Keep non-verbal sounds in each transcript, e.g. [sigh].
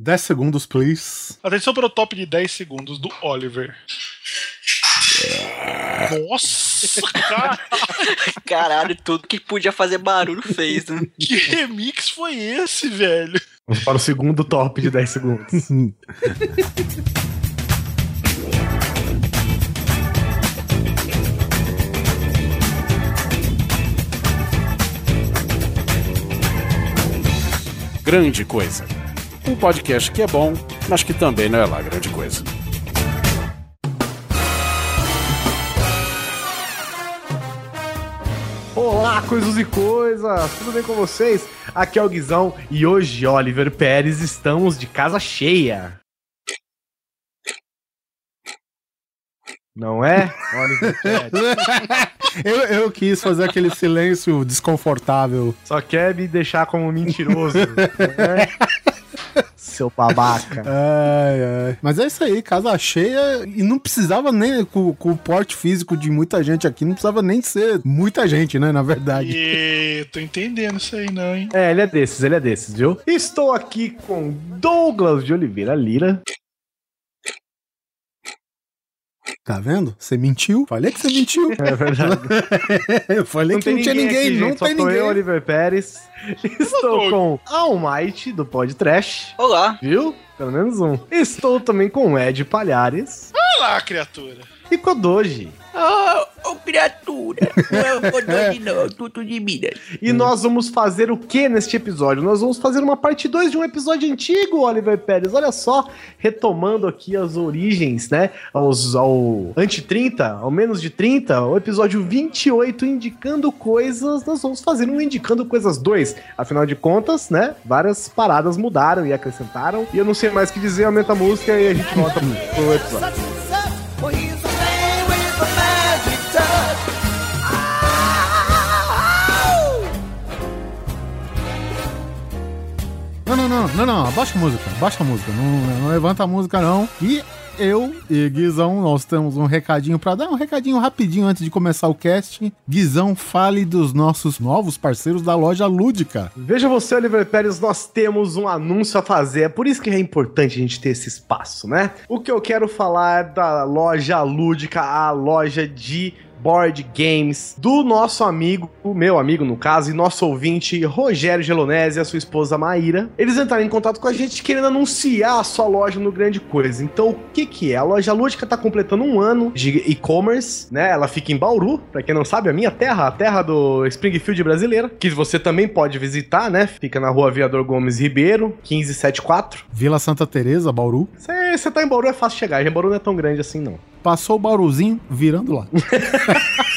10 segundos, please. Atenção para o top de 10 segundos do Oliver. Nossa, cara, [laughs] Caralho, tudo que podia fazer barulho fez, né? [laughs] que remix foi esse, velho? Vamos para o segundo top de 10 segundos. Grande Coisa. Um podcast que é bom, mas que também não é lá grande coisa. Olá, coisas e coisas! Tudo bem com vocês? Aqui é o Guizão e hoje, Oliver Pérez, estamos de casa cheia. Não é? Oliver Pérez. [laughs] eu, eu quis fazer aquele silêncio desconfortável. Só quer me deixar como mentiroso. [laughs] né? Seu babaca. [laughs] Ai, ai. Mas é isso aí, casa cheia. E não precisava nem, com, com o porte físico de muita gente aqui, não precisava nem ser muita gente, né? Na verdade. E tô entendendo isso aí, não, hein? É, ele é desses, ele é desses, viu? Estou aqui com Douglas de Oliveira Lira. Tá vendo? Você mentiu? Falei que você mentiu. [laughs] É verdade. [laughs] Eu falei que não tinha ninguém, aqui, não gente, tem ninguém. Eu, Oliver Pérez. [laughs] Estou com All Might do Pod Trash. Olá. Viu? Pelo menos um. Estou também com o Ed Palhares Olá, criatura. e com o Doji. Ô, criatura. Não vou de não, tudo de Minas. E nós vamos fazer o que neste episódio? Nós vamos fazer uma parte 2 de um episódio antigo, Oliver Pérez. Olha só, retomando aqui as origens, né? Aos, ao anti-30, ao menos de 30, o episódio 28, Indicando Coisas. Nós vamos fazer um Indicando Coisas 2. Afinal de contas, né? Várias paradas mudaram e acrescentaram. E eu não sei mais o que dizer, aumenta a música e a gente volta pro episódio. Não, não, não, não, não, abaixa a música, abaixa a música, não, não levanta a música não. E eu e Guizão, nós temos um recadinho pra dar, um recadinho rapidinho antes de começar o cast. Guizão, fale dos nossos novos parceiros da loja Lúdica. Veja você, Oliver Pérez, nós temos um anúncio a fazer. É por isso que é importante a gente ter esse espaço, né? O que eu quero falar é da loja lúdica, a loja de board games do nosso amigo, o meu amigo no caso, e nosso ouvinte Rogério Gelonese e a sua esposa Maíra. Eles entraram em contato com a gente querendo anunciar a sua loja no Grande Coisa. Então, o que que é? A loja lúdica tá completando um ano de e-commerce, né? Ela fica em Bauru, pra quem não sabe, a minha terra, a terra do Springfield brasileira, que você também pode visitar, né? Fica na rua Aviador Gomes Ribeiro, 1574. Vila Santa Teresa, Bauru. Você tá em Bauru, é fácil chegar. Já Bauru não é tão grande assim, não. Passou o Bauruzinho, virando lá. [laughs]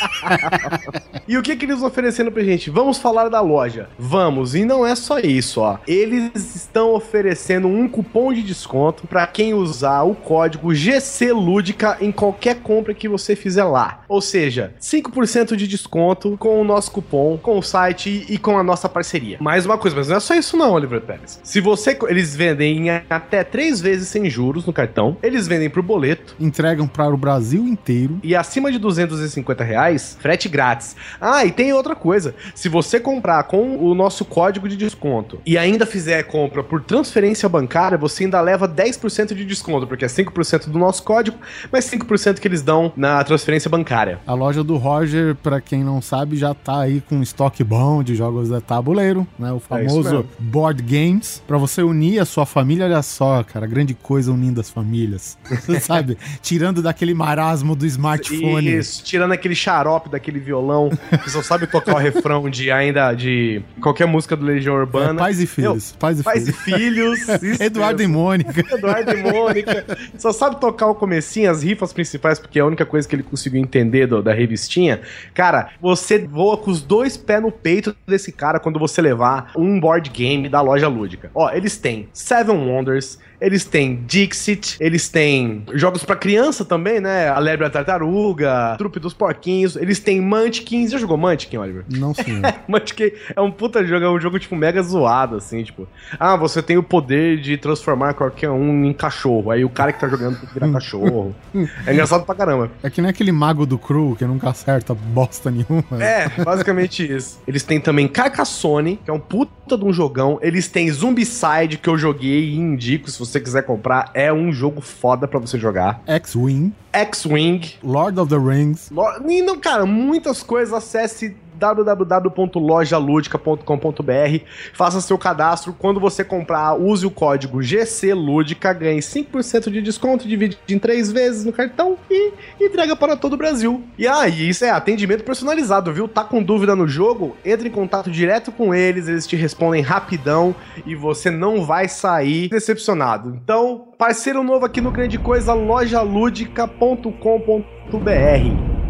E o que que eles oferecendo pra gente? Vamos falar da loja. Vamos. E não é só isso, ó. Eles estão oferecendo um cupom de desconto pra quem usar o código GC Lúdica em qualquer compra que você fizer lá. Ou seja, 5% de desconto com o nosso cupom, com o site e com a nossa parceria. Mais uma coisa, mas não é só isso não, Oliver Pérez. Se você eles vendem em até três vezes sem juros no cartão, eles vendem pro boleto Entregam para o Brasil inteiro. e acima de 250 reais, frete grátis. Ah, e tem outra coisa. Se você comprar com o nosso código de desconto e ainda fizer compra por transferência bancária, você ainda leva 10% de desconto, porque é 5% do nosso código, mas 5% que eles dão na transferência bancária. A loja do Roger, pra quem não sabe, já tá aí com um estoque bom de jogos de tabuleiro, né? O É famoso mesmo. board games, Pra você unir a sua família. Olha só, cara, grande coisa unindo as famílias, [laughs] sabe? Tirando daquele marasmo do smartphone. Isso, tirando aquele xarope daquele violão que só sabe tocar o refrão de ainda de qualquer música do Legião É, Urbana. pais e filhos, pais e Pais e filhos. filhos. [laughs] Eduardo e. Mônica. [laughs] Eduardo e Mônica. Só sabe tocar o comecinho, as rifas principais, porque é a única coisa que ele conseguiu entender do- da revistinha. Cara, você voa com os dois pés no peito desse cara quando você levar um board game da loja lúdica. Ó, eles têm Seven Wonders, eles têm Dixit, eles têm jogos pra criança também, né? A Lebre a Tartaruga, Trupe dos Porquinhos, eles têm Munchkins. Já jogou Munchkin, Oliver? Não, senhor. [laughs] Munchkin é um puta jogo, é um jogo, tipo, mega zoado, assim, tipo... Ah, você tem o poder de transformar qualquer um em cachorro. Aí o cara que tá jogando tem que virar cachorro. [laughs] É engraçado pra caramba. É que nem aquele mago do Cru que nunca acerta bosta nenhuma. É, basicamente isso. Eles têm também Carcassone, que é um puta de um jogão. Eles têm Zombicide, que eu joguei e indico, se você quiser comprar. É um jogo foda pra você jogar. X-Wing, X-Wing. Lord of the Rings. Lo- E não, cara, muitas coisas. Acesse www.lojaludica.com.br Faça seu cadastro. Quando você comprar, use o código GCLúdica, ganhe 5% de desconto, divide em três vezes no cartão e entrega para todo o Brasil. E aí, isso é atendimento personalizado, viu? Tá com dúvida no jogo? Entre em contato direto com eles, eles te respondem rapidão e você não vai sair decepcionado. Então, parceiro novo aqui no Grande Coisa, lojaludica.com.br.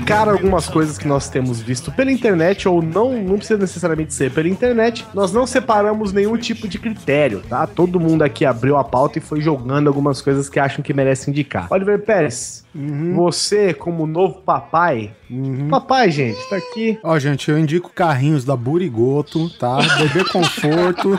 indicar algumas coisas que nós temos visto pela internet, ou não, não precisa necessariamente ser pela internet, nós não separamos nenhum tipo de critério, tá? Todo mundo aqui abriu a pauta e foi jogando algumas coisas que acham que merecem indicar. Oliver Pérez, você, como novo papai, papai, gente, tá aqui. Ó, gente, eu indico carrinhos da Burigoto, tá? Bebê Conforto. Vou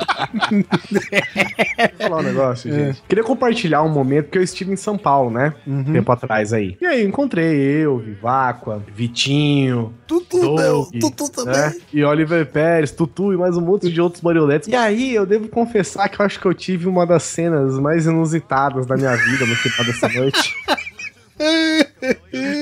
falar um negócio, gente. Queria compartilhar um momento que eu estive em São Paulo, né? Tempo atrás aí. E aí, encontrei eu, Viváqua, Vitinho, Tutu, meu, Doug, Tutu também. né? E Oliver Pérez, Tutu e mais um monte de outros marionetes. E aí, eu devo confessar que eu acho que eu tive uma das cenas mais inusitadas da minha vida no final dessa noite. [laughs]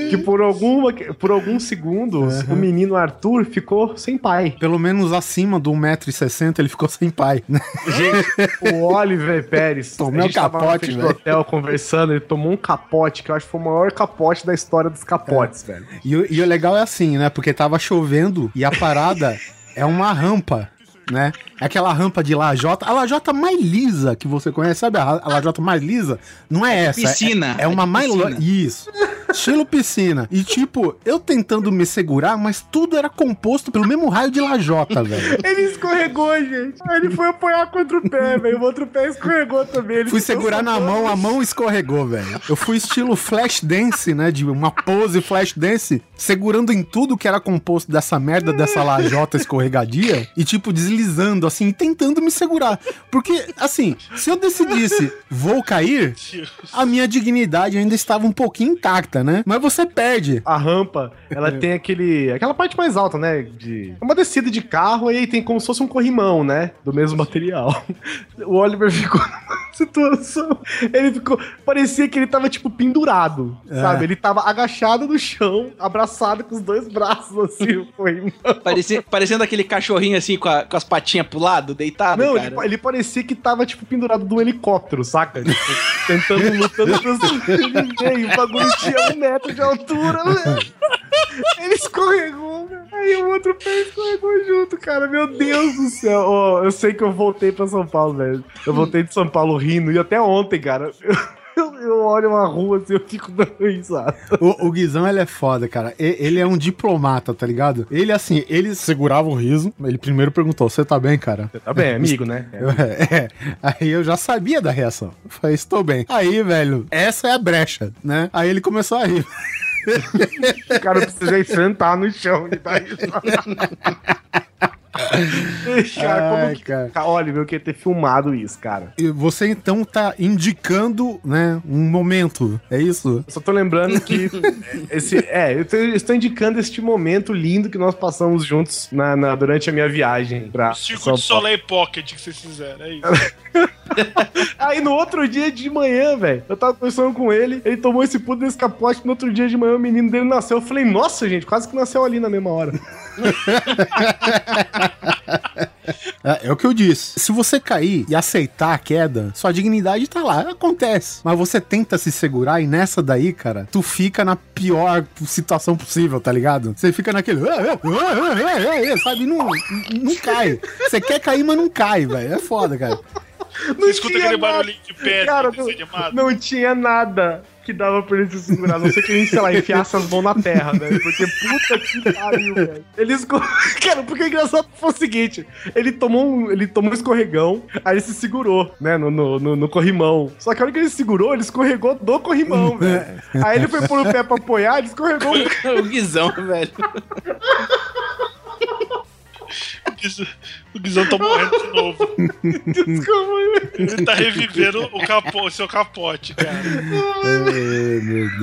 que por, alguma, por alguns segundos, o menino Arthur ficou sem pai. Pelo menos acima do 1,60m ele ficou sem pai, né? Gente, o Oliver Pérez. Tomou um capote, velho. hotel conversando, ele tomou um capote, que eu acho que foi o maior capote da história dos capotes, velho. E, o- e o legal é assim, né? Porque tava chovendo e a parada [laughs] é uma rampa, né? É aquela rampa de lajota. A lajota mais lisa que você conhece, sabe? A, lajota mais lisa não é essa. é- Piscina. É, uma É de mais. Isso. Estilo piscina. E tipo, eu tentando me segurar, mas tudo era composto pelo mesmo raio de lajota, velho. [laughs] Ele escorregou, gente. Aí ele foi apoiar contra o pé, velho. O outro pé escorregou também. Ele Fui segurar na mão, a mão escorregou, velho. Eu fui estilo flash dance, né? De uma pose flash dance, segurando em tudo que era composto dessa merda, dessa lajota escorregadia, e tipo, deslizando, assim, tentando me segurar. Porque, assim, se eu decidisse vou cair, a minha dignidade ainda estava um pouquinho intacta, né? Mas você perde. A rampa, ela tem aquele. aquela parte mais alta, né? De. É uma descida de carro e aí tem como se fosse um corrimão, né? Do mesmo material. [laughs] O Oliver ficou [laughs] numa situação. Ele ficou. Parecia que ele tava, tipo, pendurado. É. Sabe? Ele tava agachado no chão, abraçado com os dois braços, assim, o corrimão. Parecia, parecendo aquele cachorrinho assim com, a- com as patinhas pro lado, deitado, Não, cara. ele, ele parecia que tava, tipo, pendurado de um helicóptero, saca? Tipo, tentando, lutando pra. [laughs] E o bagulho tinha metro de altura, velho. Ele escorregou, velho. Aí o outro pé escorregou junto, cara. Meu Deus do céu. Ó, eu sei que eu voltei pra São Paulo, velho. Eu voltei de São Paulo rindo. E até ontem, cara. Eu, eu olho uma rua assim, eu fico dando risada. O, o Guizão, ele é foda, cara. E- Ele é um diplomata, tá ligado? Ele, assim, ele segurava o riso. Ele primeiro perguntou: Você tá bem, cara? Tá bem, [laughs] amigo, né? [laughs] É, é. Aí eu já sabia da reação. Eu falei, estou bem. Aí, velho, essa é a brecha, né? Aí ele começou a rir. O cara precisa sentar no chão e dar risada. [laughs] cara, como Ai, que... cara. Olha, eu queria ter filmado isso, cara. E você então tá indicando, né, um momento. É isso? Eu só tô lembrando que [laughs] esse. É, eu tô- eu estou indicando este momento lindo que nós passamos juntos na, na- durante a minha viagem pra O Circo São de Paulo. Soleil Pocket que vocês fizeram, é isso. [laughs] [laughs] Aí no outro dia de manhã, velho, eu tava conversando com ele, ele tomou esse puto desse capote, no outro dia de manhã o menino dele nasceu. Eu falei, nossa, gente, quase que nasceu ali na mesma hora. [laughs] É, é o que eu disse. Se você cair e aceitar a queda, sua dignidade tá lá, acontece. Mas você tenta se segurar e nessa daí, cara, tu fica na pior situação possível, tá ligado? Você fica naquele. "Ah, ah, ah, ah, ah", Sabe? Não, não cai. Você quer cair, mas não cai, velho. É foda, cara. Você escuta aquele nada. barulhinho de pedra Cara, animado? não, não tinha nada que dava pra ele se segurar. A não ser que ele, sei lá, enfiasse as mãos na terra, né? Porque puta que pariu, velho. Ele esco... [laughs] Cara, porque o engraçado foi o seguinte: ele tomou um, ele tomou um escorregão, aí ele se segurou, né? No, no, no, no corrimão. Só que a hora que ele segurou, ele escorregou do corrimão, [laughs] velho. Aí ele foi pôr o pé pra apoiar, ele escorregou. [laughs] o Guizão, velho. O Guizão, tá morrendo de novo. [laughs] Desculpa. Ele tá revivendo o, capo, o seu capote, cara.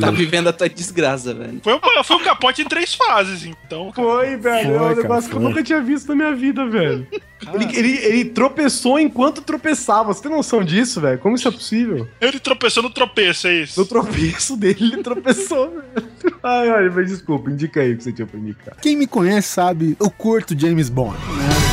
Tá vivendo a tua desgraça, velho. Foi, uma- foi um capote em três fases, então. cara. Foi, velho. Foi, é um cara, negócio que eu nunca tinha visto na minha vida, velho. Ele, ele, ele tropeçou enquanto tropeçava. Você tem noção disso, velho? Como isso é possível? Ele tropeçou no tropeço, é isso? No tropeço dele, ele tropeçou, [laughs] velho. Ai, olha, mas desculpa, indica aí o que você tinha pra indicar. Quem me conhece sabe, eu curto James Bond. né?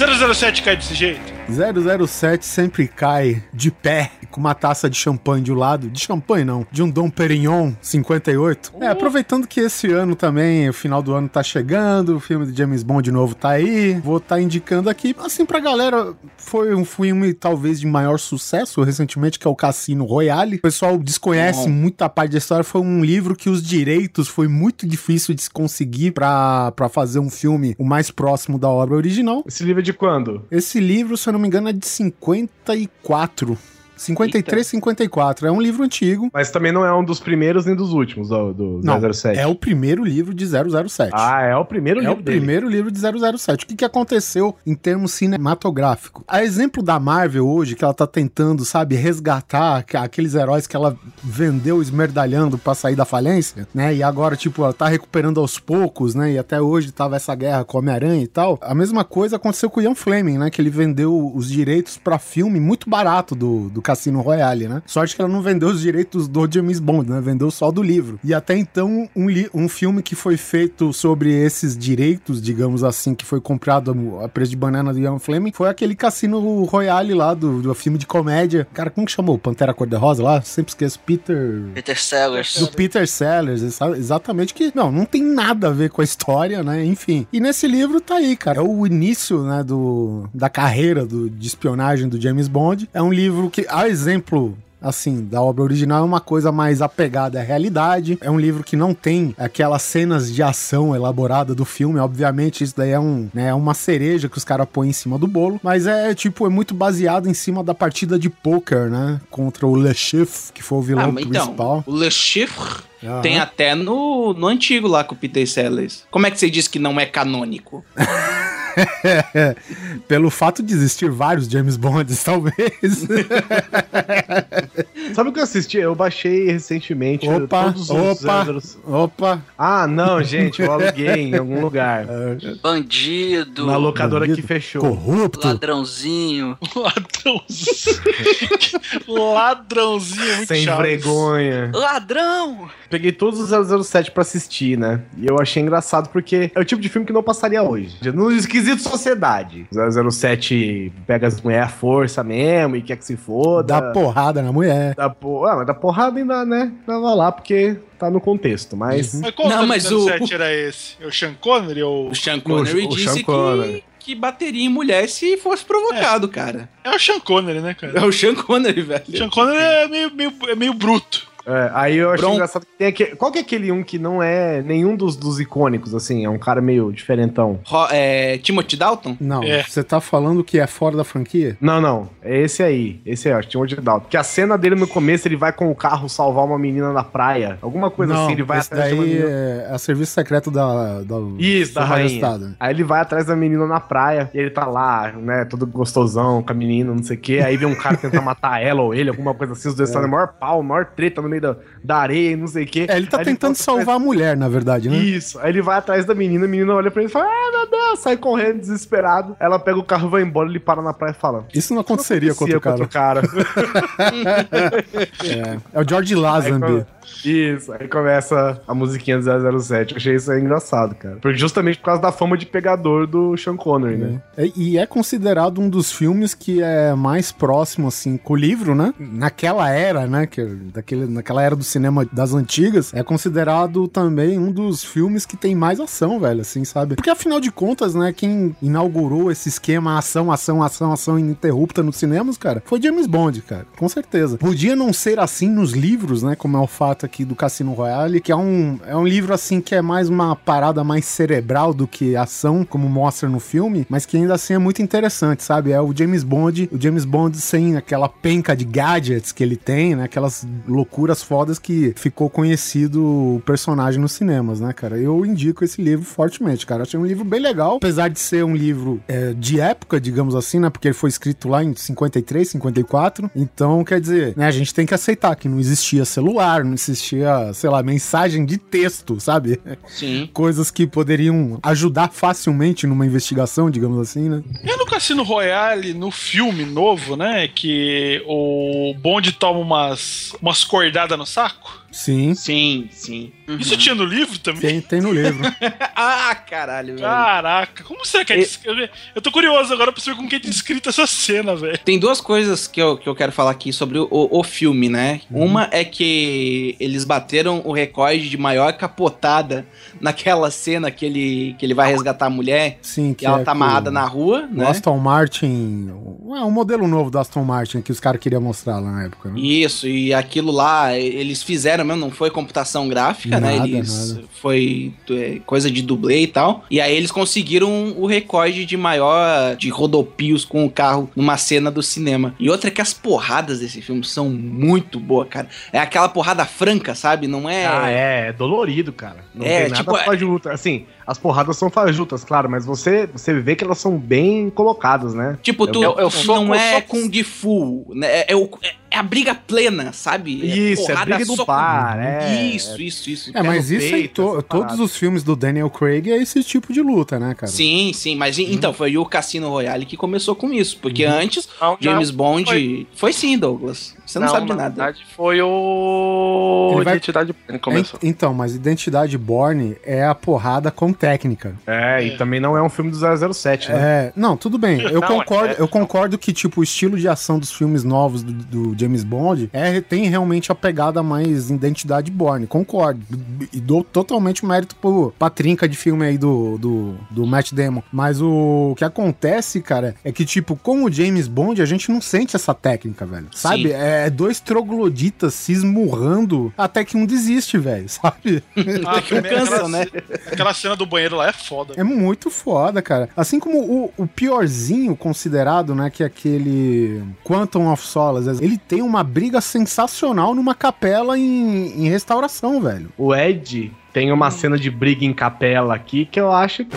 007 cai desse jeito? 007 sempre cai de pé com uma taça de champanhe de um lado. De champanhe não, de um Dom Perignon 58. É, aproveitando que esse ano também, o final do ano tá chegando, o filme de James Bond de novo tá aí. Vou estar tá indicando aqui, assim, pra galera, foi um filme talvez de maior sucesso recentemente, que é o Cassino Royale. O pessoal desconhece muita parte da história. Foi um livro que os direitos foi muito difícil de se conseguir pra, pra fazer um filme o mais próximo da obra original. Esse livro é de quando? Esse livro, se eu não me engano, é de 54. 53, 54. É um livro antigo. Mas também não é um dos primeiros nem dos últimos do, do Não, 007. é o primeiro livro de 007. Ah, é o primeiro É livro o dele. primeiro livro de 007. O que, que aconteceu em termos cinematográficos? A exemplo da Marvel hoje, que ela tá tentando, sabe, resgatar aqu- aqueles heróis que ela vendeu esmerdalhando pra sair da falência, né? E agora, tipo, ela tá recuperando aos poucos, né? E até hoje tava essa guerra com o Homem-Aranha e tal. A mesma coisa aconteceu com o Ian Fleming, né? Que ele vendeu os direitos pra filme muito barato do, do Cassino Royale, né? Sorte que ela não vendeu os direitos do James Bond, né? Vendeu só do livro. E até então, um, um filme que foi feito sobre esses direitos, digamos assim, que foi comprado a preço de banana do Ian Fleming, foi aquele Cassino Royale lá do, do filme de comédia. Cara, como que chamou? Pantera Cor-de-Rosa lá? Sempre esqueço. Peter... Peter Sellers. Do Peter Sellers, exa- exatamente que, não, não tem nada a ver com a história, né? Enfim. E nesse livro tá aí, cara. É o início, né, do, da carreira do, de espionagem do James Bond. É um livro que, a exemplo assim, da obra original é uma coisa mais apegada à realidade. É um livro que não tem aquelas cenas de ação elaborada do filme. Obviamente, isso daí é, um, né, é uma cereja que os caras põem em cima do bolo. Mas é, tipo, é muito baseado em cima da partida de poker, né? Contra o Le Chiffre, que foi o vilão Ah, mas principal. então, o Le Chiffre Aham. tem até no, no antigo lá com o Peter Sellers. Como é que você diz que não é canônico? [laughs] Pelo fato de existir vários James Bonds, [laughs] talvez. [laughs] Sabe o que eu assisti? Eu baixei recentemente opa, todos os opa, 007. opa. Ah, não, gente, eu aluguei em algum lugar. Bandido. Na locadora Bandido. que fechou. Corrupto. Ladrãozinho. Ladrãozinho. Ladrãozinho, é muito Sem chato. vergonha. Ladrão. Peguei todos os 007 pra assistir, né? E eu achei engraçado porque é o tipo de filme que não passaria hoje. No esquisito sociedade. 007 pega as mulheres à força mesmo e quer que se foda. Dá porrada na mulher. Dá po... Ah, mas dá porrada ainda, né? Tava lá porque tá no contexto. Mas. Uhum. Mas qual Não, não, mas o o- 07 era esse? É o Sean Connery ou... O Sean Connery o Sean disse Connery. que, que bateria em mulher se fosse provocado, cara. É o Sean Connery, né, cara? É o Sean Connery, velho. O Sean Connery é meio, meio, é meio bruto. É, aí eu Bron- engraçado que tem aquele. Qual que é aquele um que não é nenhum dos, dos icônicos, assim? É um cara meio diferentão. Ro- é, Timothy Dalton? Não, É. você tá falando que é fora da franquia? Não, não. É esse aí. Esse aí, ó. O Dalton. Porque a cena dele no começo, ele vai com o carro salvar uma menina na praia. Alguma coisa não, assim, ele vai esse atrás de uma daí menina. é, é serviço secreto da... da Isso, da rainha. Majestade. Aí ele vai atrás da menina na praia, e ele tá lá, né, todo gostosão com a menina, não sei o quê. Aí vem um cara tentar [laughs] matar ela ou ele, alguma coisa assim, os dois estão no maior pau, maior treta no meio da, da areia e não sei o quê. É, ele tá Aí tentando volta salvar a mulher, na verdade, né? Isso. Aí ele vai atrás da menina, a menina olha pra ele e fala: Ah, não, Ah, sai correndo, desesperado. Ela pega o carro, vai embora, ele para na praia e fala. Isso não aconteceria com "Acontecia outro cara. [laughs] É, é o George Lazenby. Isso, aí começa a musiquinha do 007. Eu achei isso engraçado, cara. Porque justamente por causa da fama de pegador do Sean Connery, né? É, E é considerado um dos filmes que é mais próximo, assim, com o livro, né? Naquela era, né? Que, daquele, naquela era do cinema das antigas, é considerado também um dos filmes que tem mais ação, velho, assim, sabe? Porque afinal de contas, né? Quem inaugurou esse esquema ação, ação, ação, ação ininterrupta nos cinemas, cara, foi James Bond, cara, com certeza. Podia não ser assim nos livros, né? Como é o fato aqui do Cassino Royale, que é um, é um livro, assim, que é mais uma parada mais cerebral do que ação, como mostra no filme, mas que ainda assim é muito interessante, sabe? É o James Bond, o James Bond sem aquela penca de gadgets que ele tem, né? Aquelas loucuras fodas que ficou conhecido o personagem nos cinemas, né, cara? Eu indico esse livro fortemente, cara. Achei um livro bem legal, apesar de ser um livro é, de época, digamos assim, né? Porque ele foi escrito lá em 53, 54. Então, quer dizer, né? A gente tem que aceitar que não existia celular, não existia, sei lá, mensagem de texto, sabe? Sim. [laughs] Coisas que poderiam ajudar facilmente numa investigação, digamos assim, né? E no Cassino Royale, no filme novo, né? Que o Bond toma umas, umas cordadas no saco. barco Sim. Sim, sim. Isso tinha no livro também? Tem, tem no livro. [laughs] ah, caralho, velho. Caraca, como será que é E-? Eu tô curioso agora pra saber como que é descrita essa cena, velho. Tem duas coisas que eu, que eu quero falar aqui sobre o, o filme, né? Uhum. Uma é que eles bateram o recorde de maior capotada naquela cena que ele, que ele vai resgatar a mulher Sim, e que ela é tá amarrada na rua, o né? Aston Martin. É um modelo novo do Aston Martin que os caras queriam mostrar lá na época, né? Isso, e aquilo lá, eles fizeram mesmo, não foi computação gráfica, né? Nada, Eles nada. foi é, coisa de dublê e tal. E aí eles conseguiram o recorde de maior de rodopios com o carro numa cena do cinema. E outra é que as porradas desse filme são muito boas, cara. É aquela porrada franca, sabe? Não é. Ah, é, é dolorido, cara. Não É, tem nada tipo, é- fajuta. Assim, as porradas são fajutas, claro, mas você, você vê que elas são bem colocadas, né? Tipo, tu eu- eu soco- não é soco- com de full, né? É, é é- é a briga plena, sabe? Isso, é porrada briga do soco- par, é. Isso, isso, isso. É, mas isso peito, to- todos os filmes do Daniel Craig é esse tipo de luta, né, cara? Sim, sim, mas e- então foi o Cassino Royale que começou com isso, porque Uhum. antes Não, James não, Bond foi. foi. sim, Douglas. Você não, sabe de na nada. verdade, foi o. Ele vai- Identidade que começou. En- Então, mas Identidade Borne é a porrada com técnica. É, e também não é um filme do 007, né? É, não, tudo bem. Eu Não, concordo, é- eu concordo que tipo o estilo de ação dos filmes novos do, do James Bond é tem realmente a pegada mais Identidade Borne. Concordo. E dou totalmente mérito pro pra trinca de filme aí do, do, do Matt Damon. Mas o que acontece, cara, é que tipo, com o James Bond, a gente não sente essa técnica, velho. Sabe? Sim. É dois trogloditas se esmurrando até que um desiste, velho. [laughs] Sabe? Ah, que um cansa, né? [laughs] aquela cena do banheiro lá é foda. É muito foda, cara. Assim como o, o piorzinho considerado, né, que é aquele Quantum of Solace, ele tem uma briga sensacional numa capela em, em restauração, velho. O Ed tem uma cena de briga em capela aqui que eu acho que.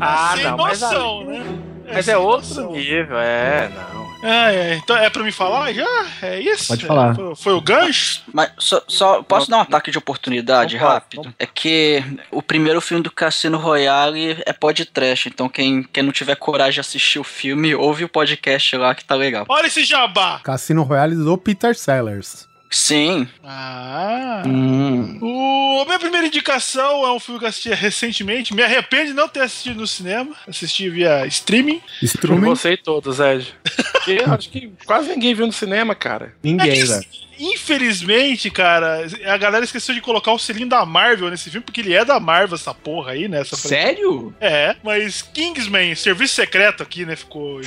Ah, sem não, mas, noção, ali- né? Mas sem é outro nível, é, não. É, é, então é pra me falar já? É isso? Pode falar. É, foi, foi o gancho? Mas só, só posso dar um ataque de oportunidade rápido? não. É que o primeiro filme do Cassino Royale é podcast, então quem, quem não tiver coragem de assistir o filme, ouve o podcast lá que tá legal. Olha esse jabá! Cassino Royale do Peter Sellers. Sim, Ah. Hum. O, a minha primeira indicação é um filme que eu assisti recentemente. Me arrependo de não ter assistido no cinema. Assisti via streaming. Por Strumen. você e todos, Ed. Porque eu acho que quase ninguém viu no cinema, cara. Ninguém, É que, velho. Infelizmente, cara, a galera esqueceu de colocar o selinho da Marvel nesse filme, porque ele é da Marvel, essa porra aí, né? Essa Sério? É, mas Kingsman, serviço secreto aqui, né? Ficou. em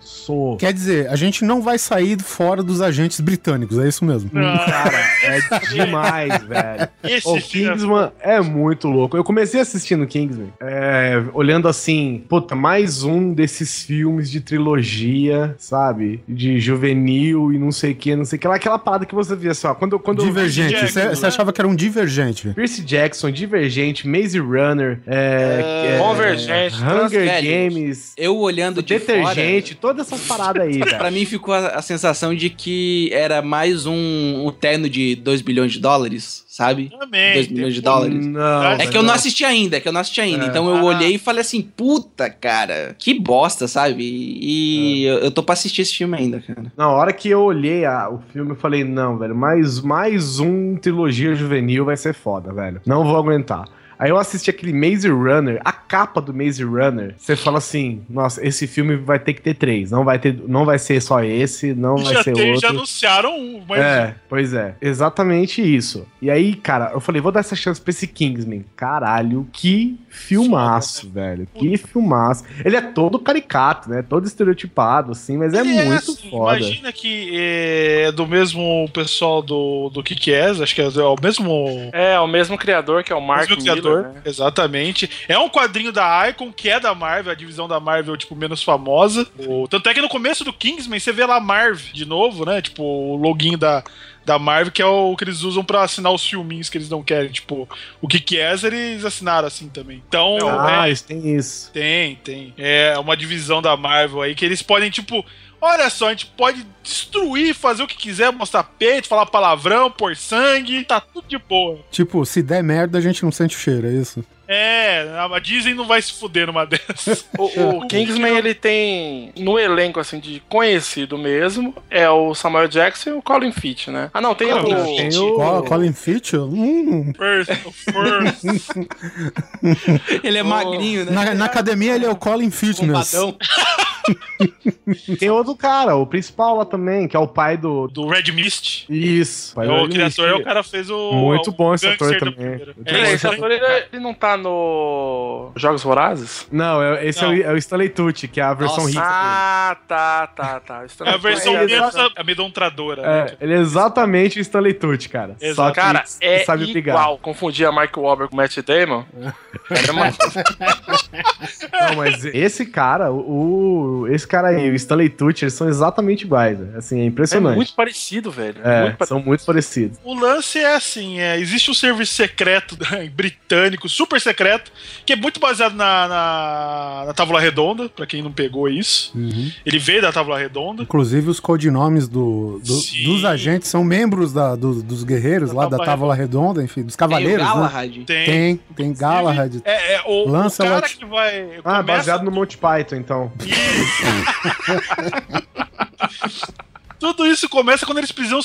Filmaço. Quer dizer, a gente não vai sair fora dos agentes britânicos, é isso mesmo. Ah, Cara, é demais, [laughs] velho. esse O é Kingsman é muito louco. Eu comecei assistindo Kingsman, é, olhando assim, puta, mais um desses filmes de trilogia, sabe? De juvenil e não sei o que, não sei o que. Aquela parada que você via assim, ó. Quando, quando Divergente. Você né? achava que era um divergente. Percy Jackson, Divergente, Maze Runner, é, é, Convergente, Hunger Games, Eu olhando de Detergente, todas essas paradas aí, [laughs] velho. pra mim ficou a, a sensação de que era mais um, um terno de 2 bilhões de dólares, sabe? Também. 2 tem- milhões de dólares. Não, É que eu não assisti ainda, é que eu não assisti ainda. É. Então eu Ah. olhei e falei assim, puta, cara, que bosta, sabe? E eu, eu tô pra assistir esse filme ainda, cara. Na hora que eu olhei a- o filme, eu falei, não, velho, mais, mais um trilogia juvenil vai ser foda, velho. Não vou aguentar. Aí eu assisti aquele Maze Runner, a capa do Maze Runner, você fala assim, nossa, esse filme vai ter que ter três, não vai, ter, não vai ser só esse, não vai Já, ser tem- outro. já anunciaram um, mas É, pois é. Exatamente isso. E aí, cara, eu falei, vou dar essa chance pra esse Kingsman. Caralho, que filmaço, velho. Que filmaço. Ele é todo caricato, né? Todo estereotipado, assim, mas é Ele muito assim, foda. Imagina que é do mesmo pessoal do, do Kick-Ass, acho que é o mesmo É, o mesmo criador, que é o Mark mesmo Miller, criador, né? exatamente. É um quadrinho da Icon, que é da Marvel, a divisão da Marvel, tipo, menos famosa. O- tanto é que no começo do Kingsman você vê lá Marvel de novo, né? Tipo, o login da, da Marvel, que é o que eles usam pra assinar os filminhos que eles não querem. Tipo, o que é, eles assinaram assim também. Então, Ah, é, isso tem isso. tem, tem. É uma divisão da Marvel aí que eles podem, tipo. Olha só, a gente pode destruir, fazer o que quiser, mostrar peito, falar palavrão, pôr sangue, tá tudo de boa. Tipo, se der merda, a gente não sente o cheiro, é isso? É, a Disney não vai se fuder numa [laughs] dessas. O, o Kingsman, ele tem no elenco, assim, de conhecido mesmo, é o Samuel Jackson e o Colin Firth, né? Ah, não, tem Colin o... Tem o- Col- Colin Firth? Hum. First, first. Ele é [laughs] magrinho, né? Na, na academia ele é o Colin Fitness. Bombadão. [laughs] [laughs] Tem outro cara, o principal lá também, que é o pai do. Do Red Mist. Isso. pai É o Red criador, é o cara que fez o. Muito o bom esse ator também. É, esse ator- ele, ele não tá no Jogos Vorazes? Não, é- esse Não. É, o, é o Stanley Tucci, que é a versão Nossa. rica. Ah, tá, tá, tá. É a versão foi- menos amedrontradora. dele. né? É, ele é exatamente o Stanley Tucci, cara. Exato. Só que Cara, é sabe igual. brigar. Confundir a Mark Wahlberg com o Matt Damon. [laughs] É. Não, mas esse cara, o, o- esse cara aí, o Stanley Tucci, eles são exatamente iguais. né? Assim, é É impressionante. muito parecido, velho. É, muito parecido. são muito parecidos. O lance é assim: é, existe um serviço secreto [laughs] britânico, super secreto, que é muito baseado na, na, na Távola Redonda, pra quem não pegou isso. Uhum. Ele veio da Távola Redonda. Inclusive, os codinomes do, do- dos agentes são membros da- do- dos guerreiros Da lá da Távola Távola Redonda, enfim, dos Tem o cavaleiros, né? Galahad. Tem. Tem, tem Galahad. É, é o, o Lancelot. cara que vai. Ah, baseado no Monty Python, então. [laughs] Tudo isso começa quando eles precisam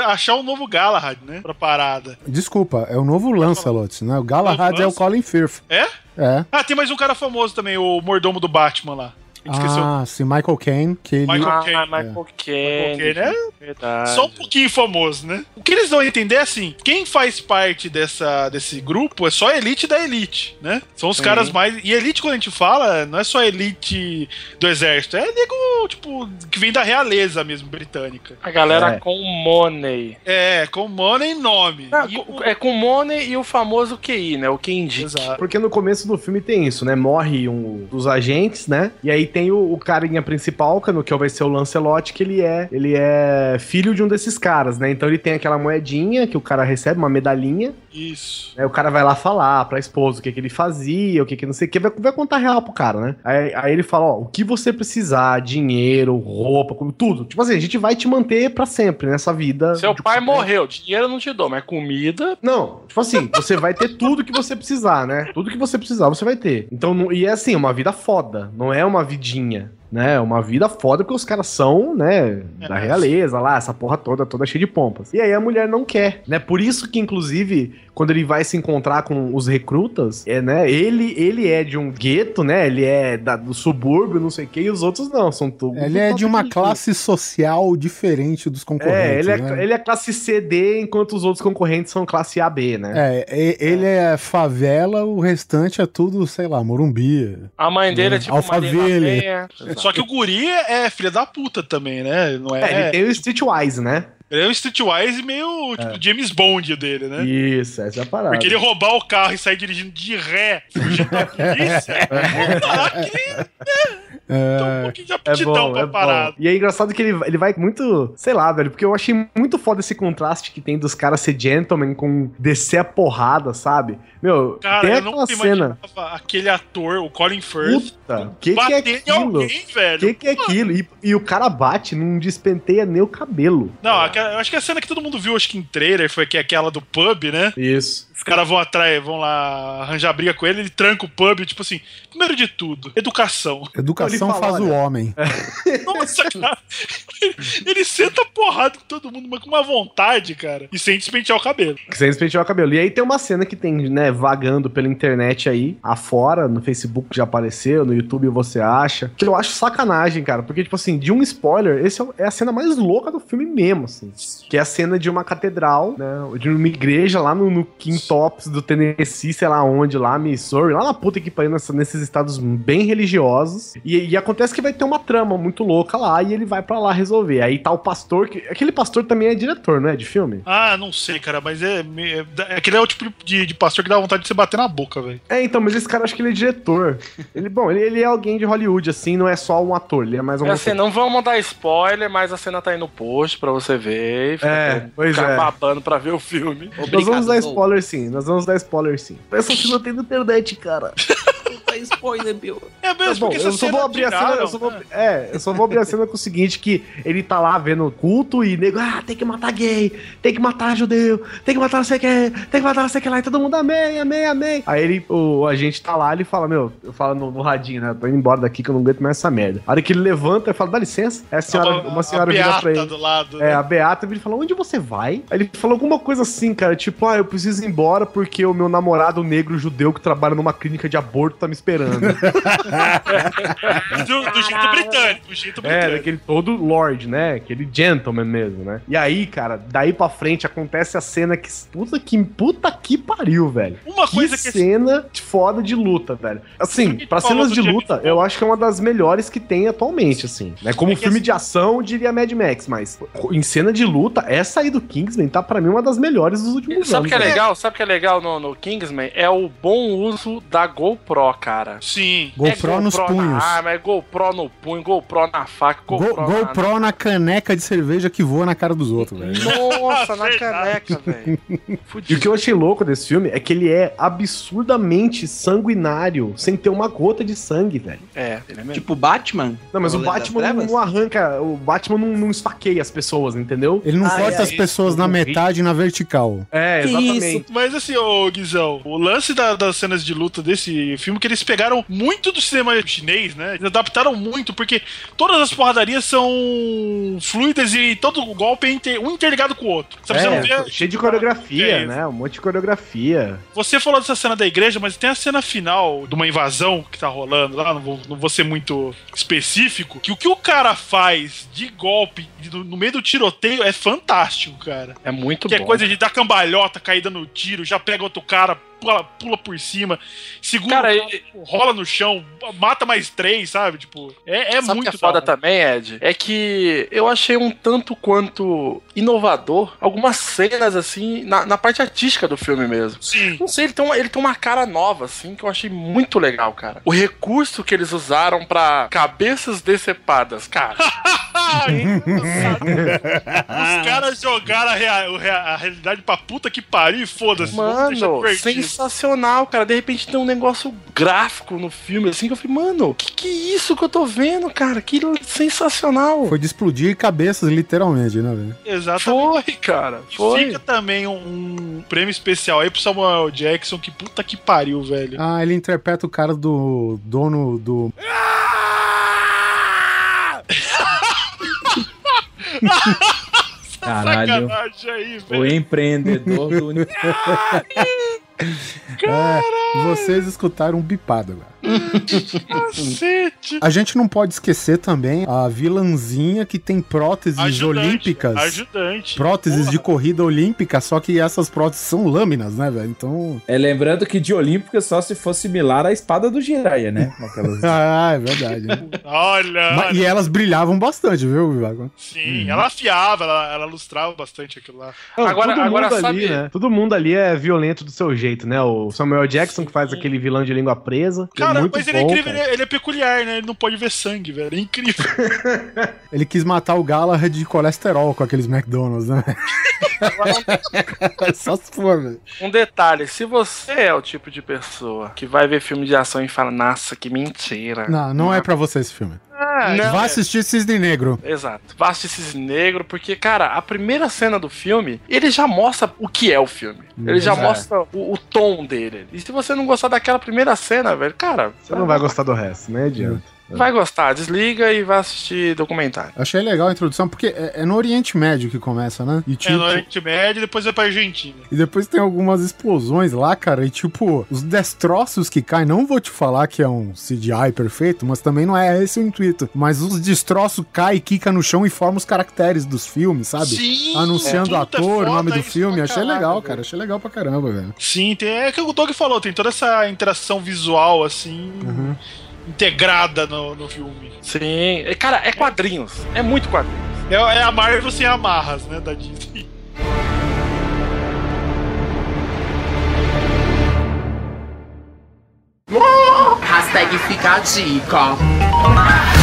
achar um novo Galahad, né? Pra parada. Desculpa, é o novo Lancelot, né? O Galahad é o Colin Firth. É? É. Ah, tem mais um cara famoso também, o mordomo do Batman lá. Ah, sim, Michael Caine, que ele... Michael Ah, Caine. Michael Caine. Caine, né? Verdade. Só um pouquinho famoso, né? O que eles dão a entender é assim: quem faz parte dessa, desse grupo é só a elite da elite, né? São os Sim. caras mais. E elite, quando a gente fala, não é só a elite do exército, é nego, tipo, que vem da realeza mesmo, britânica. A galera É. com money. É, com money e nome. Ah, E com- o- É com money e o famoso QI, né? O que indica. Exato. Porque no começo do filme tem isso, né? Morre um dos agentes, né? E aí tem o, o carinha principal, que vai ser o Lancelot, que ele é, ele é filho de um desses caras, né? Então ele tem aquela moedinha que o cara recebe, uma medalhinha. Isso. Aí o cara vai lá falar pra esposa o que, que ele fazia, o que que não sei o que, vai, vai contar real pro cara, né? Aí, aí ele fala, ó, o que você precisar, dinheiro, roupa, tudo. Tipo assim, a gente vai te manter pra sempre nessa vida. Seu pai morreu, dinheiro eu não te dou, mas comida. Não, tipo assim, você vai ter tudo que você precisar, né? Tudo que você precisar, você vai ter. Então, não- e é assim, uma vida foda, não é uma vidinha, né? É uma vida foda porque os caras são, né, da É. realeza lá, essa porra toda, toda cheia de pompas. E aí a mulher não quer, né? Por isso que, inclusive, quando ele vai se encontrar com os recrutas, é, né, ele, ele é de um gueto, né? Ele é da- do subúrbio, não sei o que, e os outros não, são todos... Ele é de uma classe social diferente dos concorrentes, É, ele é, né? ele é classe CD, enquanto os outros concorrentes são classe AB, né? É, ele é favela, o restante é tudo, sei lá, Morumbi. A mãe dele é tipo Alphaville. Só que o Guri é filha da puta também, né? Não é. É, ele tem o Streetwise, né? Ele é um Streetwise meio tipo James Bond dele, né? Isso, essa é a parada. Porque ele roubar o carro e sair dirigindo de ré, fugindo da polícia, [laughs] aquele- Então, um É, pouquinho de É aptidão bom, pra é parada. E é engraçado que ele, ele vai muito, sei lá, velho, porque eu achei muito foda esse contraste que tem dos caras ser gentleman com descer a porrada, sabe? Meu, Cara, tem eu aquela não cena. aquele ator, o Colin Firth, Puta, que que é bater em aquilo? alguém, velho. Que que é aquilo? E, e o cara bate, não despenteia nem o cabelo. Não, aquela- eu acho que a cena que todo mundo viu, acho que em trailer, foi que é aquela do pub, né? Isso. Os caras vão atrás, vão lá arranjar briga com ele, ele tranca o pub, tipo assim, primeiro de tudo, educação. educação Ele fala, faz o olha, homem. [laughs] Nossa, cara. Ele senta porrada com todo mundo, mas com uma vontade, cara. E sem despentear o cabelo. Sem despentear o cabelo. E aí tem uma cena que tem, né, vagando pela internet aí, afora, no Facebook já apareceu, no YouTube você acha, que eu acho sacanagem, cara, porque, tipo assim, de um spoiler, esse é é a cena mais louca do filme mesmo, assim, que é a cena de uma catedral, né, de uma igreja lá no, no Quintops do Tennessee, sei lá onde, lá, Missouri, lá na puta que pariu, nessa- nesses estados bem religiosos, e, e acontece que vai ter uma trama muito louca lá, e ele vai pra lá resolver. Aí tá o pastor, que aquele pastor também é diretor, não é, de filme? Ah, não sei, cara, mas é. me- é- Aquele é o tipo de, de pastor que dá vontade de você bater na boca, velho. É, então, mas esse cara acho que ele é diretor. Ele, bom, ele, ele é alguém de Hollywood, assim, não é só um ator, ele é mais um É assim, não vamos dar spoiler, mas a cena tá aí no post pra você ver. E fica É, pois é. babando pra ver o filme. Nós vamos dar Obrigado, spoiler sim, nós vamos dar spoiler sim. Essa cena tem na internet, cara. Tá spoiler, meu. É Tá mesmo, bom, porque eu só vou abrir a cena, eu só vou, né? é, eu só vou abrir a cena com o seguinte, que ele tá lá vendo o culto e nego, ah, tem que matar gay, tem que matar judeu, tem que matar não sei o que, tem que matar não sei o que lá, e todo mundo amém, amém, amém. Aí ele, o, a gente tá lá, ele fala, meu, eu falo no, no radinho, né, tô indo embora daqui que eu não aguento mais essa merda. A hora que ele levanta, eu falo, dá licença, é a senhora, A- uma a senhora vira pra ele. do lado. É, né? a Beata ele falou, onde você vai? Aí ele falou alguma coisa assim, cara, tipo, ah, eu preciso ir embora porque o meu namorado negro judeu que trabalha numa clínica de aborto tá me esperando. [laughs] Do, do jeito britânico, do jeito é, britânico. daquele todo lord, né? Aquele gentleman mesmo, né? E aí, cara, daí pra frente acontece a cena que, puta que, puta que pariu, velho. Uma Que coisa que cena foda de luta, velho. Assim, pra cenas de luta, eu acho que é uma das melhores que tem atualmente, assim. Né? Como É filme assim- de ação, eu diria Mad Max, mas em cena de luta, essa aí do Kingsman tá pra mim uma das melhores dos últimos Sabe o anos. que é legal? Sabe o que é legal no, no Kingsman? É o bom uso da GoPro, cara. Sim. GoPro é nos GoPro punhos. Na arma, é GoPro no punho, GoPro na faca, Go- GoPro, GoPro na caneca de cerveja que voa na cara dos outros, velho. na... Nossa, na [laughs] caneca, velho. E o que eu achei louco desse filme é que ele é absurdamente sanguinário, sem ter uma gota de sangue, velho. É, ele é mesmo. Tipo Batman. Não, mas o Batman não, não arranca, o Batman não, não esfaqueia as pessoas, entendeu? Ele não Ai, corta ai, as pessoas na metade e na vertical. É, exatamente. Mas assim, ô Guizão, o lance da- das cenas de luta desse filme é que eles pegaram muito do cinema chinês, né? Eles adaptaram muito, porque todas as porradarias são fluidas e todo golpe é inter- um interligado com o outro. Sabe, você não É, vê- cheio de coreografia, É, né? Um monte de coreografia. Você falou dessa cena da igreja, mas tem a cena final de uma invasão que tá rolando lá, não vou, não vou ser muito específico, que o que o cara faz de golpe de- no meio do tiroteio é fantástico, cara. É muito Que bom. é coisa de dar cambalhota, cair dando tiro, já pega outro cara, pula, pula por cima, segura, Cara, rola no chão, mata mais três, sabe? Tipo, é, é Sabe o muito que é foda também, Ed? É que eu achei um tanto quanto inovador algumas cenas, assim, na, na parte artística do filme mesmo. Sim. Não sei, ele tem, uma, ele tem uma cara nova, assim, que eu achei muito legal, cara. O recurso que eles usaram pra cabeças decepadas, cara. [laughs] Os [laughs] caras jogaram a, rea- a realidade pra puta que pariu e foda-se. Mano, sensacional, cara. De repente tem um negócio gráfico no filme, assim, que eu falei, mano, que que é isso que eu tô vendo, cara? Que sensacional. Foi de explodir cabeças, literalmente, né, velho? Exatamente. Foi, cara. E Foi. fica também um, um prêmio especial aí pro Samuel Jackson, que puta que pariu, velho. Ah, ele interpreta o cara do dono do. [laughs] [laughs] Caralho. Sacanagem aí, O empreendedor do [laughs] uni- É, vocês escutaram um bipado agora. [laughs] Cacete. A gente não pode esquecer também a vilãzinha que tem próteses Ajudante, olímpicas. Ajudante. Próteses de corrida olímpica, só que essas próteses são lâminas, né, velho? Então. É lembrando que de Olímpica só se for similar à espada do Jiraiya, né? [laughs] Aquelas... Ah, é verdade. né? Olha, Mas- e elas brilhavam bastante, viu, Vivago? sim, ela afiava, ela, ela lustrava bastante aquilo lá. Não, Agora- todo agora mundo sabe- ali, né? Todo mundo ali é violento do seu jeito, né? O Samuel Jackson que faz aquele vilão de língua presa. Cara, Cara, muito mas ele é bom, incrível, cara. ele é, ele é peculiar, né? Ele não pode ver sangue, velho. É incrível. [laughs] Ele quis matar o Galahad de colesterol com aqueles McDonald's, né? [laughs] Só se for, velho. Um detalhe, se você é o tipo de pessoa que vai ver filme de ação e fala, nossa, que mentira. Não, não é pra você esse filme. Ah, não. Vá assistir Cisne Negro. Exato. Vá assistir esse negro, porque, cara, a primeira cena do filme, ele já mostra o que é o filme. Ele já É. mostra o, o tom dele. E se você não gostar daquela primeira cena, velho, cara, Você não vai gostar do resto, né, adianta. Vai gostar. Desliga e vai assistir documentário. Achei legal a introdução, porque é, é no Oriente Médio que começa, né? E, É tipo, no Oriente Médio e depois vai pra Argentina. e depois tem algumas explosões lá, cara. E tipo, os destroços que caem, não vou te falar que é um CGI perfeito, mas também não é esse o intuito. Mas os destroços caem, quica no chão e formam os caracteres dos filmes, sabe? Sim, Anunciando o é. Ator, o nome do filme. Achei caralho, legal, velho. cara. Achei legal pra caramba, velho. Sim, tem, é que o Doug falou, tem toda essa interação visual, assim, Uhum. Integrada no, no filme. Sim. E, Cara, é quadrinhos. É muito quadrinhos. É, é a Marvel sem amarras, né, da Disney. Hashtag fica a dica.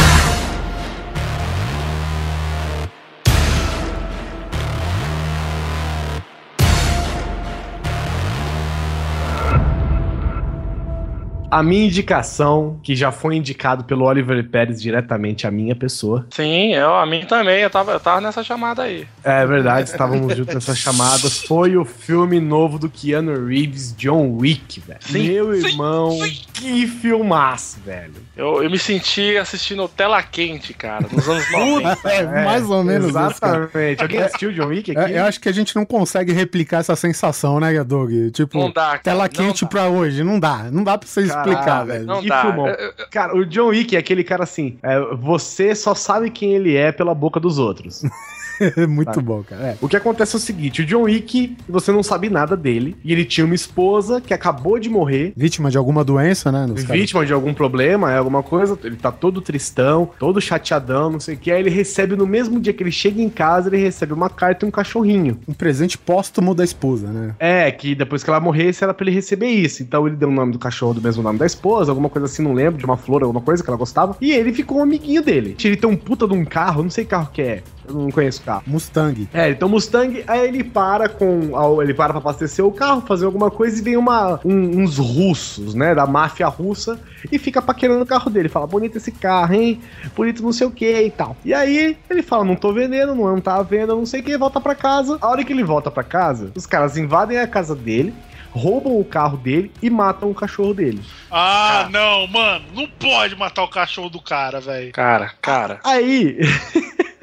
A minha indicação, que já foi indicado pelo Oliver Pérez diretamente à minha pessoa. Sim, eu, a mim também. Eu tava, eu tava nessa chamada aí. É verdade, estávamos juntos nessa [laughs] chamada. Foi o filme novo do Keanu Reeves, John Wick, velho. Sim, Meu sim, irmão, que filmaço, velho. Eu, eu me senti assistindo tela quente, cara, nos anos 90. É, mais ou menos isso, cara. Exatamente. Alguém assistiu John Wick aqui? É, eu acho que a gente não consegue replicar essa sensação, né, Doug? Tipo, Não dá, cara, tela não quente dá. pra hoje. Não dá. Não dá pra você explicar, Caralho, velho. Não que dá. filmão. Cara, o John Wick é aquele cara assim, é, você só sabe quem ele é pela boca dos outros. [laughs] [laughs] Muito Tá. bom, cara. É. O que acontece é o seguinte, o John Wick, você não sabe nada dele, e ele tinha uma esposa que acabou de morrer, Vítima de alguma doença, né? vítima de algum problema, é alguma coisa, ele tá todo tristão, todo chateadão, não sei o que, aí ele recebe no mesmo dia que ele chega em casa, ele recebe uma carta e um cachorrinho. Um presente póstumo da esposa, né? É, que depois que ela morresse era pra ele receber isso. Então ele deu o nome do cachorro do mesmo nome da esposa, alguma coisa assim, não lembro, de uma flor, alguma coisa que ela gostava. E ele ficou um amiguinho dele. Ele tem um puta de um carro, não sei que carro que é. Eu não conheço carro. Mustang. É, um Mustang, aí ele para com. Ele para pra abastecer o carro, fazer alguma coisa, e vem uma, um- uns russos, né? Da máfia russa, e fica paquerando o carro dele. Fala, bonito esse carro, hein? Bonito não sei o que e tal. E aí ele fala, não tô vendendo, não, não tá à venda, não sei o que, volta pra casa. A hora que ele volta pra casa, os caras invadem a casa dele. Roubam o carro dele e matam o cachorro dele. Ah, não, mano, não pode matar o cachorro do cara, velho. Cara, cara. Aí. [laughs]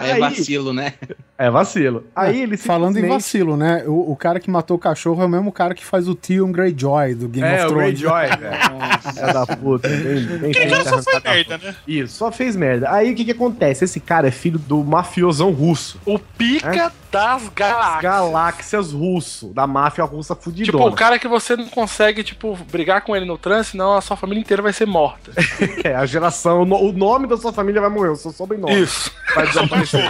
Aí é Aí- vacilo, né? É vacilo. Aí ele Falando em vacilo, né? O, o cara que matou o cachorro é o mesmo cara que faz o Theon Greyjoy do Game É, of o Thrones. Greyjoy, [laughs] velho. É da puta. Bem, bem Aquele cara só arrancar merda, né? Isso, só fez merda. Aí o que que acontece? Esse cara é filho do mafiosão russo. O pica das galáxias. Galáxias russo, da máfia russa fudidona. Tipo, o cara que você não consegue, tipo, brigar com ele no trânsito, senão a sua família inteira vai ser morta. [laughs] É, a geração, o no- o nome da sua família vai morrer, o seu sobrenome. Isso. Vai [laughs] desaparecer.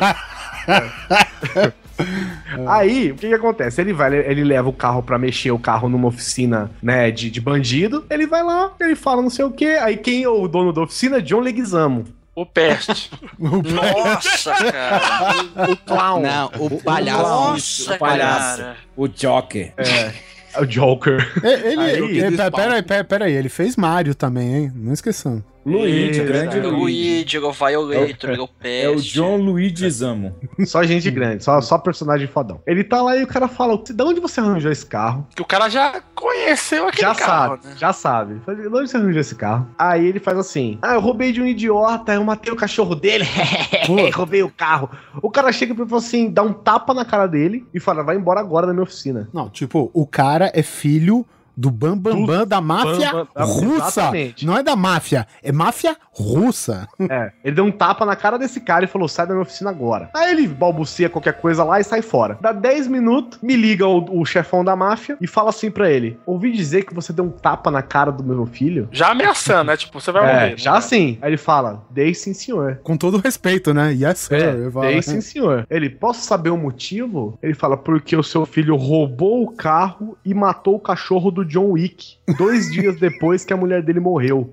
[laughs] Aí, o que que acontece? Ele vai, ele leva o carro pra mexer o carro numa oficina, né, de, de bandido. Ele vai lá, ele fala não sei o quê. Aí quem é o dono da oficina? John Leguizamo. O peste. [laughs] Nossa, cara. O clown. Não, o palhaço. Nossa, o palhaço. cara. O Joker. É o Joker. Ele, ele- pera- pera, pera, pera aí, ele fez Mario também, hein? Não esqueçando. Luigi, É, grande é, Luigi. Luigi, o Violator, o Peste. É o John Luigi Zamo. Só gente grande, só, só personagem fodão. Ele tá lá e o cara fala: de onde você arranjou esse carro? Que o cara já conheceu aquele já carro, sabe, né? já sabe. De onde você arranjou esse carro? Aí ele faz assim: Ah, eu roubei de um idiota, eu matei o cachorro dele, [laughs] [laughs] roubei o carro. O cara chega e fala assim: dá um tapa na cara dele e fala: vai embora agora da minha oficina. Não, tipo, o cara é filho do Bambambam Bam, Bam da máfia Bam Bam, russa. exatamente. Não é da máfia, é máfia russa. É, ele deu um tapa na cara desse cara e falou: sai da minha oficina agora. Aí ele balbucia qualquer coisa lá e sai fora. Dá 10 minutos, me liga o, o chefão da máfia e fala assim pra ele: ouvi dizer que você deu um tapa na cara do meu filho? Já ameaçando, né? Tipo, você vai É, morrer. já né? sim. Aí ele fala: dei sim, senhor. Com todo respeito, né? Yes, sir. É, falo, dei sim, senhor. Ele, posso saber o motivo? Ele fala, porque o seu filho roubou o carro e matou o cachorro do John Wick, dois [laughs] dias depois que a mulher dele morreu.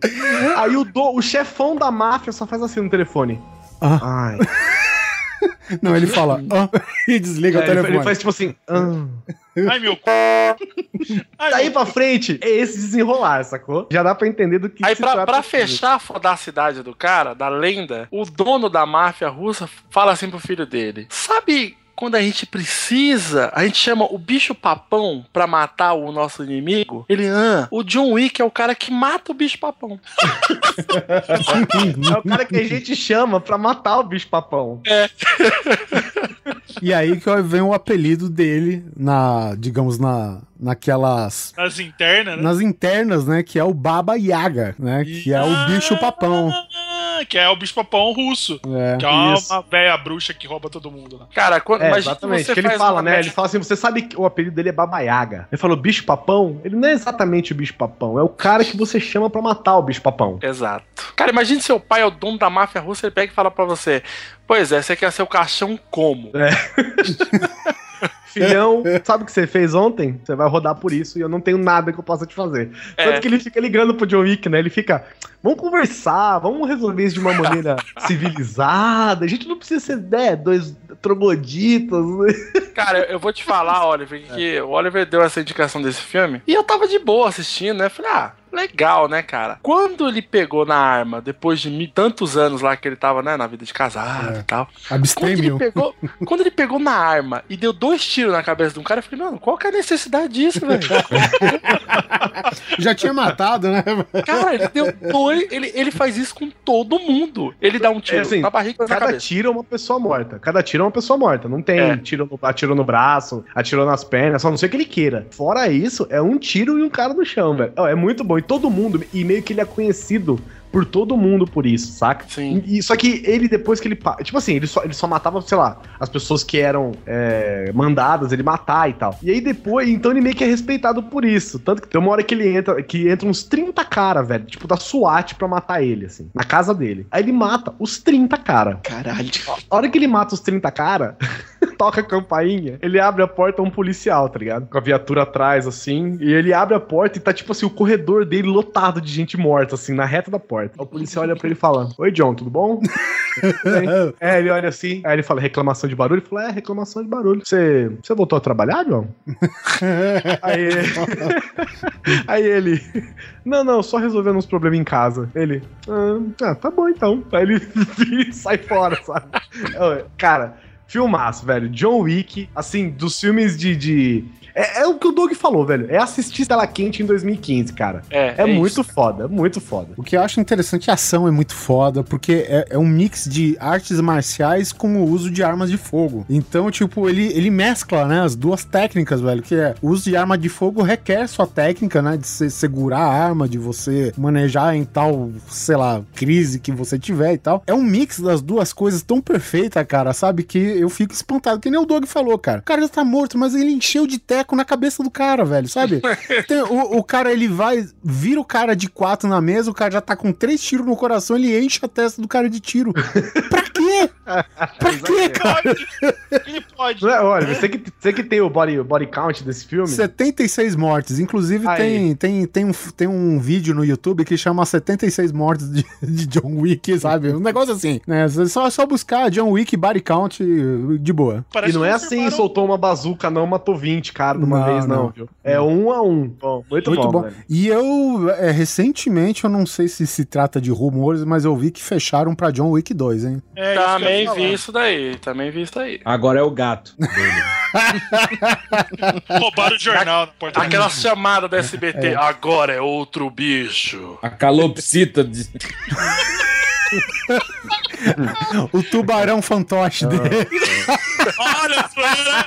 Aí o, do- o chefão da máfia só faz assim no telefone. Ah. Ai. [laughs] Não, ele fala "Ah", [laughs] e desliga É, o ele, telefone. ele faz tipo assim. "Ah". Ai, meu cu. Ai, Daí meu pra frente, é esse desenrolar, sacou? Já dá pra entender do que Aí, se pra, trata pra fechar a fodacidade do cara, da lenda, o dono da máfia russa fala assim pro filho dele: Sabe quando a gente precisa, a gente chama o bicho papão pra matar o nosso inimigo? Ele, ah, o John Wick é o cara que mata o bicho papão. [laughs] É o cara que a gente chama pra matar o bicho papão. [laughs] E aí que vem o apelido dele na, digamos, na, naquelas. Nas internas, né? Nas internas, né? Que é o Baba Yaga, né? Que é o bicho papão. [laughs] Que é o bicho papão russo. É. Que é uma, uma velha bruxa que rouba todo mundo lá. Cara, quando, É, exatamente. você Que ele fala, né? Ele fala assim: você sabe que o apelido dele é Baba Yaga. Ele falou bicho papão. Ele não é exatamente o bicho papão, é o cara que você chama pra matar o bicho papão. Exato. Cara, imagine seu pai é o dono da máfia russa, ele pega e fala pra você: Pois é, você quer ser o caixão como? [laughs] Filhão, sabe o que você fez ontem? Você vai rodar por isso e eu não tenho nada que eu possa te fazer. É. Tanto que ele fica ligando pro John Wick, né? Ele fica, vamos conversar, vamos resolver isso de uma maneira [laughs] civilizada. A gente não precisa ser, né, dois trogloditas. Cara, eu vou te falar, Oliver, [laughs] que o Oliver deu essa indicação desse filme e eu tava de boa assistindo, né? Falei, ah, legal, né, cara? Quando ele pegou na arma, depois de tantos anos lá que ele tava, né, na vida de casado É. e tal. Quando ele, pegou, [laughs] quando ele pegou na arma e deu dois tiros na cabeça de um cara, eu falei, mano, qual que é a necessidade disso, velho? Já tinha matado, né? Cara, ele deu dois. Ele, ele faz isso com todo mundo. Ele dá um tiro É assim, na barriga e na Cada cabeça. tiro é uma pessoa morta. Cada tiro é uma pessoa morta. Não tem É. tiro no, atirou no braço, atirou nas pernas, só não sei que ele queira. Fora isso, é um tiro e um cara no chão, velho. É muito bom. E todo mundo, e meio que ele é conhecido por todo mundo por isso, saca? Sim. E, só que ele, depois que ele. Tipo assim, ele só, ele só matava, sei lá, as pessoas que eram é, mandadas ele matar e tal. E aí depois, então ele meio que é respeitado por isso. Tanto que tem uma hora que ele entra, que entra uns 30 cara, velho, tipo da SWAT pra matar ele, assim, na casa dele. Aí ele mata os 30 cara. Caralho. A hora que ele mata os 30 cara, [laughs] toca a campainha, ele abre a porta a um policial, tá ligado? Com a viatura atrás, assim, e ele abre a porta e tá, tipo assim, o corredor dele lotado de gente morta, assim, na reta da porta. O policial olha pra ele e fala, Oi, John, tudo bom? Tudo [laughs] bem?" é, ele olha assim, aí ele fala, reclamação de barulho? Ele fala, é, reclamação de barulho. Você, você voltou a trabalhar, John? [laughs] aí, [laughs] aí ele, não, não, só resolvendo uns problemas em casa. Ele, ah, ah, tá bom então. Aí ele sai fora, sabe? Ô, Cara, filmaço, velho. John Wick, assim, dos filmes de. de- É, é o que o Doug falou, velho. É assistir Tela Quente em 2015, cara. É, É, é muito isso. foda, é muito foda. O que eu acho interessante, a ação é muito foda, porque é, é um mix de artes marciais com o uso de armas de fogo. Então, tipo, ele, ele mescla, né, as duas técnicas, velho, que é o uso de arma de fogo requer sua técnica, né, de você segurar a arma, de você manejar em tal, sei lá, crise que você tiver e tal. É um mix das duas coisas tão perfeita, cara, sabe, que eu fico espantado, que nem o Doug falou, cara. O cara já tá morto, mas ele encheu de teco na cabeça do cara, velho, sabe? [laughs] Tem- o, o cara, ele vai, vira o cara de quatro na mesa, o cara já tá com três tiros no coração, ele enche a testa do cara de tiro. pra quê? Pra quê, cara? Ele pode. Não é, olha, você que, você que tem o body, body count desse filme. 76 mortes. Inclusive, Aí. tem, tem, tem, um, tem um vídeo no YouTube que chama 76 mortes de, de John Wick, sabe? Um negócio assim, né? É só, só buscar John Wick body count de boa. E não é que assim, soltou uma bazuca, não, matou 20 cara de uma Não, vez, não, não. viu? É um a um. Bom, muito, Muito bom, bom. E eu, é, recentemente, eu não sei se se trata de rumores, mas eu vi que fecharam pra John Wick 2, hein? É, isso Também falar. vi isso daí, também vi isso daí. Agora é o gato dele. [laughs] Roubaram o jornal Aquela chamada da SBT, agora é outro bicho. A calopsita de... [laughs] O tubarão fantoche dele. [laughs] Olha, Fran!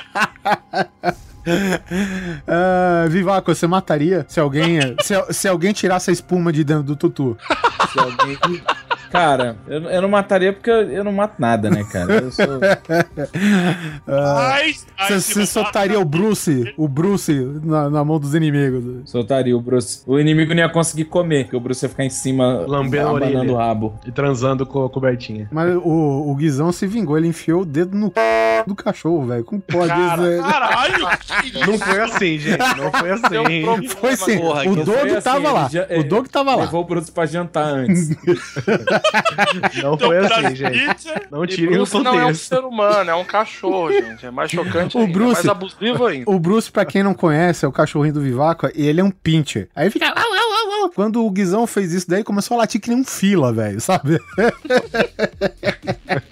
Ah, Vivaco, você mataria se alguém, se, se alguém tirasse a espuma de dentro do tutu? Se alguém, Cara, eu, eu não mataria porque eu, eu não mato nada, né, cara? Eu sou. [laughs] Ah, Você você soltaria o Bruce, o Bruce na, na mão dos inimigos. Soltaria o Bruce. O inimigo não ia conseguir comer, porque o Bruce ia ficar em cima, Lambendo o rabo. E transando com a cobertinha. Mas o, o Guizão se vingou, ele enfiou o dedo no c... do cachorro, velho. Como pode Cara, isso? caralho? [laughs] Não foi assim, gente. Não foi Deu um assim. problema, Foi sim. Porra, o Doug assim, tava lá. já- O Doug tava lá. Levou o Bruce pra jantar antes. [laughs] Não Deu foi assim, gente. Não tirem o Bruce não é um contexto. ser humano, é um cachorro, gente. É mais [laughs] chocante O ainda, Bruce- é mais abusivo ainda. O Bruce, pra quem não conhece, é o cachorrinho do Vivaco e ele é um pincher. Aí fica. Au, au, au, au. Quando o Guizão fez isso daí, começou a latir que nem um fila, velho, sabe? [laughs]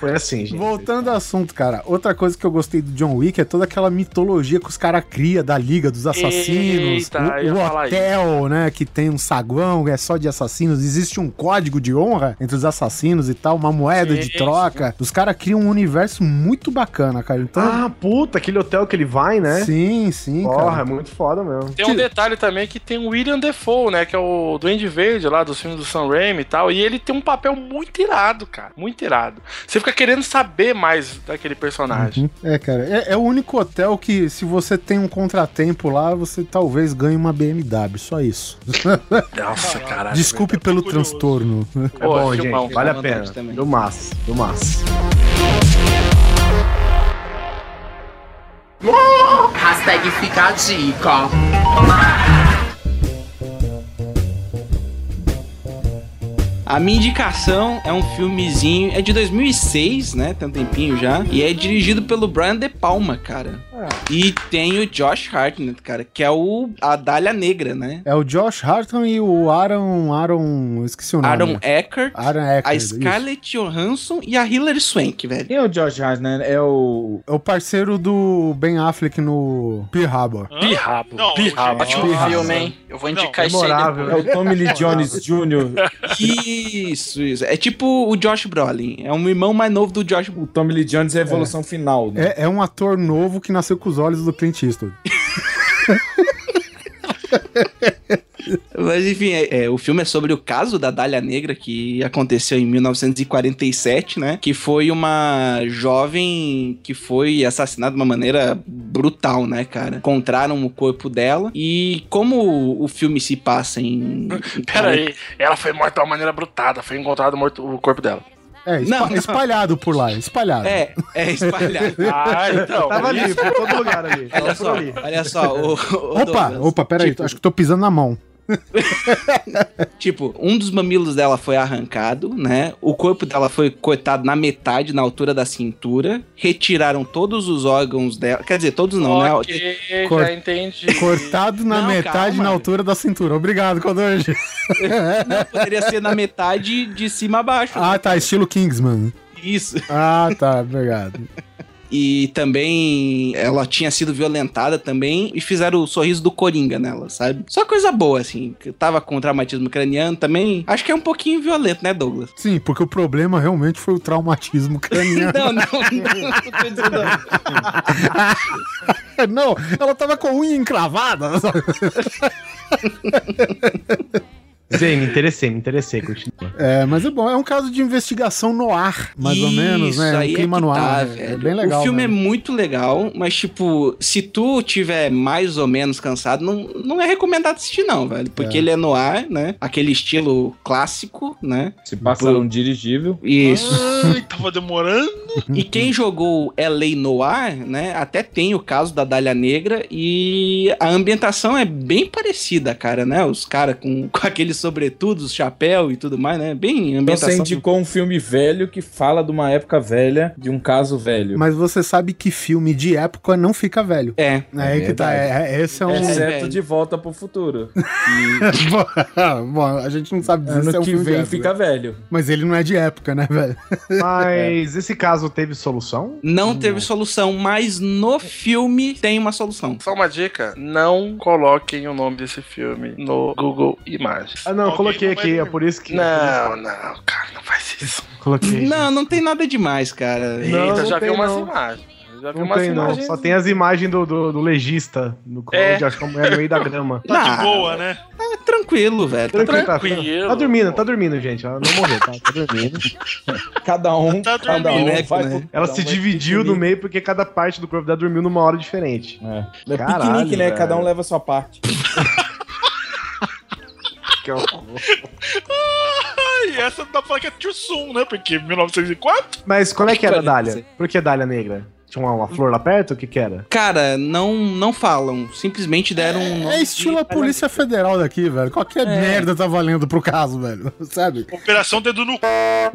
Foi assim, gente. Voltando ao assunto, cara, outra coisa que eu gostei do John Wick é toda aquela mitologia que os caras criam da Liga dos Assassinos, Eita, o, o hotel, né, que tem um saguão, é só de assassinos, existe um código de honra entre os assassinos e tal, uma moeda de troca. Os caras criam um universo muito bacana, cara. Então, Ah, puta, aquele hotel que ele vai, né? sim, sim, Porra, cara. é muito foda mesmo. Tem um detalhe também que tem o William Defoe, né? Que é o Duende Verde lá dos filmes do Sam Raimi e tal. E ele tem um papel muito irado, cara. Muito irado. Você fica querendo saber mais daquele personagem. É, cara, é, é o único hotel que, se você tem um contratempo lá, você talvez ganhe uma BMW, só isso. Nossa, caralho. Desculpe pelo curioso. transtorno. É Pô, bom, filmão, gente. Vale a pena. também. Do massa, do massa. Hashtag fica a dica. A minha indicação é um filmezinho, é de 2006, né? Tem um tempinho já. E é dirigido pelo Brian De Palma, cara. E tem o Josh Hartnett, cara, que é o a Dália Negra, né? É o Josh Harton e o Aaron. Aaron. Esqueci o nome. Aaron Eckhart, Aaron a Eckhart. isso. Scarlett Johansson e a Hilary Swank, velho. Quem é o Josh Hartnett? É o. É o parceiro do Ben Affleck no? Pirrabo. Não, Pirrabo. gente, Ótimo filme, hein? Eu vou indicar isso aí memorável. depois. É o Tommy Lee Jones [laughs] Jr. Isso, isso. É tipo o Josh Brolin. É um irmão mais novo do Josh O Tommy Lee Jones é a evolução final, né? É, é um ator novo que nasceu com os olhos do Clint Eastwood. [laughs] Mas enfim, é, é, o filme é sobre o caso da Dália Negra que aconteceu em 1947, né? Que foi uma jovem que foi assassinada de uma maneira brutal, né, cara? Encontraram o corpo dela e como o filme se passa em... Pera aí. Ela foi morta de uma maneira brutada. Foi encontrado morto o corpo dela. É, espa- Não, não. espalhado por lá, espalhado. É, é espalhado. [laughs] Ah, então. Tava ali, por todo [laughs] lugar ali. Tava Olha por só, ali. olha só. O, o Opa, Douglas, opa, peraí, tipo, acho que tô pisando na mão. [laughs] Tipo, um dos mamilos dela foi arrancado, né? O corpo dela foi cortado na metade, na altura da cintura. Retiraram todos os órgãos dela. Quer dizer, todos não, né? Ok, Cor- já entendi. Cortado na Não, metade calma. na altura da cintura. Obrigado. [laughs] Não, poderia ser na metade de cima a baixo. Ah, tá, estilo Kingsman. Isso. Ah, tá, obrigado. E também ela tinha sido violentada também e fizeram o sorriso do Coringa nela, sabe? Só coisa boa, assim. que Tava com traumatismo craniano também. Acho que é um pouquinho violento, né, Douglas? Sim, porque o problema realmente foi o traumatismo craniano. [laughs] Não, não, não, não tô dizendo. Não, [laughs] ela tava com a unha encravada. [laughs] Zé, me interessei, me interessei, continua. É, mas é bom, é um caso de investigação no ar, mais ou menos, né? aí Um clima é que no ar. tá, é velho. bem legal. O filme mesmo. é muito legal, mas, tipo, se tu tiver mais ou menos cansado, não, não é recomendado assistir, não, velho. Porque É. ele é no ar, né? Aquele estilo clássico, né? Se passa num dirigível. Isso. Ai, tava demorando. [laughs] E quem jogou LA Noir, né? Até tem o caso da Dália Negra e a ambientação é bem parecida, cara, né? Os caras com, [laughs] com aqueles sobretudos, chapéu e tudo mais, né? Bem Então você ambientação. indicou um filme velho que fala de uma época velha, de um caso velho. Mas você sabe que filme de época não fica velho. É. É aí que tá. É, é- esse é um. Exceto velho. de volta pro futuro. [laughs] [laughs] Bom, a gente não sabe dizer se é um que filme de vem época. fica velho. Mas ele não é de época, né, velho? [laughs] Mas esse caso teve solução? Não teve solução, mas no filme tem uma solução. Só uma dica: não coloquem o nome desse filme no Google Imagens. Ah, não, coloquei não vai aqui, é por isso que. Não, não, cara, não faz isso. Coloquei. Não, não tem nada demais, cara. Não, Eita, não já tem, vi umas não. imagens. Já Não tem, não. Só tem as imagens do, do, do legista no É. onde acho que a mulher no meio da grama. Tá Não. de boa, né? É tranquilo. tranquilo, velho. Tá Tranquilo, tá, tranquilo. tá dormindo, tá dormindo, gente. Ela não morreu, tá, tá dormindo. Cada um, Tá cada um dormindo, vai né? pro- Ela cada se um dividiu no meio porque cada parte do corpo dela dormiu numa hora diferente. É, é Caralho, piquenique, né? velho. Cada um leva a sua parte. Que horror. [laughs] E essa dá pra falar que é Too Soon, né? Porque 1904. Mas como é que era a Dália? Por que Dália negra? Tinha uma, uma flor lá perto? O que que era? Cara, não, não falam. Simplesmente deram um nome É estilo a Polícia Federal daqui, velho. Qualquer merda tá valendo pro caso, velho. [laughs] Sabe? Operação Dedo no c.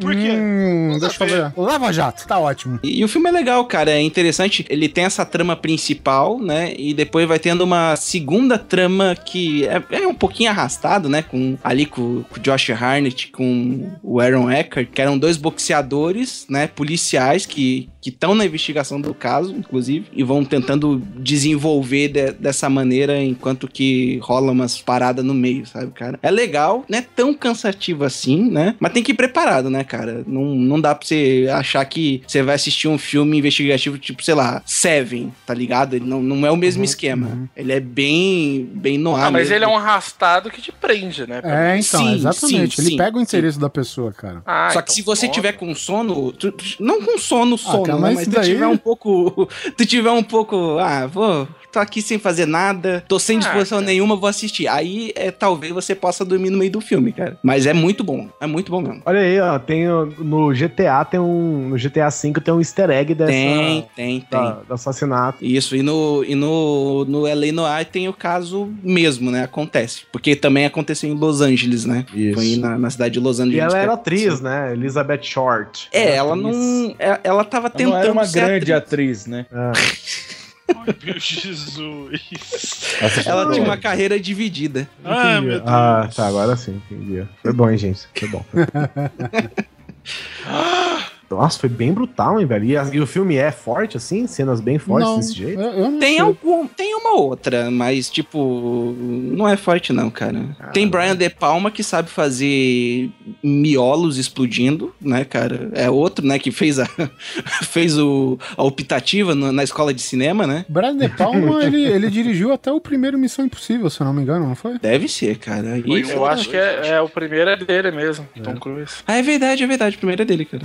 Por quê? Hum, deixa eu ver. Lava Jato, tá ótimo. E, e o filme é legal, cara. É interessante. Ele tem essa trama principal, né? E depois vai tendo uma segunda trama que é, é um pouquinho arrastado, né? Com, ali com, com o Josh Harnett, com o Aaron Eckhart, que eram dois boxeadores, né? Policiais que estão na investigação do caso, inclusive, e vão tentando desenvolver de- dessa maneira enquanto que rola umas paradas no meio, sabe, cara? É legal, não é tão cansativo assim, né? Mas tem que ir preparado, né, cara? Não, não dá pra você achar que você vai assistir um filme investigativo tipo, sei lá, Seven, tá ligado? Ele não, não é o mesmo esquema. Ele é bem, bem no ar. Ah, mas mesmo. ele é um arrastado que te prende, né? É, então, Sim, exatamente. sim, Ele sim, pega o interesse da pessoa, cara. Ah, Só que então se você pode. tiver com sono, tu- tu- não com sono, sono, cara, né? mas mas daí- tiver um pouco, [laughs] tu tiver um pouco, ah, vou, tô aqui sem fazer nada, tô sem Ah, disposição cara. nenhuma, vou assistir. Aí, é, talvez você possa dormir no meio do filme, cara. Mas é muito bom, é muito bom mesmo. Olha aí, ó, tem no GTA tem um. No GTA V tem um easter egg dessa. Tem, tem, tem. da- do assassinato. Isso, e no, e no, no LA Noir tem o caso mesmo, né? Acontece. Porque também aconteceu em Los Angeles, né? Isso. Foi na, na cidade de Los Angeles. E ela era aconteceu. atriz, né? Elizabeth Short. É, ela atriz. não. é- Ela tava Ela tentando. não era uma ser grande atriz. atriz, né? É. [laughs] Ai, meu Jesus. Ela tinha uma carreira dividida. Entendi. meu Deus. Ah, tá, agora sim, entendi. Foi bom, hein, gente? Foi bom. [laughs] Nossa, foi bem brutal, hein, velho? E, a- e o filme é forte, assim? Cenas bem fortes não, desse jeito? Eu, eu não Tem, sei. algum, tem uma outra, mas, tipo, não é forte, não, cara. Tem Brian De Palma que sabe fazer miolos explodindo, né, cara? É outro, né, que fez a, [laughs] fez o, a optativa no- na escola de cinema, né? Brian De Palma, [laughs] ele, ele dirigiu até o primeiro Missão Impossível, se eu não me engano, não foi? Deve ser, cara. Foi Eu acho que é, é o primeiro é dele mesmo, Tom Cruise. Ah, é verdade, é verdade. O primeiro é dele, cara.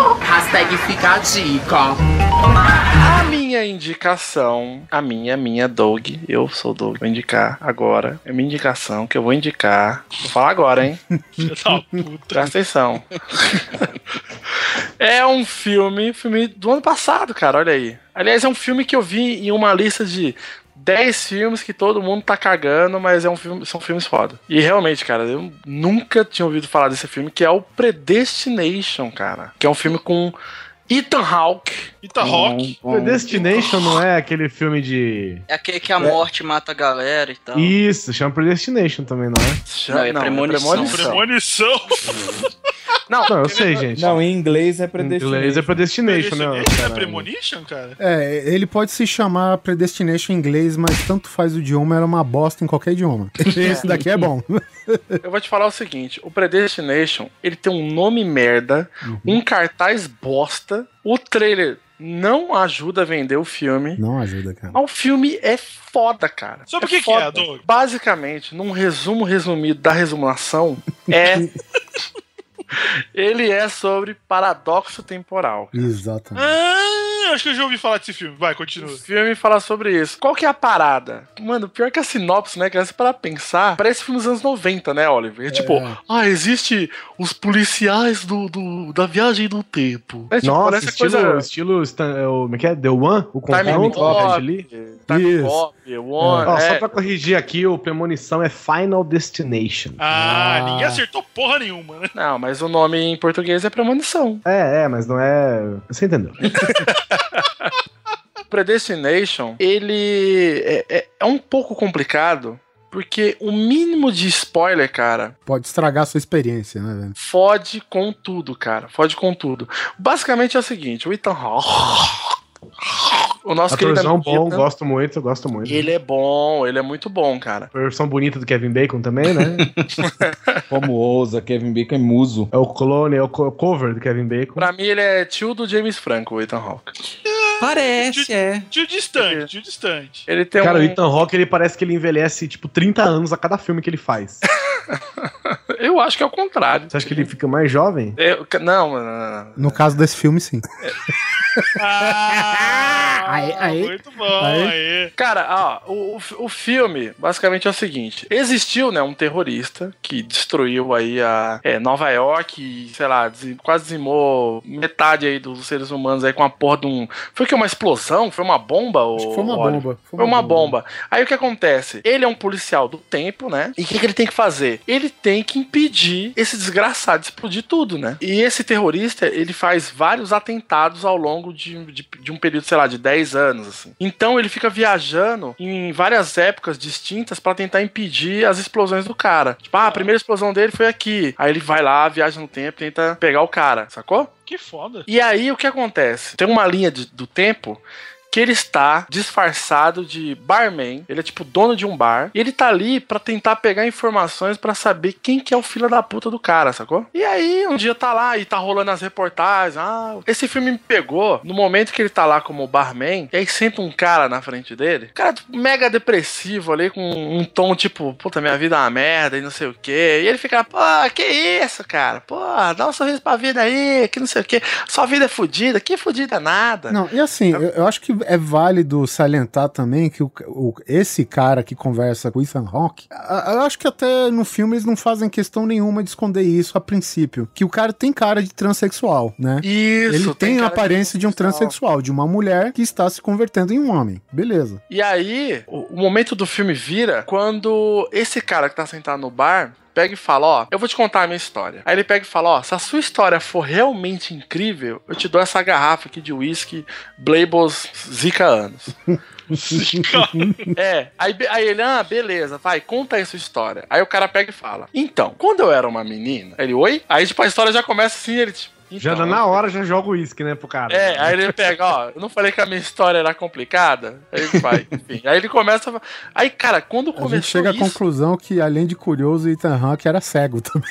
Hashtag fica a dica. A minha indicação, a minha, minha Doug, eu sou Doug, vou indicar agora. É minha indicação que eu vou indicar. Vou falar agora, hein? Puta. Presta atenção. é um filme, filme do ano passado, cara, olha aí. Aliás, é um filme que eu vi em uma lista de 10 filmes que todo mundo tá cagando, mas é um filme, são filmes foda. E realmente, cara, eu nunca tinha ouvido falar desse filme, que é o Predestination, cara. Que é um filme com Ethan Hawke. Bom, bom. Predestination não é aquele filme de. É aquele que a morte mata a galera e tal. Isso, chama Predestination também, não é? Não, é premonição. Premonição. Não, [laughs] Não, eu sei, gente. Não, em inglês é Em predestinado. inglês é Predestination, né? Predestination é caralho? Premonition, cara? É, ele pode se chamar Predestination em inglês, mas tanto faz o idioma, era uma bosta em qualquer idioma. [laughs] Esse daqui é bom. [laughs] Eu vou te falar o seguinte: o Predestination, ele tem um nome merda, um cartaz bosta, o trailer não ajuda a vender o filme. Não ajuda, cara. Mas o filme é foda, cara. Sobre é o que que foda. é, Doug? Basicamente, num resumo resumido da resumulação, [laughs] é. Ele é sobre paradoxo temporal. Exatamente. Ah, acho que eu já ouvi falar desse filme. Vai, O continua. filme fala sobre isso. Qual que é a parada? Mano, pior que a sinopse, né, cara? Se para pensar, parece filme dos anos 90, né, Oliver? É tipo, ah, existe os policiais do, do- da viagem do tempo. É, tipo, Nossa, parece estilo, coisa... estilo Stan- é o, como é que é? The One? O Time Cop, Li? Time Isso. Cop, One, Ó, é. Só pra corrigir aqui, o Premonição é Final Destination. Ah, Ah. ninguém acertou porra nenhuma, né? Não, mas o nome em português é Premonição. É, é, mas não é. Você entendeu? [laughs] Predestination, ele é, é- é um pouco complicado, porque o mínimo de spoiler, cara, Pode estragar a sua experiência, né, velho? fode com tudo, cara. Fode com tudo. Basicamente é o seguinte, o Ethan Hawke... O nosso querido Atorzão amigo bom, gosto muito, gosto muito. Ele é bom, ele é muito bom, cara. Versão bonita do Kevin Bacon também, né? [laughs] Como ousa, Kevin Bacon é muso. é o clone, é o co- cover do Kevin Bacon. Pra mim, ele é tio do James Franco, o Ethan Hawke. Parece, é. Tio distante, tio distante. Ele tem Cara, um... o Ethan Hawke, ele parece que ele envelhece, tipo, 30 anos a cada filme que ele faz. [laughs] Eu acho que é o contrário. Você acha que ele fica mais jovem? Eu- não, não, não, não. No caso desse filme, sim. Ah, Aê, aê. Muito bom, Aê. aê. Cara, ó, o, o, filme basicamente é o seguinte: existiu, né, um terrorista que destruiu aí a é, Nova York e, sei lá, quase dizimou metade aí dos seres humanos aí com a porra de um. Foi que uma explosão? Foi uma bomba? Acho que foi uma Oliver? bomba. Foi uma bomba. Aí o que acontece? Ele é um policial do tempo, né? E o que, que ele tem que fazer? Ele tem que impedir esse desgraçado de explodir tudo, né? E esse terrorista, ele faz vários atentados ao longo de, de, de um período, sei lá, de 10 anos, assim. Então ele fica viajando em várias épocas distintas pra tentar impedir as explosões do cara. Tipo, ah, a primeira explosão dele foi aqui. Aí ele vai lá, viaja no tempo, tenta pegar o cara, sacou? Que foda. E aí o que acontece? Tem uma linha de- do tempo que ele está disfarçado de barman, ele é tipo dono de um bar, e ele tá ali pra tentar pegar informações pra saber quem que é o filho da puta do cara, sacou? E aí um dia tá lá e tá rolando as reportagens, ah, esse filme me pegou. No momento que ele tá lá como barman, e aí senta um cara na frente dele, cara tipo, mega depressivo ali, com um tom tipo, puta, minha vida é uma merda e não sei o que, e ele fica, pô, que isso, cara, pô, dá um sorriso pra vida aí, que não sei o que, sua vida é fodida, que fodida nada. Não, e assim, eu, eu acho que é válido salientar também que o, o- esse cara que conversa com o Ethan Hawke, a- eu acho que até no filme eles não fazem questão nenhuma de esconder isso a princípio. Que o cara tem cara de transexual, né? Isso, Ele tem, a cara aparência de um transexual, de uma mulher que está se convertendo em um homem. Beleza. E aí, o, o momento do filme vira quando esse cara que tá sentado no bar pega e fala, ó, eu vou te contar a minha história. Aí ele pega e fala, ó, se a sua história for realmente incrível, eu te dou essa garrafa aqui de whisky Blables Zika anos. É, aí, aí ele, ah, beleza, vai, conta aí sua história. Aí o cara pega e fala, então, quando eu era uma menina, ele, oi? Aí, tipo, a história já começa assim, ele, tipo, então, dá na hora, já joga o uísque, né, pro cara. é, aí ele pega, ó, eu não falei que a minha história era complicada? Aí ele vai, [laughs] enfim. Aí ele começa. a- Aí, cara, quando A começou gente chega à isso. conclusão que, além de curioso, o Ethan Hawke era cego também.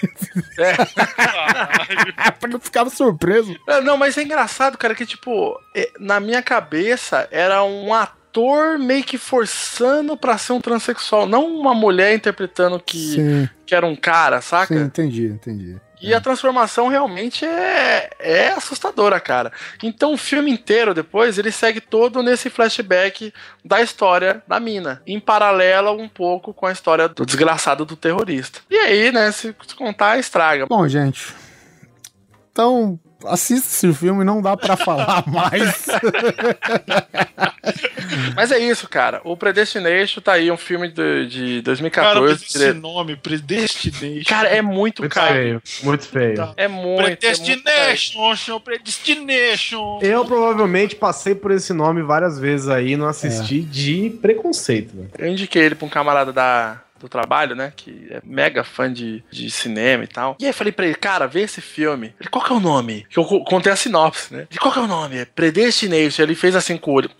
[laughs] pra não ficar surpreso. É, Não, mas é engraçado, cara, que, tipo, é, na minha cabeça era um ator meio que forçando pra ser um transexual, não uma mulher interpretando que, Sim, que era um cara, saca? sim, entendi, entendi. E a transformação realmente é, é assustadora, cara. Então o filme inteiro depois ele segue todo nesse flashback da história da mina, em paralelo um pouco com a história do desgraçado do terrorista. E aí, né, se, contar estraga. Bom, gente. Então, assista esse filme, não dá pra falar [laughs] mais. Mas é isso, cara. O Predestination tá aí, um filme de, de Cara, 2014. mas esse nome, Predestination. Cara, é muito, Muito caro. feio, muito feio. Tá. É muito. é muito. Predestination, Predestination. Eu provavelmente passei por esse nome várias vezes aí, não assisti de preconceito, velho. Eu indiquei ele pra um camarada da, do trabalho, né? Que é mega fã de, de cinema e tal. E aí falei pra ele, cara, vê esse filme. Ele, qual que é o nome? Que eu co- contei a sinopse, né? Ele, qual que é o nome? É Predestination. Ele fez assim com o olho. [laughs]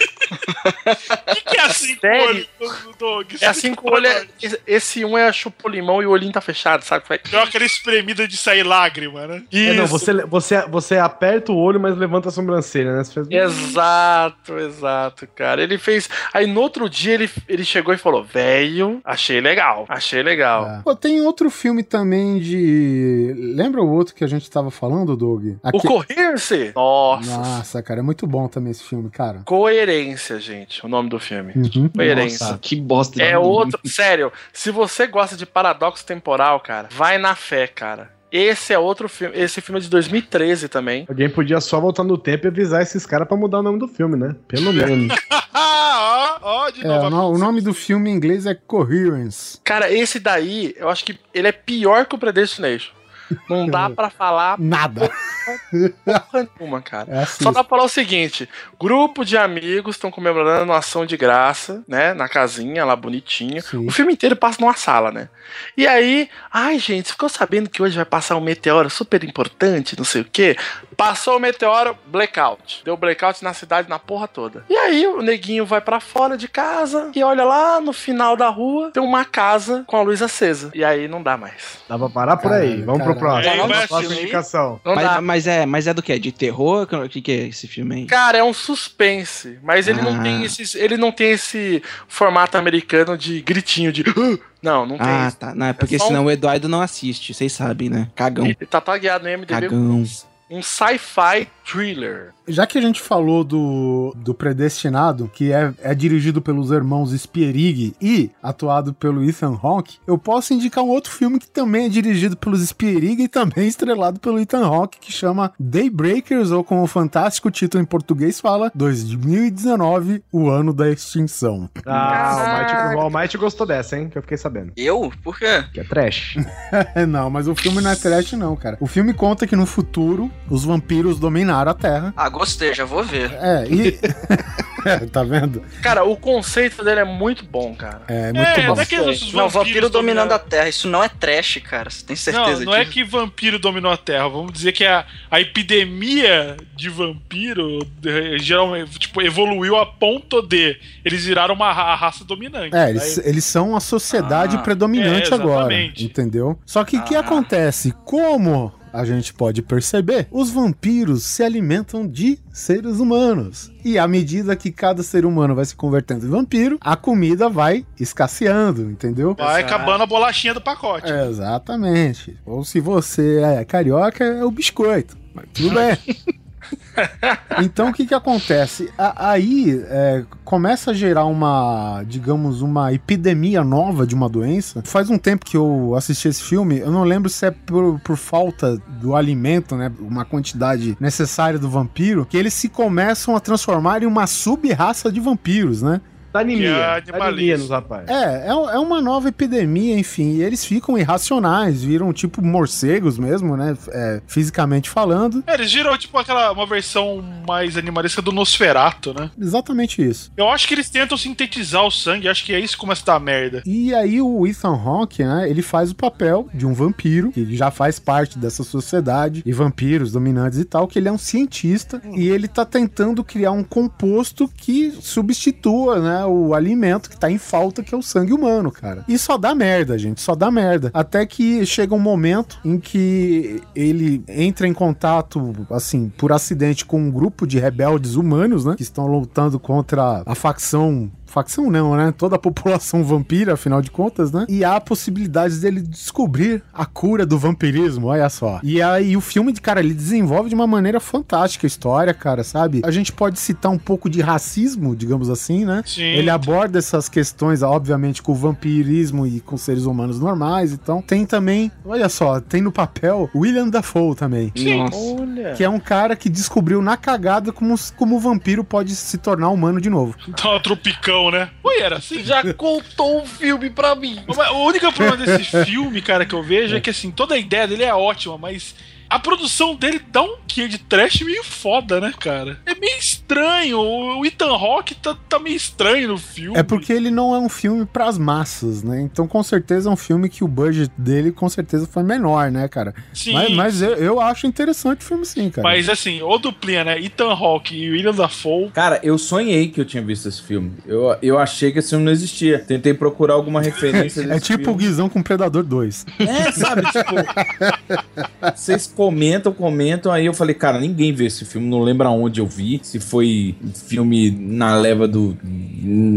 [laughs] O que, que é assim com o Sério? olho, Doug? É assim com o olho. é- esse- um é chupolimão e o olhinho tá fechado, sabe? Vai- Deu aquela espremida de sair lágrima, né? É, não, você, você, você aperta o olho, mas levanta a sobrancelha, né? Você faz... Exato, exato, cara. Ele fez. Aí no outro dia ele, ele chegou e falou: Velho, achei legal, achei legal. É. Pô, tem outro filme também de. Lembra o outro que a gente tava falando, Doug? O Aque- Coerce? Nossa. Nossa, cara, é muito bom também esse filme, cara. Coerência, gente, o nome do filme. Uhum. Coerência. Nossa, que bosta. de É outro. Sério, se você gosta de paradoxo temporal, cara, vai na fé, cara. Esse é outro filme. Esse filme é de 2013 também. Alguém podia só voltar no tempo e avisar esses caras pra mudar o nome do filme, né? Pelo menos. Ah, [laughs] ó, ó, de É, novo. o, no- o nome do filme em inglês é Coherence. Cara, esse daí, eu acho que ele é pior que o Predestination. Não dá pra falar Nada. porra nenhuma, cara. É assim. Só dá pra falar o seguinte: grupo de amigos estão comemorando uma ação de graça, né? Na casinha lá bonitinha. Sim. O filme inteiro passa numa sala, né? E aí, ai, gente, você ficou sabendo que hoje vai passar um meteoro super importante, não sei o quê? Passou o meteoro, blackout. Deu blackout na cidade, na porra toda. E aí, o neguinho vai pra fora de casa e olha lá no final da rua, tem uma casa com a luz acesa. E aí não dá mais. Dá pra parar por aí. Vamos caralho. Próxima. Aí vai próxima indicação. Não Mas, mas é, mas é do que? De terror? O que, que é esse filme aí? Cara, é um suspense, mas ele não Ah. tem esse, ele não tem esse formato americano de gritinho de não, não tem Ah, isso. tá. Não, é porque um- senão o Eduardo não assiste, vocês sabem, né? Cagão. Ele tá tagueado no MDB Cagão. um sci-fi thriller. Já que a gente falou do, do Predestinado, que é, é dirigido pelos irmãos Spierig e atuado pelo Ethan Hawke, eu posso indicar um outro filme que também é dirigido pelos Spierig e também estrelado pelo Ethan Hawke, que chama Daybreakers, ou como o fantástico título em português fala, 2019, o ano da extinção. Ah, o Might, o Almighty gostou dessa, hein? Que eu fiquei sabendo. Eu? Por quê? Que é trash. [laughs] não, mas o filme não é trash não, cara. O filme conta que no futuro, os vampiros dominaram a Terra. Ah, gostei, já vou ver. É, e... É, [laughs] tá vendo? Cara, o conceito dele é muito bom, cara. É muito É, bom. não é que Não, vampiro dominando a Terra. Isso não é trash, cara. Você tem certeza Não, não é disso? que vampiro dominou a Terra. Vamos dizer que a, a epidemia de vampiro eh, geralmente tipo, evoluiu a ponto de eles viraram uma ra- raça dominante. É, eles, eles são a sociedade Ah, predominante é, agora, exatamente. entendeu? Só que o que Ah. acontece? Como a gente pode perceber, os vampiros se alimentam de seres humanos. E à medida que cada ser humano vai se convertendo em vampiro, a comida vai escasseando, entendeu? Vai Exato. acabando a bolachinha do pacote. É, exatamente. Ou se você é carioca, é o biscoito. Mas tudo bem. [laughs] Então o que que acontece? A- aí é, começa a gerar uma, digamos, uma epidemia nova de uma doença. Faz um tempo que eu assisti esse filme, eu não lembro se é por, por falta do alimento, né? Uma quantidade necessária do vampiro, que eles se começam a transformar em uma sub-raça de vampiros, né? Da anemia. Que é Da anemia nos rapazes. É, é, é uma nova epidemia, enfim. E eles ficam irracionais, viram tipo morcegos mesmo, né? É, fisicamente falando. É, eles viram tipo aquela uma versão mais animalesca do Nosferato, né? Exatamente isso. Eu acho que eles tentam sintetizar o sangue, acho que é isso que começa a dar merda. E aí o Ethan Hawke, né? Ele faz o papel de um vampiro, que já faz parte dessa sociedade, e vampiros dominantes e tal, que ele é um cientista, e ele tá tentando criar um composto que substitua, né? O alimento que tá em falta, que é o sangue humano, cara. E só dá merda, gente, só dá merda. Até que chega um momento em que ele entra em contato, assim, por acidente com um grupo de rebeldes humanos, né? Que estão lutando contra a facção facção não, né? Toda a população vampira, afinal de contas, né? E há possibilidades dele descobrir a cura do vampirismo, olha só. E aí o filme, cara, ele desenvolve de uma maneira fantástica a história, cara, sabe? A gente pode citar um pouco de racismo, digamos assim, né? Sim. Ele aborda essas questões, obviamente, com o vampirismo e com seres humanos normais, então tem também, olha só, tem no papel William Dafoe também. Nossa. Olha. Que é um cara que descobriu na cagada como, como o vampiro pode se tornar humano de novo. Então, tropicão, né? Oi, era assim. Já contou o filme pra mim. O único problema desse filme, cara, que eu vejo é que assim, toda a ideia dele é ótima, mas a produção dele dá um quê de trash meio foda, né, cara? É meio estranho. O Ethan Hawke tá, tá meio estranho no filme. É porque ele não é um filme pras massas, né? Então, com certeza, é um filme que o budget dele, com certeza, foi menor, né, cara? Sim, mas mas eu, eu acho interessante o filme, sim, cara. Mas assim, o duplinha, né? Ethan Hawke e William Dafoe. Cara, eu sonhei que eu tinha visto esse filme. Eu, eu achei que esse filme não existia. Tentei procurar alguma referência [laughs] desse É tipo o filme. Guizão com Predador 2. É, sabe? Tipo, [laughs] vocês comentam, comentam. Aí eu falei, cara, ninguém vê esse filme. Não lembro aonde eu vi. Se foi um filme na leva do.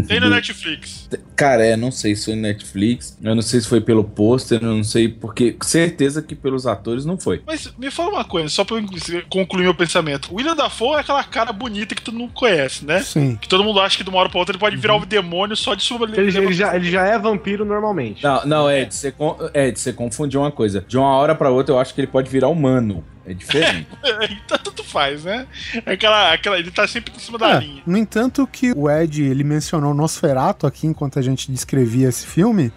Tem na do- Netflix. Cara, é, não sei se foi Netflix. Eu não sei se foi pelo pôster. Eu não sei. Porque certeza que pelos atores não foi. Mas me fala uma coisa, só pra eu concluir meu pensamento. O William Dafoe é aquela cara bonita que todo mundo conhece, né? Sim. Que todo mundo acha que de uma hora pra outra ele pode virar um demônio só de sua Ele, ele já, ele já é vampiro normalmente. Não, não, Ed, você, con- Ed, você confundiu uma coisa. De uma hora pra outra, eu acho que ele pode virar humano. É diferente. [laughs] então tanto faz, né? É Aquela, aquela, ele tá sempre em cima da É, linha. no entanto, que o Ed, ele mencionou Nosferato aqui enquanto a gente descrevia esse filme.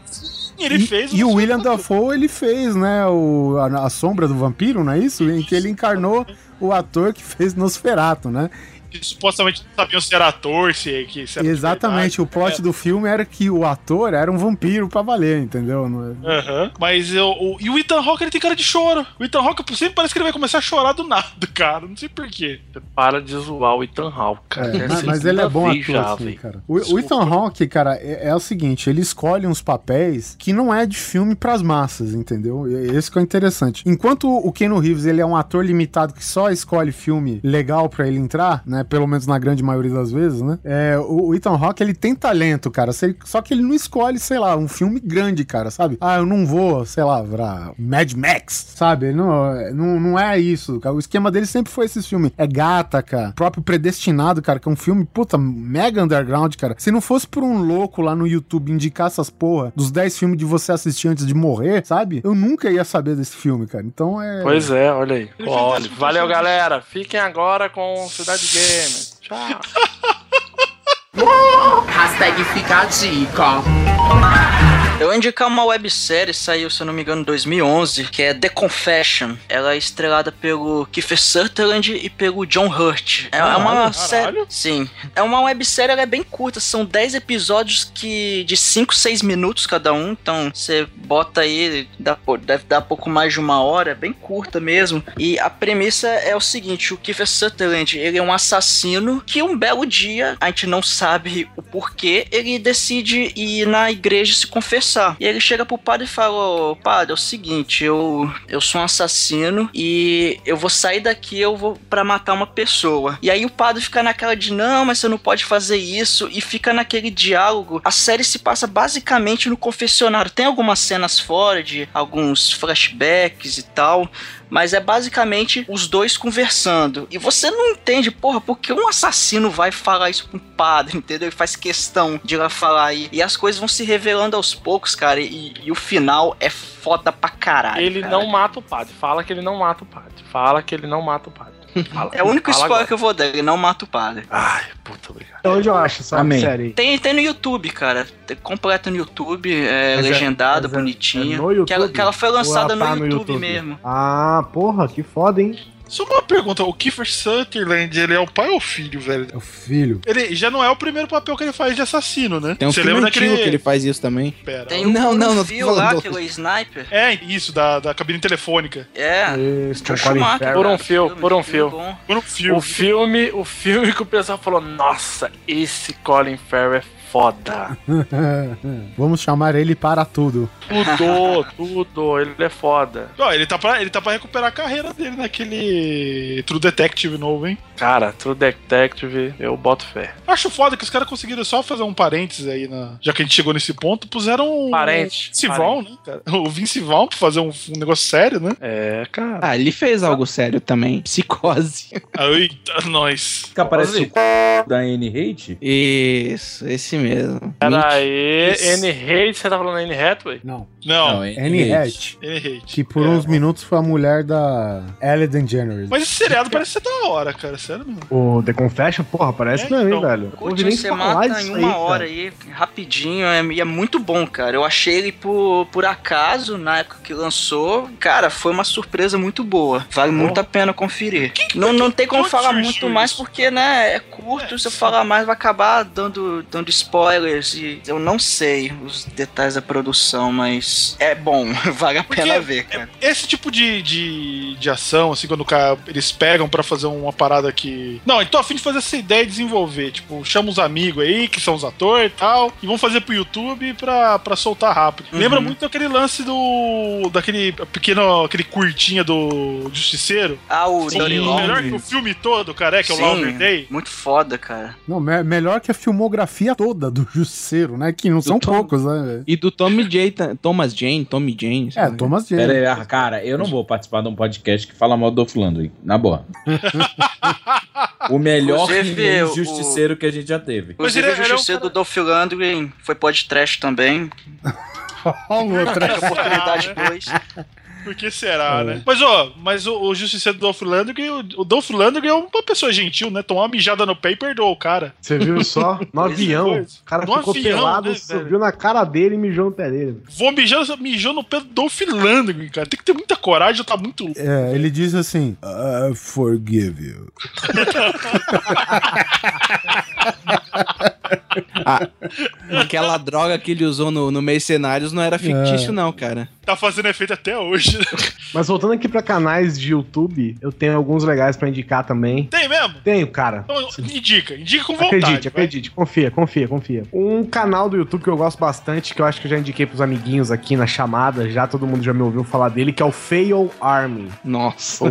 E ele e, fez e o William. Dafoe, ele fez, né, o, a, a Sombra do Vampiro, não é isso? Em que ele encarnou o ator que fez Nosferato, né? Que supostamente não sabiam se era ator, se, que, se era Exatamente, o plot do filme era que o ator era um vampiro pra valer, entendeu? É- Aham. Mas eu, o, e o Ethan Hawke, ele tem cara de choro. O Ethan Hawke sempre parece que ele vai começar a chorar do nada, cara. Não sei porquê. Para de zoar o Ethan Hawke, cara. É, mas, mas ele é bom ator, já, assim, cara. O, o Ethan Hawke, cara, é, é o seguinte, ele escolhe uns papéis que não é de filme pras massas, entendeu? Esse que é o interessante. Enquanto o Keanu Reeves, ele é um ator limitado que só escolhe filme legal pra ele entrar, né? Pelo menos na grande maioria das vezes, né? É, o, o Ethan Hawke, ele tem talento, cara. se ele- só que ele não escolhe, sei lá, um filme grande, cara, sabe? Ah, eu não vou, sei lá, pra Mad Max, sabe? Ele Não, não, não é isso, cara. O esquema dele sempre foi esses filmes. É Gataca, próprio Predestinado, cara, que é um filme, puta, mega underground, cara. Se não fosse por um louco lá no YouTube indicar essas porra dos 10 filmes de você assistir antes de morrer, sabe? Eu nunca ia saber desse filme, cara. Então é. Pois é, olha aí. Ele Olha, valeu, galera. Fiquem agora com Cidade Gamer. Tchau. [laughs] Hashtag fica a dica. Eu vou indicar uma websérie, saiu, se eu não me engano, em 2011, que é The Confession. Ela é estrelada pelo Kiefer Sutherland e pelo John Hurt. É, é uma série... Sim. É uma websérie, ela é bem curta, são 10 episódios que de 5, 6 minutos cada um, então você bota aí, dá, deve dar pouco mais de uma hora, é bem curta mesmo. E a premissa é o seguinte, o Kiefer Sutherland, ele é um assassino que um belo dia, a gente não sabe o porquê, ele decide ir na igreja se confessar. E ele chega pro padre e fala: "Ô, Padre, é o seguinte, eu, eu sou um assassino e eu vou sair daqui, eu vou pra matar uma pessoa. E aí o padre fica naquela de: Não, mas você não pode fazer isso. E fica naquele diálogo. A série se passa basicamente no confessionário. Tem algumas cenas fora de alguns flashbacks e tal. Mas é basicamente os dois conversando. E você não entende, porra, porque um assassino vai falar isso com um padre, [laughs] entendeu? E faz questão de ir lá falar. E, e as coisas vão se revelando aos poucos, cara. E, e o final é foda pra caralho. Ele cara. não mata o padre. Fala que ele não mata o padre. Fala que ele não mata o padre. Fala, É o único spoiler agora. que eu vou dar, ele não mata o padre. Ai, puta, obrigado. Onde eu acho essa Amém. série? Tem, tem no YouTube, cara. Tem completo no YouTube, é Mas é- legendado, mas é- bonitinho. é no YouTube? Que, ela, que ela foi lançada Ou ela tá no, YouTube mesmo. Ah, porra, que foda, hein? Só uma pergunta, o Kiefer Sutherland, ele é o pai ou o filho, velho? É o filho. Ele já não é o primeiro papel que ele faz de assassino, né? Tem um Você filme lembra daquele... que ele faz isso também. Pera. Tem Não, um não, não fio falando lá, do- que é o Sniper. É, isso, da, da cabine telefônica. É. Joe com Colin Schumacher, Farrell. Por um fio, filme, por um filme fio. Foi no filme. O filme, o filme que o pessoal falou, nossa, esse Colin Farrell é foda. [laughs] Vamos chamar ele para tudo. Tudo, tudo, ele é foda. Ó, ele, tá pra, ele tá pra recuperar a carreira dele naquele True Detective novo, hein? Cara, True Detective, eu boto fé. Acho foda que os caras conseguiram só fazer um parênteses aí, na... já que a gente chegou nesse ponto, puseram um Parente, Vince Vaughn, né, cara? O Vince Vaughn pra fazer um, um negócio sério, né? É, cara. Ah, ele fez algo sério também. Psicose. Eita, nós. Que aparece o c... da Anne Hate. Isso, esse mesmo. Pera aí, Isso. Anne Hate, você tá falando Anne Hathaway? Não. Não, Annie Hatch. ele hate. Que por É. uns minutos foi a mulher da Ellen DeGeneres. Mas esse seriado parece ser da hora, cara, sério mesmo. O The Confession, porra, parece É, mesmo, hein, então. velho? Curte, você mata em aí, uma cara. hora aí, rapidinho, é, e é muito bom, cara. Eu achei ele por, por acaso, na época que lançou. Cara, foi uma surpresa muito boa. Vale muito a pena conferir. não, não tem como falar muito mais isso? porque, né, é curto. se eu falar mais, vai acabar dando, dando spoilers. E eu não sei os detalhes da produção, mas é bom. [laughs] vale a Porque pena ver, cara. Esse tipo de, de, de ação, assim, quando o cara, eles pegam pra fazer uma parada que. Não, eu tô afim de fazer essa ideia e desenvolver. Tipo, chama os amigos aí, que são os atores e tal, e vão fazer pro YouTube pra, pra soltar rápido. Uhum. Lembra muito daquele lance do. daquele pequeno. aquele curtinha do Justiceiro. Ah, o Sim, melhor que o filme todo, cara, é que é o Sim, Longer Day. Muito foda, cara. Não, me- melhor que a filmografia toda do Justiceiro, né? Que não são Tom- poucos, né? E do Tommy J, Thomas Jane, Tommy Jane. É, lá. Thomas Pera Jane. aí, ah, cara, eu não vou participar de um podcast que fala mal do Dolph Lundgren, na boa. [laughs] o melhor o- justiceiro que a gente já teve. Inclusive, o Justiceiro do Dolph Lundgren foi podcast também. [laughs] Olha o outro. Oportunidade 2. [laughs] Por que será, né? Mas, ó, mas o, o Justiceiro do Dolph Lundgren, o, o Dolph Lundgren é uma pessoa gentil, né? Tomar uma mijada no pé e perdoa o cara. Você viu só? [laughs] No avião. coisa. O cara No ficou avião, pelado, né, subiu na cara dele e mijou no pé dele. Vou mijar, mijou no pé do Dolph Lundgren, cara. Tem que ter muita coragem, tá muito... É, ele diz assim: I forgive you. [laughs] Aquela droga que ele usou no, no Mercenários não era fictício, não, cara. Tá fazendo efeito até hoje. Mas voltando aqui pra canais de YouTube, eu tenho alguns legais pra indicar também. Tem mesmo? Tenho, cara. Então, indica, indica com vontade. Acredite, vai. acredite, confia, confia, confia. Um canal do YouTube que eu gosto bastante, que eu acho que eu já indiquei pros amiguinhos aqui na chamada, já todo mundo já me ouviu falar dele, que é o Fail Army. Nossa.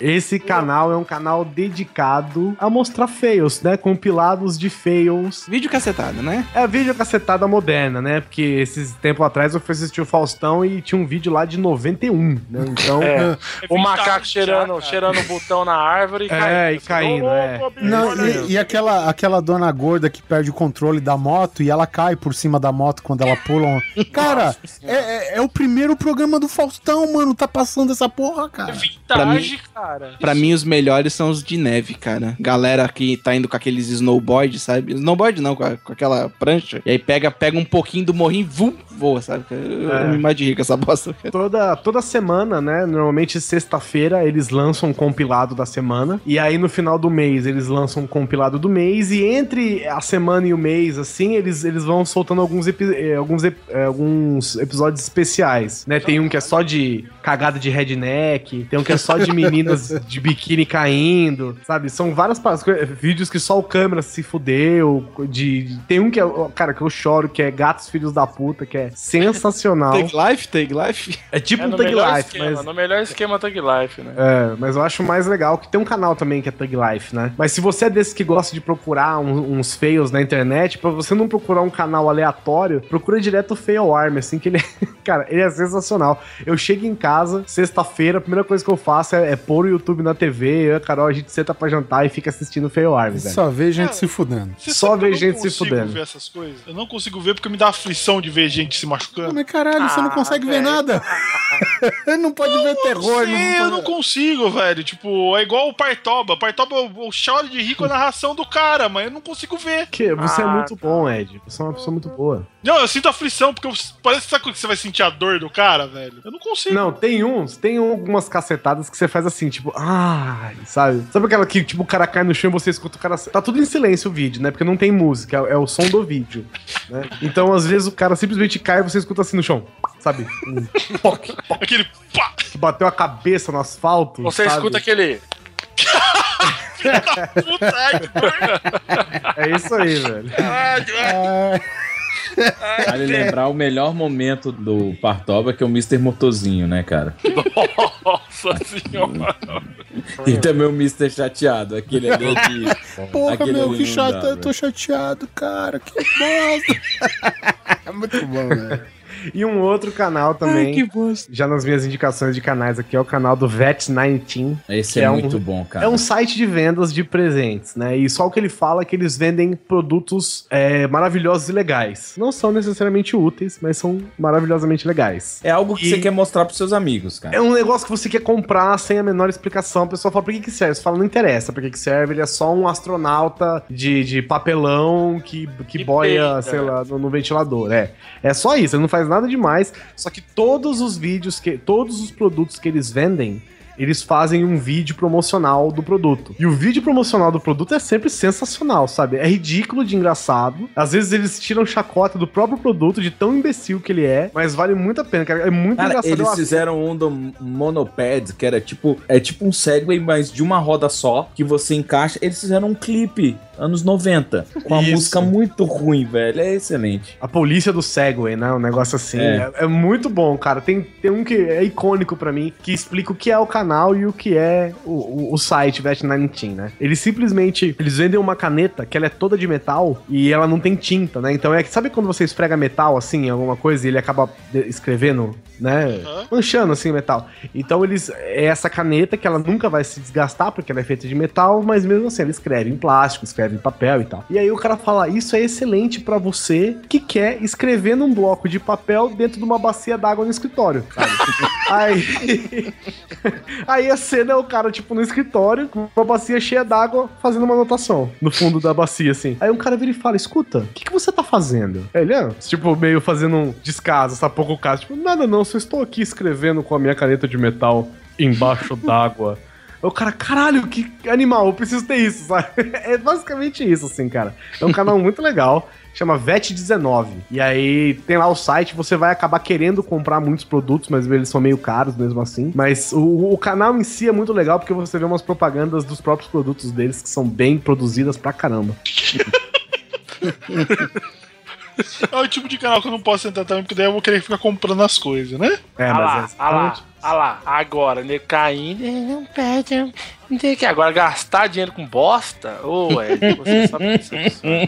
Esse canal é um canal dedicado a mostrar fails, né? Compilados de fails. Vídeo cacetada, né? É vídeo cacetada moderna, né? Porque esses tempo atrás eu fui assistir o Faustão e tinha um vídeo lá de 91, né? Então. É. [laughs] O vintage macaco cheirando, cheirando o botão na árvore e É, e caindo, é. Não, e, e aquela, aquela dona gorda que perde o controle da moto e ela cai por cima da moto quando ela pula. um- [laughs] Cara, é, é- é o primeiro programa do Faustão, mano. Tá passando essa porra, cara. Pra mim- Vintage, cara. Pra mim, os melhores são os de neve, cara. Galera que tá indo com aqueles snowboard, sabe? Snowboard não, com, a- com aquela prancha. E aí pega, pega um pouquinho do morrinho e vum, voa, sabe? Eu, É. eu me imagino essa bosta. cara. Toda, toda semana, né? Normalmente sexta-feira eles lançam um compilado da semana. E aí no final do mês eles lançam um compilado do mês. E entre a semana e o mês, assim, eles, eles vão soltando alguns, epi- eh, alguns, ep- eh, alguns episódios especiais, né? Tem um que é só de cagada de redneck, tem um que é só de meninas [laughs] de biquíni caindo, sabe? São várias vídeos que só o câmera se fudeu. De, de- tem um que é, cara, que eu choro, que é Gatos Filhos da Puta, que é sensacional. [laughs] Take Life, Take Life. É tipo É um melhor Life, esquema, mas. no melhor esquema Thug Life, né? É, mas eu acho mais legal que tem um canal também que é Thug Life, né? Mas se você é desse que gosta de procurar um- uns fails na internet, pra você não procurar um canal aleatório, procura direto o Fail Arm, assim, que ele é, [laughs] cara, ele é sensacional. Eu chego em casa, sexta-feira, a primeira coisa que eu faço é, é pôr o YouTube na TV, eu e a Carol, a gente senta pra jantar e fica assistindo o Fail Arm, velho. Só vê gente se fudendo. Só sabe que ver eu não gente se consigo fudendo. ver essas coisas. Eu não consigo ver porque me dá aflição de ver gente se machucando. Mas caralho, você não Ah, consegue ver nada. [laughs] não pode ver terror. Sim, não eu não consigo, velho. Tipo, é igual o Partoba. Partoba, eu, eu choro de rir com a narração do cara, mas eu não consigo ver. Que você é Ah, muito bom, Ed. Você é uma pessoa muito boa. Não, eu sinto aflição, porque eu- parece sabe quando você vai sentir a dor do cara, velho. Eu não consigo. Não, tem uns, tem algumas cacetadas que você faz assim, tipo, ai, sabe? Sabe aquela que, tipo, o cara cai no chão e você escuta o cara. Tá tudo em silêncio o vídeo, né? Porque não tem música, é, é o som do vídeo. Né? Então, às vezes, o cara simplesmente cai e você escuta assim no chão, sabe? Um poc, poc, [laughs] Aquele pá! que bateu a cabeça no asfalto. Você sabe? escuta aquele. [laughs] Puta, ai, que. É isso aí, velho. Vale lembrar o melhor momento do Partoba, que é o Mr. Motorzinho, né, cara? Nossa senhora. E também o Mr. Chateado, aquele ali de... Porra, Aquele meu, que chato. eu tô chateado, cara. Que bosta. [laughs] é muito bom, velho. E um outro canal também, que bosta. já nas minhas indicações de canais aqui, é o canal do Vet19. Esse é, é um- muito bom, cara. É um site de vendas de presentes, né? E só o que ele fala é que eles vendem produtos é, maravilhosos e legais. Não são necessariamente úteis, mas são maravilhosamente legais. É algo que E- você quer mostrar pros seus amigos, cara. É um negócio que você quer comprar sem a menor explicação. A pessoa fala, por que, que serve? Você fala, não interessa pra que, que serve. Ele é só um astronauta de, de papelão que, que Que boia, peida, sei né? lá, no, no ventilador. É. é só isso, ele não faz nada demais. Só que todos os vídeos, que todos os produtos que eles vendem, eles fazem um vídeo promocional do produto. E o vídeo promocional do produto é sempre sensacional, sabe? É ridículo de engraçado. Às vezes eles tiram chacota do próprio produto, de tão imbecil que ele é, mas vale muito a pena, cara. É muito Cara, engraçado. eles fizeram um do Monoped, que era tipo, é tipo um Segway, mas de uma roda só, que você encaixa. Eles fizeram um clipe, anos 90, com uma Isso. música muito ruim, velho. É excelente. A polícia do Segway, né? Um negócio assim. É. É, é muito bom, cara. Tem, tem um que é icônico pra mim, que explica o que é o canal e o que é o, o, o site Vet19, né? Eles simplesmente, eles vendem uma caneta que ela é toda de metal e ela não tem tinta, né? Então é que, sabe quando você esfrega metal assim, alguma coisa, e ele acaba escrevendo né? Manchando assim o metal. Então eles. É essa caneta que ela nunca vai se desgastar, porque ela é feita de metal, mas mesmo assim ela escreve em plástico, escreve em papel e tal. E aí o cara fala: Isso é excelente pra você que quer escrever num bloco de papel dentro de uma bacia d'água no escritório, [laughs] aí. [laughs] aí a cena é o cara, tipo, no escritório, com uma bacia cheia d'água, fazendo uma anotação no fundo da bacia, assim. Aí um cara vira e fala: Escuta, o que, que você tá fazendo? Aí Ele, ah, tipo, meio fazendo um descaso, sabe? Pouco caso. Tipo, nada não, só estou aqui escrevendo com a minha caneta de metal embaixo [laughs] d'água. O cara, caralho, que animal, eu preciso ter isso, sabe? [laughs] É basicamente isso, assim, cara. É um canal muito legal, chama VET19. E aí tem lá o site, você vai acabar querendo comprar muitos produtos, mas eles são meio caros mesmo assim. Mas o, o canal em si é muito legal porque você vê umas propagandas dos próprios produtos deles que são bem produzidas pra caramba. [laughs] É o tipo de canal que eu não posso entrar também, porque daí eu vou querer ficar comprando as coisas, né? É, ah lá, mas é ah lá, ah lá, agora, nego caindo, não pede, não tem que agora gastar dinheiro com bosta? Ô, Ed, você sabe disso.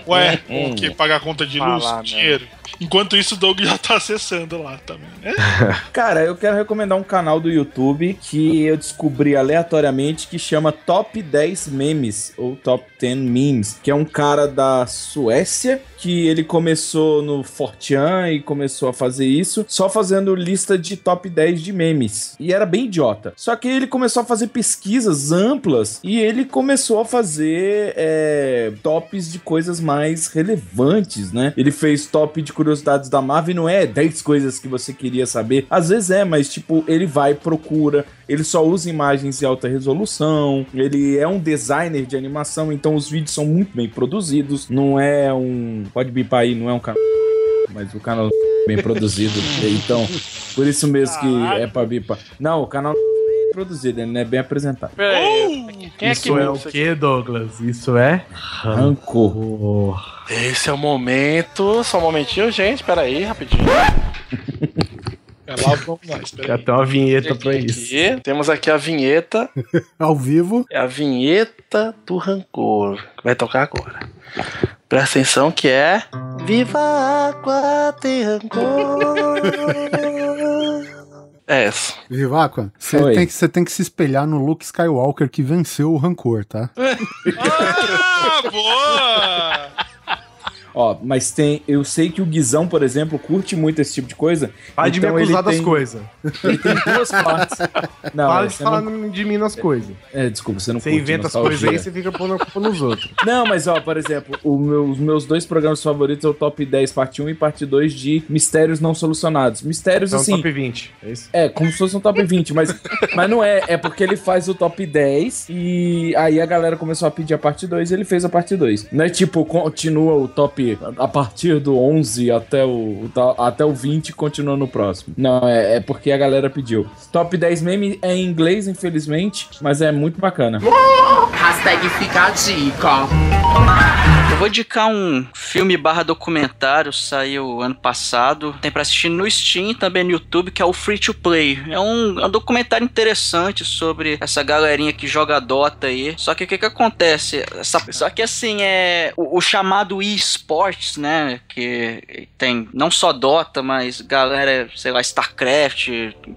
Ué, o que? Pagar conta de luz, Falar, né? dinheiro. Enquanto isso, o Doug já tá acessando lá também, né? [laughs] Cara, eu quero recomendar um canal do YouTube que eu descobri aleatoriamente que chama Top 10 Memes, ou Top 10 Memes, que é um cara da Suécia que ele começou no Fortean e começou a fazer isso, só fazendo lista de top 10 de memes. E era bem idiota. Só que ele começou a fazer pesquisas amplas e ele começou a fazer é, tops de coisas mais relevantes, né? Ele fez top de curiosidades da Marvel e não é 10 coisas que você queria saber. Às vezes é, mas tipo, ele vai, procura, ele só usa imagens em alta resolução, ele é um designer de animação, então os vídeos são muito bem produzidos, não é um. Pode bipar aí, não é um canal. Mas o canal bem produzido. Então, por isso mesmo que é pra bipar. Não, o canal é produzido, ele não é bem apresentado. Peraí, quem é que Isso é o que, Douglas? Isso é Rancor. Esse é o momento. Só um momentinho, gente. Pera aí, rapidinho. [laughs] É lá vamos nós, Tem peraí. uma vinheta pra isso. Temos aqui a vinheta. Ao vivo. É a vinheta do rancor. Vai tocar agora. Presta atenção que é. Viva a água tem rancor. É essa. Viváqua, você Oi. tem, que- você tem que se espelhar no Luke Skywalker que venceu o rancor, tá? Ah, boa! Ó, mas tem. Eu sei que o Guizão, por exemplo, curte muito esse tipo de coisa. Para de me Então acusar das coisas. Ele tem duas partes. [laughs] Não, Para é, de falar não- de mim nas coisas. é, desculpa, você não Você inventa as coisas aí, você fica pondo a culpa nos outros. [laughs] Não, mas ó, por exemplo, meu- os meus dois programas favoritos é o Top 10 parte 1 e parte 2 de mistérios não solucionados. Mistérios Então, assim. top 20. É isso? É, como se fosse um top 20, mas, mas não é. É porque ele faz o top 10 e aí a galera começou a pedir a parte 2 e ele fez a parte 2. Não é tipo, continua o top a partir do 11 até o, até o 20 continua no próximo. Não, é, é porque a galera pediu. Top 10 meme é em inglês, infelizmente, mas é muito bacana. Hashtag fica a dica. Eu vou indicar um filme barra documentário, saiu ano passado. Tem pra assistir no Steam também no YouTube, que é o Free to Play. É um, é um documentário interessante sobre essa galerinha que joga Dota aí. Só que o que que acontece? Essa- só que assim, é o, o chamado eSports, né? Que tem não só Dota, mas galera, sei lá, StarCraft,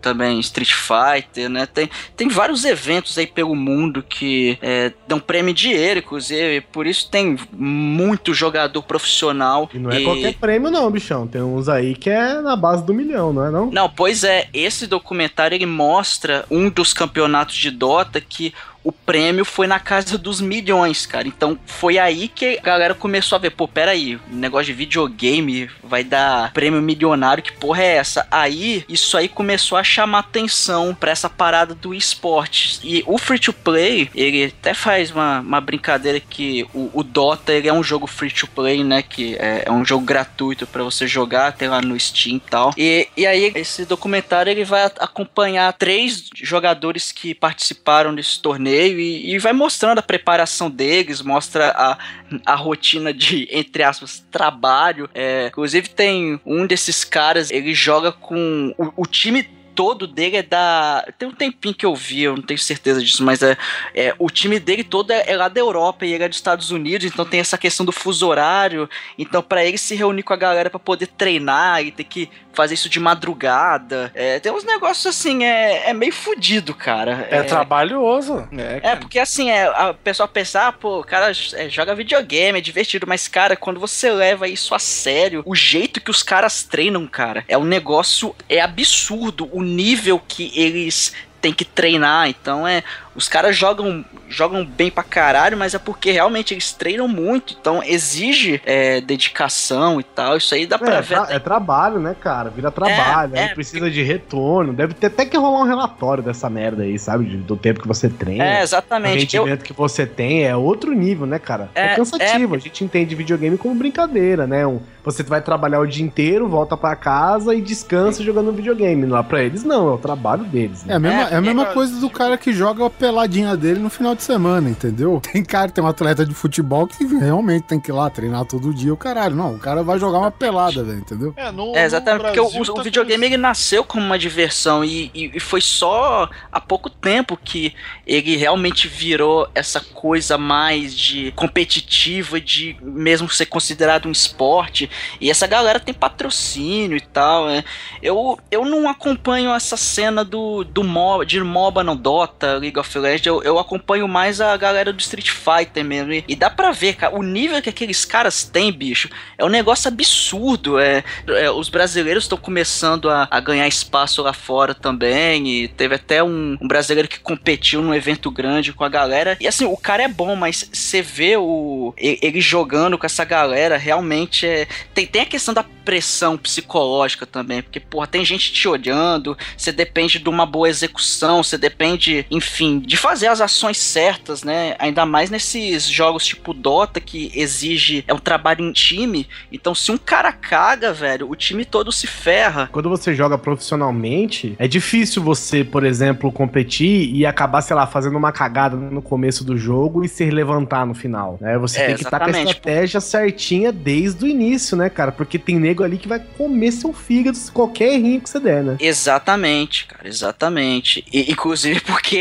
também Street Fighter, né? Tem, tem vários eventos aí pelo mundo que é, dão prêmio dinheiro, inclusive. Por isso tem muito jogador profissional. E não é qualquer prêmio, não, bichão. Tem uns aí que é na base do milhão, não é não? Não, pois é, esse documentário ele mostra um dos campeonatos de Dota que o prêmio foi na casa dos milhões, cara. Então foi aí que a galera começou a ver, pô, peraí, negócio de videogame vai dar prêmio milionário, que porra é essa? Aí, isso aí começou a chamar atenção pra essa parada do esporte. E o free to play, ele até faz uma, uma brincadeira que o, o Dota ele é um jogo free to play, né? Que é, é um jogo gratuito pra você jogar, tem lá no Steam e tal. E, e aí, esse documentário ele vai acompanhar três jogadores que participaram desse torneio e, e vai mostrando a preparação deles, mostra a, a rotina de, entre aspas, trabalho. É, inclusive, tem um desses caras, ele joga com o, o time todo dele é da. Tem um tempinho que eu vi, eu não tenho certeza disso, mas é, é o time dele todo é, é lá da Europa e ele é dos Estados Unidos, então tem essa questão do fuso horário. Então, pra ele se reunir com a galera pra poder treinar e ter que fazer isso de madrugada. É, tem uns negócios assim, é, é meio fudido, cara. É, trabalhoso. É, É, porque assim, é, a pessoa pensa, ah, pô, o cara é, joga videogame, é divertido, mas, cara, quando você leva isso a sério, o jeito que os caras treinam, cara, é um negócio, é absurdo o nível que eles têm que treinar. Então é. Os caras jogam, jogam bem pra caralho, mas é porque realmente eles treinam muito. Então exige é, dedicação e tal. Isso aí dá pra É, ver. tra- é trabalho, né, cara? Vira trabalho, É, aí é, precisa de retorno. Deve ter até que rolar um relatório dessa merda aí, sabe? Do tempo que você treina. É, O exatamente. Eu, rendimento que você tem é outro nível, né, cara? É, É, cansativo. A gente entende videogame como brincadeira, né? Um- você vai trabalhar o dia inteiro, volta pra casa e descansa jogando videogame. Lá pra eles, não, é o trabalho deles. É Né? a mesma, É, é, a mesma é, coisa do cara que joga peladinha dele no final de semana, entendeu? [laughs] Tem cara, tem um atleta de futebol que realmente tem que ir lá treinar todo dia. O caralho, não, o cara vai jogar uma pelada, velho, entendeu? É, no, É, exatamente, no porque o, Brasil o tá videogame ele nasceu como uma diversão e, e- e foi só há pouco tempo que ele realmente virou essa coisa mais de competitiva, de mesmo ser considerado um esporte. E essa galera tem patrocínio e tal. né? Eu, eu não acompanho essa cena do, do MOBA, de MOBA no Dota, League of Legends, eu, eu acompanho mais a galera do Street Fighter mesmo. E, e dá pra ver, cara, o nível que aqueles caras têm, bicho, é um negócio absurdo. É, é, os brasileiros estão começando a, a ganhar espaço lá fora também. E teve até um, um brasileiro que competiu num evento grande com a galera. E assim, o cara é bom, mas você vê o, ele jogando com essa galera, realmente é. Tem, tem a questão da pressão psicológica também, porque, porra, tem gente te olhando, você depende de uma boa execução, você depende, enfim, de fazer as ações certas, né? Ainda mais nesses jogos tipo Dota, que exige. É um trabalho em time. Então, se um cara caga, velho, o time todo se ferra. Quando você joga profissionalmente, é difícil você, por exemplo, competir e acabar, sei lá, fazendo uma cagada no começo do jogo e se levantar no final. Né? Você É, tem que estar com a estratégia certinha desde o início, né, cara? Porque tem nego ali que vai comer seu fígado se qualquer errinho que você der, né? Exatamente, cara, exatamente. E, inclusive [laughs] porque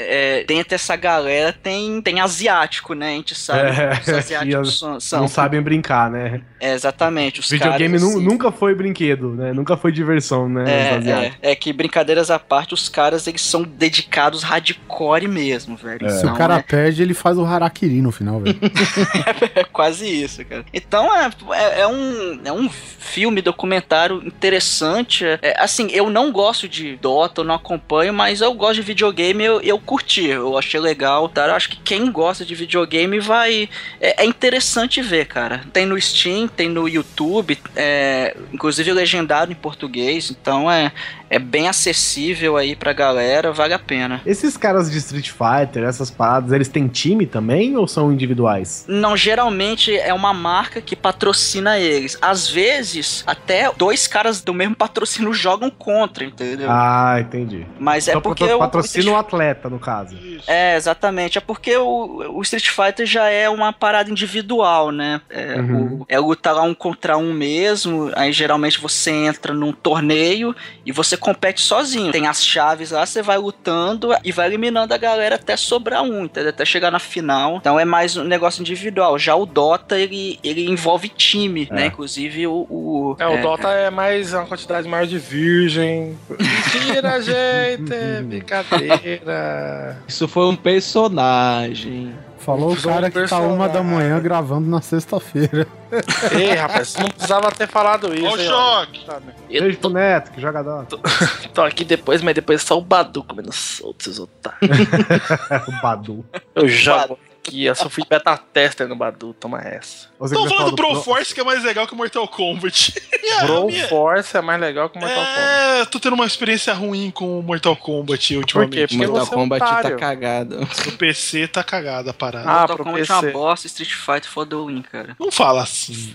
é, dentro dessa galera tem, tem asiático, né? A gente sabe É, que os [laughs] asiáticos são, são- Não sabem brincar, né? É, exatamente. Os Videogame caras, nu- assim, nunca foi brinquedo, né? Nunca foi diversão, né? É, é, é que brincadeiras à parte, os caras eles são dedicados hardcore mesmo, velho. Se Então, o cara é- perde, ele faz o harakiri no final, velho. [laughs] É quase isso, cara. Então é, é, é um, é um filme, documentário interessante. É, assim, eu não gosto de Dota, eu não acompanho, mas eu gosto de videogame, eu, eu curti, eu achei legal. Tá? Eu acho que quem gosta de videogame vai. É, é interessante ver, cara. Tem no Steam, tem no YouTube, é, inclusive legendado em português, então é, é bem acessível aí pra galera, vale a pena. Esses caras de Street Fighter, essas paradas, eles têm time também ou são individuais? Não, geralmente é uma marca que patrocina eles. Às vezes, até dois caras do mesmo patrocínio jogam contra, entendeu? Ah, entendi. Mas é Então porque patro- o- patrocina o atleta, no caso. É, exatamente. É porque o, o Street Fighter já é uma parada individual, né? É, Uhum. o- é lutar lá um contra um mesmo. Aí geralmente você entra num torneio e você compete sozinho. Tem as chaves lá, você vai lutando e vai eliminando a galera até sobrar um, entendeu? Até chegar na final. Então é mais um negócio individual. Já o Dota, ele, ele envolve time, É. né? Inclusive o. o É, o Dota é mais uma quantidade maior de virgem. Mentira, [laughs] gente! Brincadeira. Isso foi um personagem. Falou o cara um que tá uma da manhã gravando na sexta-feira. [laughs] Ei, rapaz, não precisava ter falado isso. Ó o choque. Eu Beijo pro Neto, que joga Dota. [laughs] tô aqui depois, mas depois é só o Badu comendo solto, esses otários. [laughs] o Badu. Eu jogo aqui, eu só fui beta tester no Badu, toma essa. Estão vai falando do falar Pro Force que é mais legal que o Mortal Kombat. [laughs] Pro minha- Force é mais legal que o Mortal Kombat. É, tô tendo uma experiência ruim com o Mortal Kombat ultimamente. Porque Mortal é Kombat tá cagado. No PC tá cagada a parada. Ah, Mortal Kombat é uma PC. bosta, Street Fighter foda o win, cara. Não fala assim.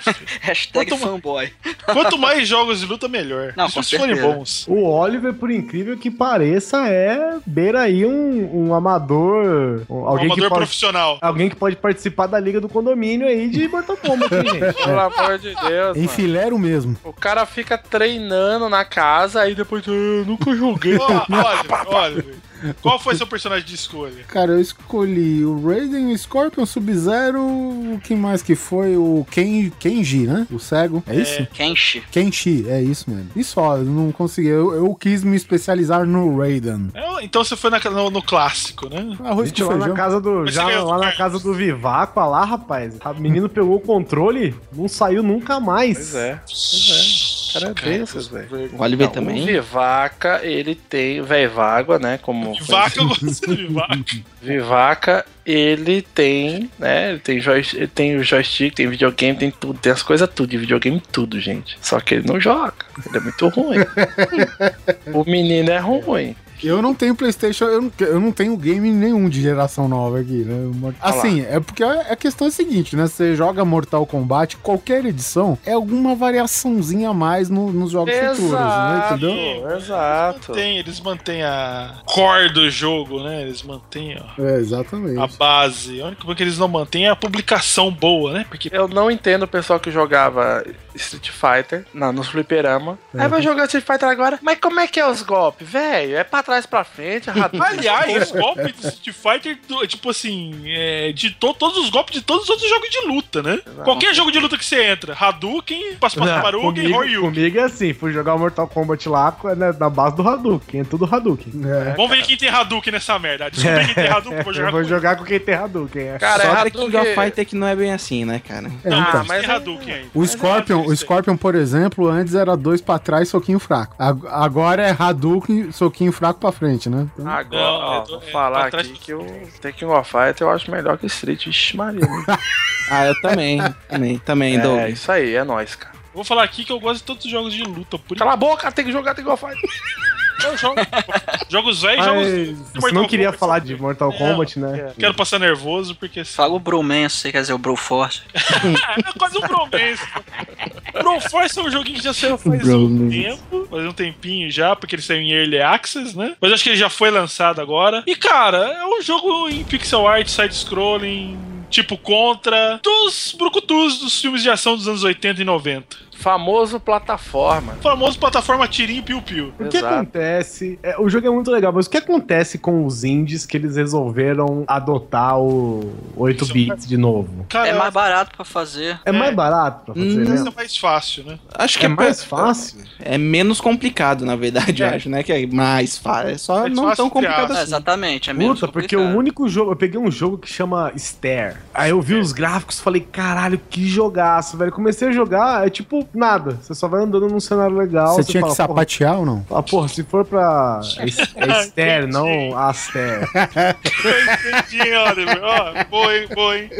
[laughs] Hashtag Quanto- fanboy. Quanto mais jogos de luta, melhor. Não, Isso com certeza. bons. O Oliver, por incrível que pareça, é beira aí um, um amador. um- alguém amador que profissional. Alguém que pode participar da liga do condomínio aí de Mortal Kombat, hein, gente? [laughs] Pelo amor de Deus, mano. Enfileiro mesmo. O cara fica treinando na casa, aí depois, "Ah, eu nunca joguei. Oliver, Oliver, qual foi seu personagem de escolha? Cara, eu escolhi o Raiden, o Scorpion, o Sub-Zero, o que mais que foi? O Ken, Kenji, né? O cego, é isso? Kenshi. Kenshi, é isso mesmo. E só, eu não consegui. Eu, eu quis me especializar no Raiden. É, Então você foi na- no, no clássico, né? Arroz Gente, lá na casa do. Mas Já lá na casa do Vivaco, lá, rapaz. O menino pegou o controle, não saiu nunca mais. Pois é, pois é. Cara é desses, velho. O Oliver Não, também. O Vivaca, ele tem. Véi-Vágua, né? Como. Vaca, eu gosto de vaca. Vivaca, ele tem, né? Ele tem, joy, ele tem o joystick, tem videogame, tem tudo, tem as coisas tudo, de videogame tudo, gente. Só que ele não joga. Ele é muito ruim. [laughs] o menino é ruim. Eu não tenho Playstation, eu não, eu não tenho game nenhum de geração nova aqui, né? Assim, é porque a a questão é a seguinte, né? Você joga Mortal Kombat, qualquer edição é alguma variaçãozinha a mais no- nos jogos futuros, né? Entendeu? Exato. Mantém, eles mantêm a core do jogo, né? Eles mantêm ó, É, exatamente. a base. A única coisa que eles não mantêm é a publicação boa, né? Porque Eu não entendo o pessoal que jogava Street Fighter na, nos fliperama. Aí vai jogar Street Fighter agora. Mas como é que é os golpes? Velho, é pra trás pra frente, [laughs] Hadouken. Aliás, os golpes do Street Fighter, tipo assim, é, de to- todos os golpes de todos os outros jogos de luta, né? Qualquer jogo de luta que você entra, Hadouken, Baruga e comigo, Horyu. comigo é assim, fui jogar o Mortal Kombat lá né, na base do Hadouken, é tudo Hadouken. É. Vamos ver quem tem Hadouken nessa merda. Descobri quem tem Hadouken, vou jogar Eu vou com jogar com quem tem Hadouken. É. Cara, Só é que Hadouken- King of Fighter que não é bem assim, né, cara? É, Ah, então. mas tem é- Hadouken ainda. O Scorpion, o Scorpion, por exemplo, antes era dois pra trás, soquinho fraco. Ag- Agora é Hadouken, soquinho fraco pra frente, né? Então, Agora, Não, ó, é do- vou é falar trás aqui que o Tekken of Fighter eu acho melhor que Street. Vixe, Maria. né? [laughs] Ah, eu também. também, também, é, Doug. isso aí, é nóis, cara. Vou falar aqui que eu gosto de todos os jogos de luta. Por Cala a boca, tem que jogar Tekken of Fighter. [laughs] Eu jogo. Jogos velhos, jogos. Você Mortal não queria Kombat falar de Mortal É, Kombat, né? Quero passar nervoso, porque. Fala o Bromance, quer dizer, o Broforce. [laughs] é quase um Bromance. Broforce é um joguinho que já saiu faz um tempo, faz um tempinho já, porque ele saiu em Early Access, né? Mas acho que ele já foi lançado agora. E, cara, é um jogo em pixel art, side-scrolling, tipo contra, dos brucutus dos filmes de ação dos anos 80 e 90. Famoso plataforma. Famoso plataforma tirinho piu-piu. O que acontece? é, o jogo é muito legal, mas o que acontece com os indies que eles resolveram adotar o 8 bits de novo? Cara, É mais barato pra fazer. É, mais barato pra fazer, Hum, Isso né? é mais fácil, né? Acho que É é, mais fácil. é menos complicado, na verdade, eu É. acho, né? Que é mais fácil. É só Mais não tão complicado. É, assim. exatamente, é menos Puta, porque o complicado. único jogo. Eu peguei um jogo que chama Stare. Aí eu vi os gráficos falei, caralho, que jogaço, velho. Comecei a jogar, é tipo nada. Você só vai andando num cenário legal. você tinha fala, que sapatear ou não? Porra, ah, porra, se for pra. [laughs] É, é Stare, não Aster. Entendi, Oliver. Ó, boa, hein, boa, hein?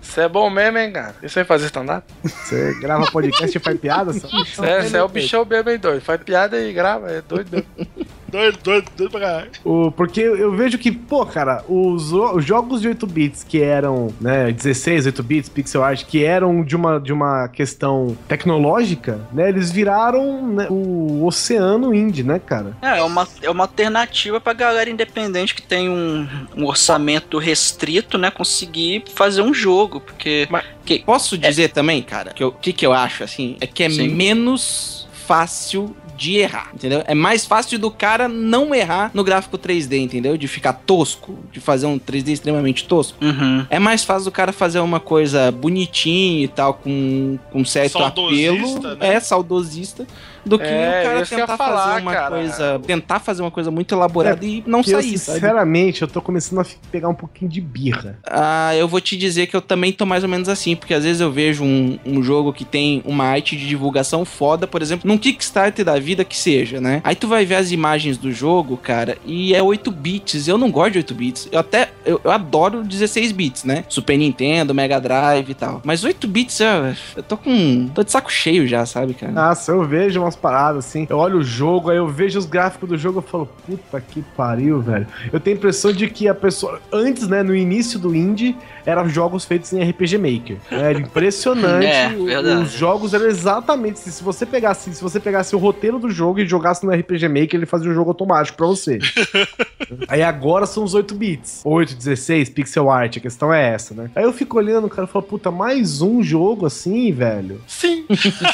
Isso é bom mesmo, hein, cara? Isso aí fazer stand-up? Você grava podcast e faz piada? Isso é, isso é o bichão mesmo, hein, doido? Faz piada e grava, é doido mesmo. Doido, doido, doido pra caralho. O, porque eu vejo que, pô, cara, os, os jogos de 8 bits que eram, né, 16, 8 bits, pixel art, que eram de uma, de uma questão tecnológica, né, eles viraram né, o oceano indie, né, cara? É, é uma, é uma alternativa pra galera independente que tem um, um orçamento restrito, né? Conseguir fazer um jogo. Porque. Mas- que, Posso dizer também, cara, que o que, que eu acho, assim, é que é Sim. menos fácil de errar, entendeu? É mais fácil do cara não errar no gráfico 3D, entendeu? De ficar tosco, de fazer um 3D extremamente tosco. Uhum. É mais fácil do cara fazer uma coisa bonitinha e tal, com, com certo Saudosista, apelo. né? É, saudosista. Do que É, o cara tentar falar, fazer uma cara. coisa. Tentar fazer uma coisa muito elaborada e não Que eu, sair, sabe? sinceramente, eu tô começando a pegar um pouquinho de birra. Ah, eu vou te dizer que eu também tô mais ou menos assim, porque às vezes eu vejo um, um jogo que tem uma arte de divulgação foda, por exemplo, num Kickstarter da vida que seja, né? Aí tu vai ver as imagens do jogo, cara, e é 8 bits. Eu não gosto de 8 bits. Eu até eu, eu adoro 16 bits, né? Super Nintendo, Mega Drive e tal. Mas 8 bits, eu, eu tô com. tô de saco cheio já, sabe, cara? Nossa, eu vejo umas umas paradas assim. Eu olho o jogo, aí eu vejo os gráficos do jogo, eu falo, puta que pariu, velho. Eu tenho a impressão de que a pessoa, antes, né, no início do indie, eram jogos feitos em RPG Maker. Era impressionante. [laughs] É, O- verdade. Os jogos eram exatamente assim. Se você pegasse, se você pegasse o roteiro do jogo e jogasse no RPG Maker, ele fazia o jogo automático pra você. [laughs] Aí agora são os 8 bits. 8, 16, pixel art, a questão é essa, né? Aí eu fico olhando, cara, e falo, puta, mais um jogo assim, velho? Sim.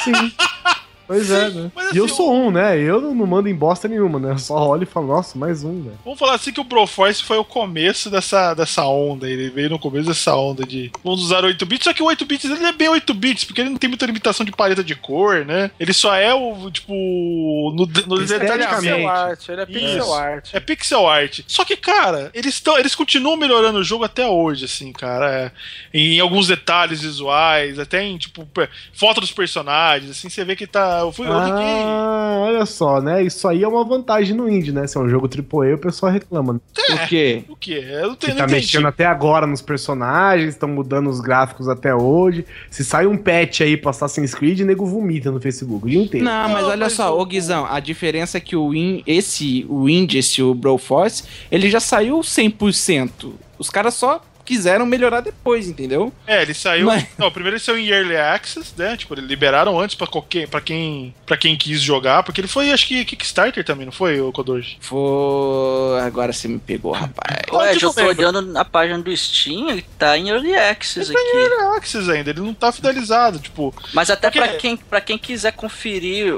Sim. [laughs] Pois é, né? Mas e eu assim, sou um, né? Eu não, mando em bosta nenhuma, né? Eu só olho e falo, nossa, mais um, velho. Vamos falar assim que o Broforce foi o começo dessa, dessa onda. Ele veio no começo dessa onda de vamos usar 8 bits, só que o 8 bits ele é bem 8 bits, porque ele não tem muita limitação de paleta de cor, né? Ele só é o, tipo, no, no detalhamento. Pixel art, ele é pixel Isso. art. É pixel art. Só que, cara, eles, tão, eles continuam melhorando o jogo até hoje, assim, cara. É, em alguns detalhes visuais, até em, tipo, foto dos personagens, assim, você vê que tá. Eu fui. eu fiquei- Ah, olha só, né? Isso aí é uma vantagem no indie, né? Se é um jogo AAA, o pessoal reclama. né? Por quê? O quê? Eu não Que tenho tá entendi. mexendo até agora nos personagens, estão mudando os gráficos até hoje. Se sai um patch aí pra Assassin's Creed, o nego vomita no Facebook o dia inteiro. Não, mas olha mas só, o- ô Guizão, a diferença é que o Win, esse, o Indie, esse o Broforce, ele já saiu 100%. Os caras só quiseram melhorar depois, entendeu? É, ele saiu. Mas- Não, primeiro ele saiu em Early Access, né? Tipo, eles liberaram antes pra, qualquer, pra, quem, pra quem quis jogar, porque ele foi, acho que, Kickstarter também, não foi, o Kodoji? Foi. Agora você me pegou, rapaz. Ué, eu tô olhando na página do Steam, ele tá em Early Access Ele tá em aqui. Early Access ainda, ele não tá fidelizado, tipo. Mas até Porque- pra quem, pra quem quiser conferir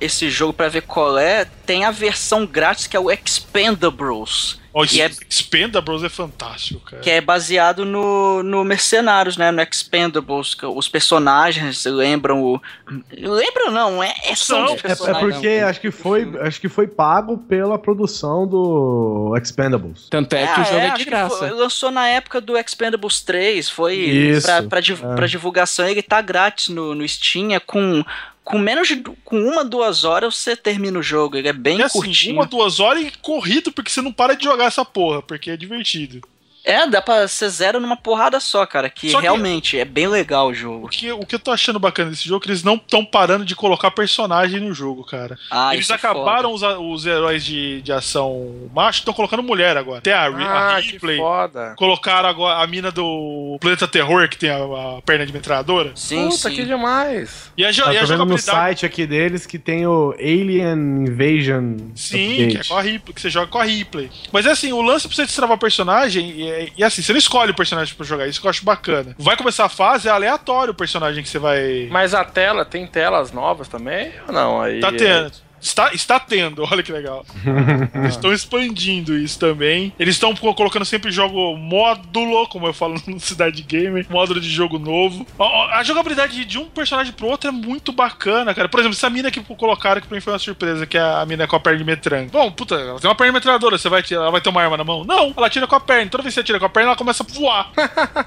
esse jogo pra ver qual é, tem a versão grátis que é o Expendables. Ó, Que é- Expendables é fantástico, cara. Que é baseado no, no Mercenários, né? No Expendables. que Os personagens lembram o. Lembram não, é, é são Não, os É, é personagens. porque acho que, foi, acho que foi pago pela produção do Expendables. Tanto é que o jogo é, acho de que graça. foi- lançou na época do Expendables 3, foi Isso, pra, pra, div- é. pra divulgação, ele tá grátis no, no Steam, é com, com menos de com uma, duas horas você termina o jogo, ele é bem E assim, curtinho. uma, duas horas e corrido, porque você não para de jogar essa porra, porque é divertido. É, dá pra ser zero numa porrada só, cara, que Só que- realmente é bem legal o O jogo. que, o que eu tô achando bacana desse jogo é que eles não estão parando de colocar personagem no jogo, cara. Ah, eles isso é acabaram os, a- os heróis de, de ação macho, estão colocando mulher agora. Tem a, a Ah, que Ripley. foda. Colocaram agora a mina do Planeta Terror, que tem a, a perna de metralhadora. Sim, Puta, sim. que demais. E a, jo- Eu e a tô vendo no jogabilidade. site aqui deles que tem o Alien Invasion. Sim, Update. que é com a Ripley, que você joga com a Ripley. Mas é assim, o lance pra você destravar personagem, e, é- e assim, você não escolhe o personagem pra jogar, isso que eu acho bacana. Vai começar a fase, é aleatório o personagem que você vai. Mas a tela, tem telas novas também ou não? Aí, Tá tendo. Está, está tendo, [laughs] olha que legal. Eles [laughs] estão expandindo isso também. Eles estão co- colocando sempre jogo módulo, como eu falo [laughs] no Cidade Gamer, módulo de jogo novo. Ó, A jogabilidade de um personagem pro outro é muito bacana, cara. Por exemplo, essa mina que colocaram que pra mim foi uma surpresa, que é a mina com a perna de metranga. Bom, puta, ela tem uma perna de metralhadora, você vai tirar, ela vai ter uma arma na mão? Não, ela tira com a perna. Toda vez que você tira com a perna, ela começa a voar.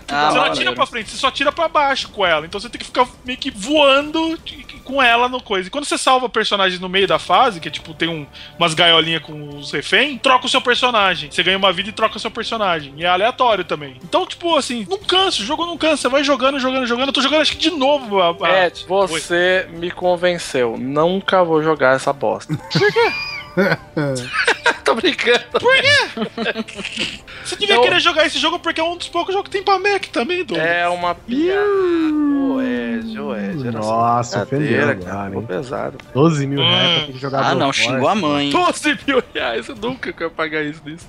Ah, você não atira pra frente, você só tira pra baixo com ela. Então você tem que ficar meio que voando com ela no coisa. E quando você salva personagens no meio da fase, que é tipo, tem um- umas gaiolinhas com os reféns, troca o seu personagem. Você ganha uma vida e troca o seu personagem. E é aleatório também. Então, tipo, assim, não cansa, o jogo não cansa. Você vai jogando, jogando, jogando. Eu tô jogando acho que de novo. A, a- Ed, você me convenceu. Nunca vou jogar essa bosta. Por quê? [laughs] Tô brincando. [laughs] Você devia Eu- querer jogar esse jogo porque é um dos poucos jogos que tem pra Mac também, Douglas. É uma piada. Ed. era só Nossa, ofendeu cara. Ficou hein? pesado. 12 mil reais Hum. pra ter que jogar Ah, não, xingou a mãe. 12 mil reais, eu nunca quero pagar isso nisso.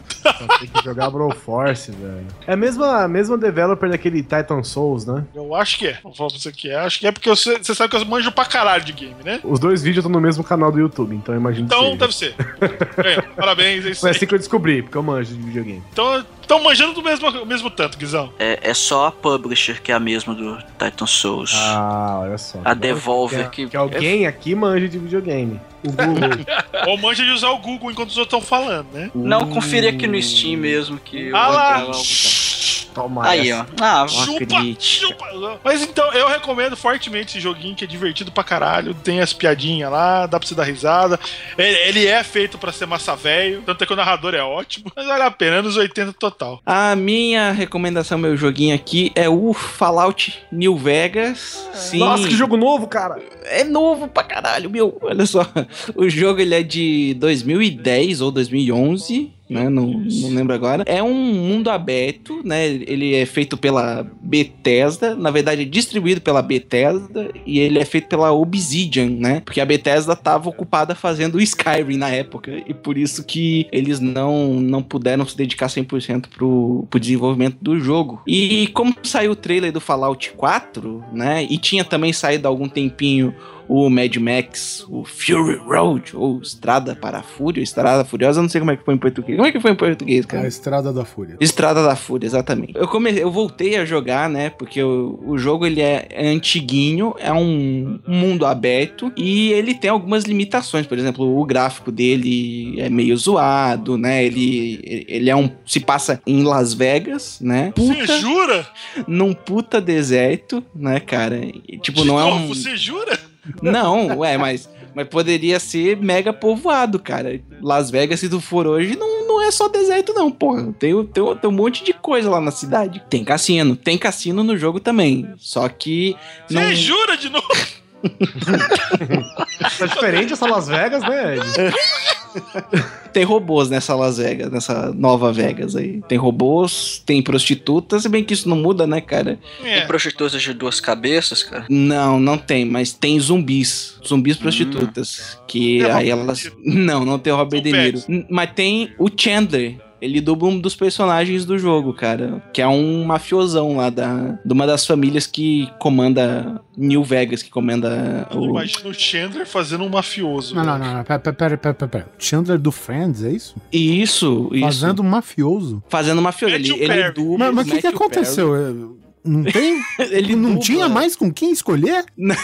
Ter que jogar Broforce, velho. É a mesma, a mesma developer daquele Titan Souls, né? Eu acho que é. Vou falar pra você que é. Acho que é porque você, você sabe que eu manjo pra caralho de game, né? Os dois vídeos estão no mesmo canal do YouTube, então eu imagino que Então seja. deve ser. [laughs] É, parabéns, é isso Foi aí. assim que eu descobri, porque eu manjo de videogame. Então, estão manjando do mesmo, mesmo tanto, Guizão. É, é só a publisher que é a mesma do Titan Souls. Ah, olha só. a Devolver que, que. que alguém aqui manja de videogame. O Google. [laughs] Ou manja de usar o Google enquanto os outros estão falando, né? Não, confere aqui no Steam mesmo que Ah lá! vou. Toma Aí, essa. ó. Ah, Chupa, chupa. Mas então, eu recomendo fortemente esse joguinho que é divertido pra caralho. Tem as piadinhas lá, dá pra você dar risada. Ele, ele é feito pra ser massa velho, tanto é que o narrador é ótimo. Mas vale a pena, anos 80 total. A minha recomendação, meu joguinho aqui, é o Fallout New Vegas. Sim, Nossa, que jogo novo, cara. é novo pra caralho, meu. Olha só, [laughs] o jogo ele é de 2010 ou 2011. Né, não, não lembro agora. É um mundo aberto, né? Ele é feito pela Bethesda, na verdade é distribuído pela Bethesda e ele é feito pela Obsidian, né? Porque a Bethesda estava ocupada fazendo o Skyrim na época e por isso que eles não, não puderam se dedicar 100% pro, pro desenvolvimento do jogo. E como saiu o trailer do Fallout 4, né? E tinha também saído há algum tempinho o Mad Max, o Fury Road, ou Estrada para a Fúria, Estrada Furiosa, não sei como é que foi em português. Como é que foi em português, A cara? Estrada da Fúria. Estrada da Fúria, exatamente. Eu, come... eu voltei a jogar, né? Porque o, o jogo ele é, é antiguinho, é um mundo aberto e ele tem algumas limitações. Por exemplo, o gráfico dele é meio zoado, né? Ele, ele é um. se passa em Las Vegas, né? Você jura? Num puta deserto, né, cara? E, tipo, De não é novo, um. Você jura? Não, ué, mas, mas poderia ser mega povoado, cara. Las Vegas, se tu for hoje, não, não é só deserto, não, porra. Tem, tem, tem um monte de coisa lá na cidade. Tem cassino. Tem cassino no jogo também. Só que. Você Não... jura de novo? Tá [laughs] diferente essa Las Vegas, né, Ed? [laughs] [laughs] Tem robôs nessa Las Vegas, nessa nova Vegas aí. Tem robôs, tem prostitutas, se bem que isso não muda, né, cara? É. Tem prostitutas de duas cabeças, cara. Não, não tem, mas tem zumbis. Zumbis prostitutas. Que Tem aí Robert elas. [laughs] Não, não tem o Robert São De Niro. Mas tem o Chandler. Ele dubla um dos personagens do jogo, cara. Que é um mafiosão lá da, de uma das famílias que comanda New Vegas, que comanda Eu o. imagino o Chandler fazendo um mafioso. Não, não, não, não. Pera, pera, pera, pera, pera, pera. Chandler do Friends, é isso? Isso, isso. Fazendo um mafioso. Fazendo mafioso. Ele, ele dubla. Mas mas o que, que aconteceu? É, Não tem? [laughs] Ele não dubla- tinha mais com quem escolher? [laughs]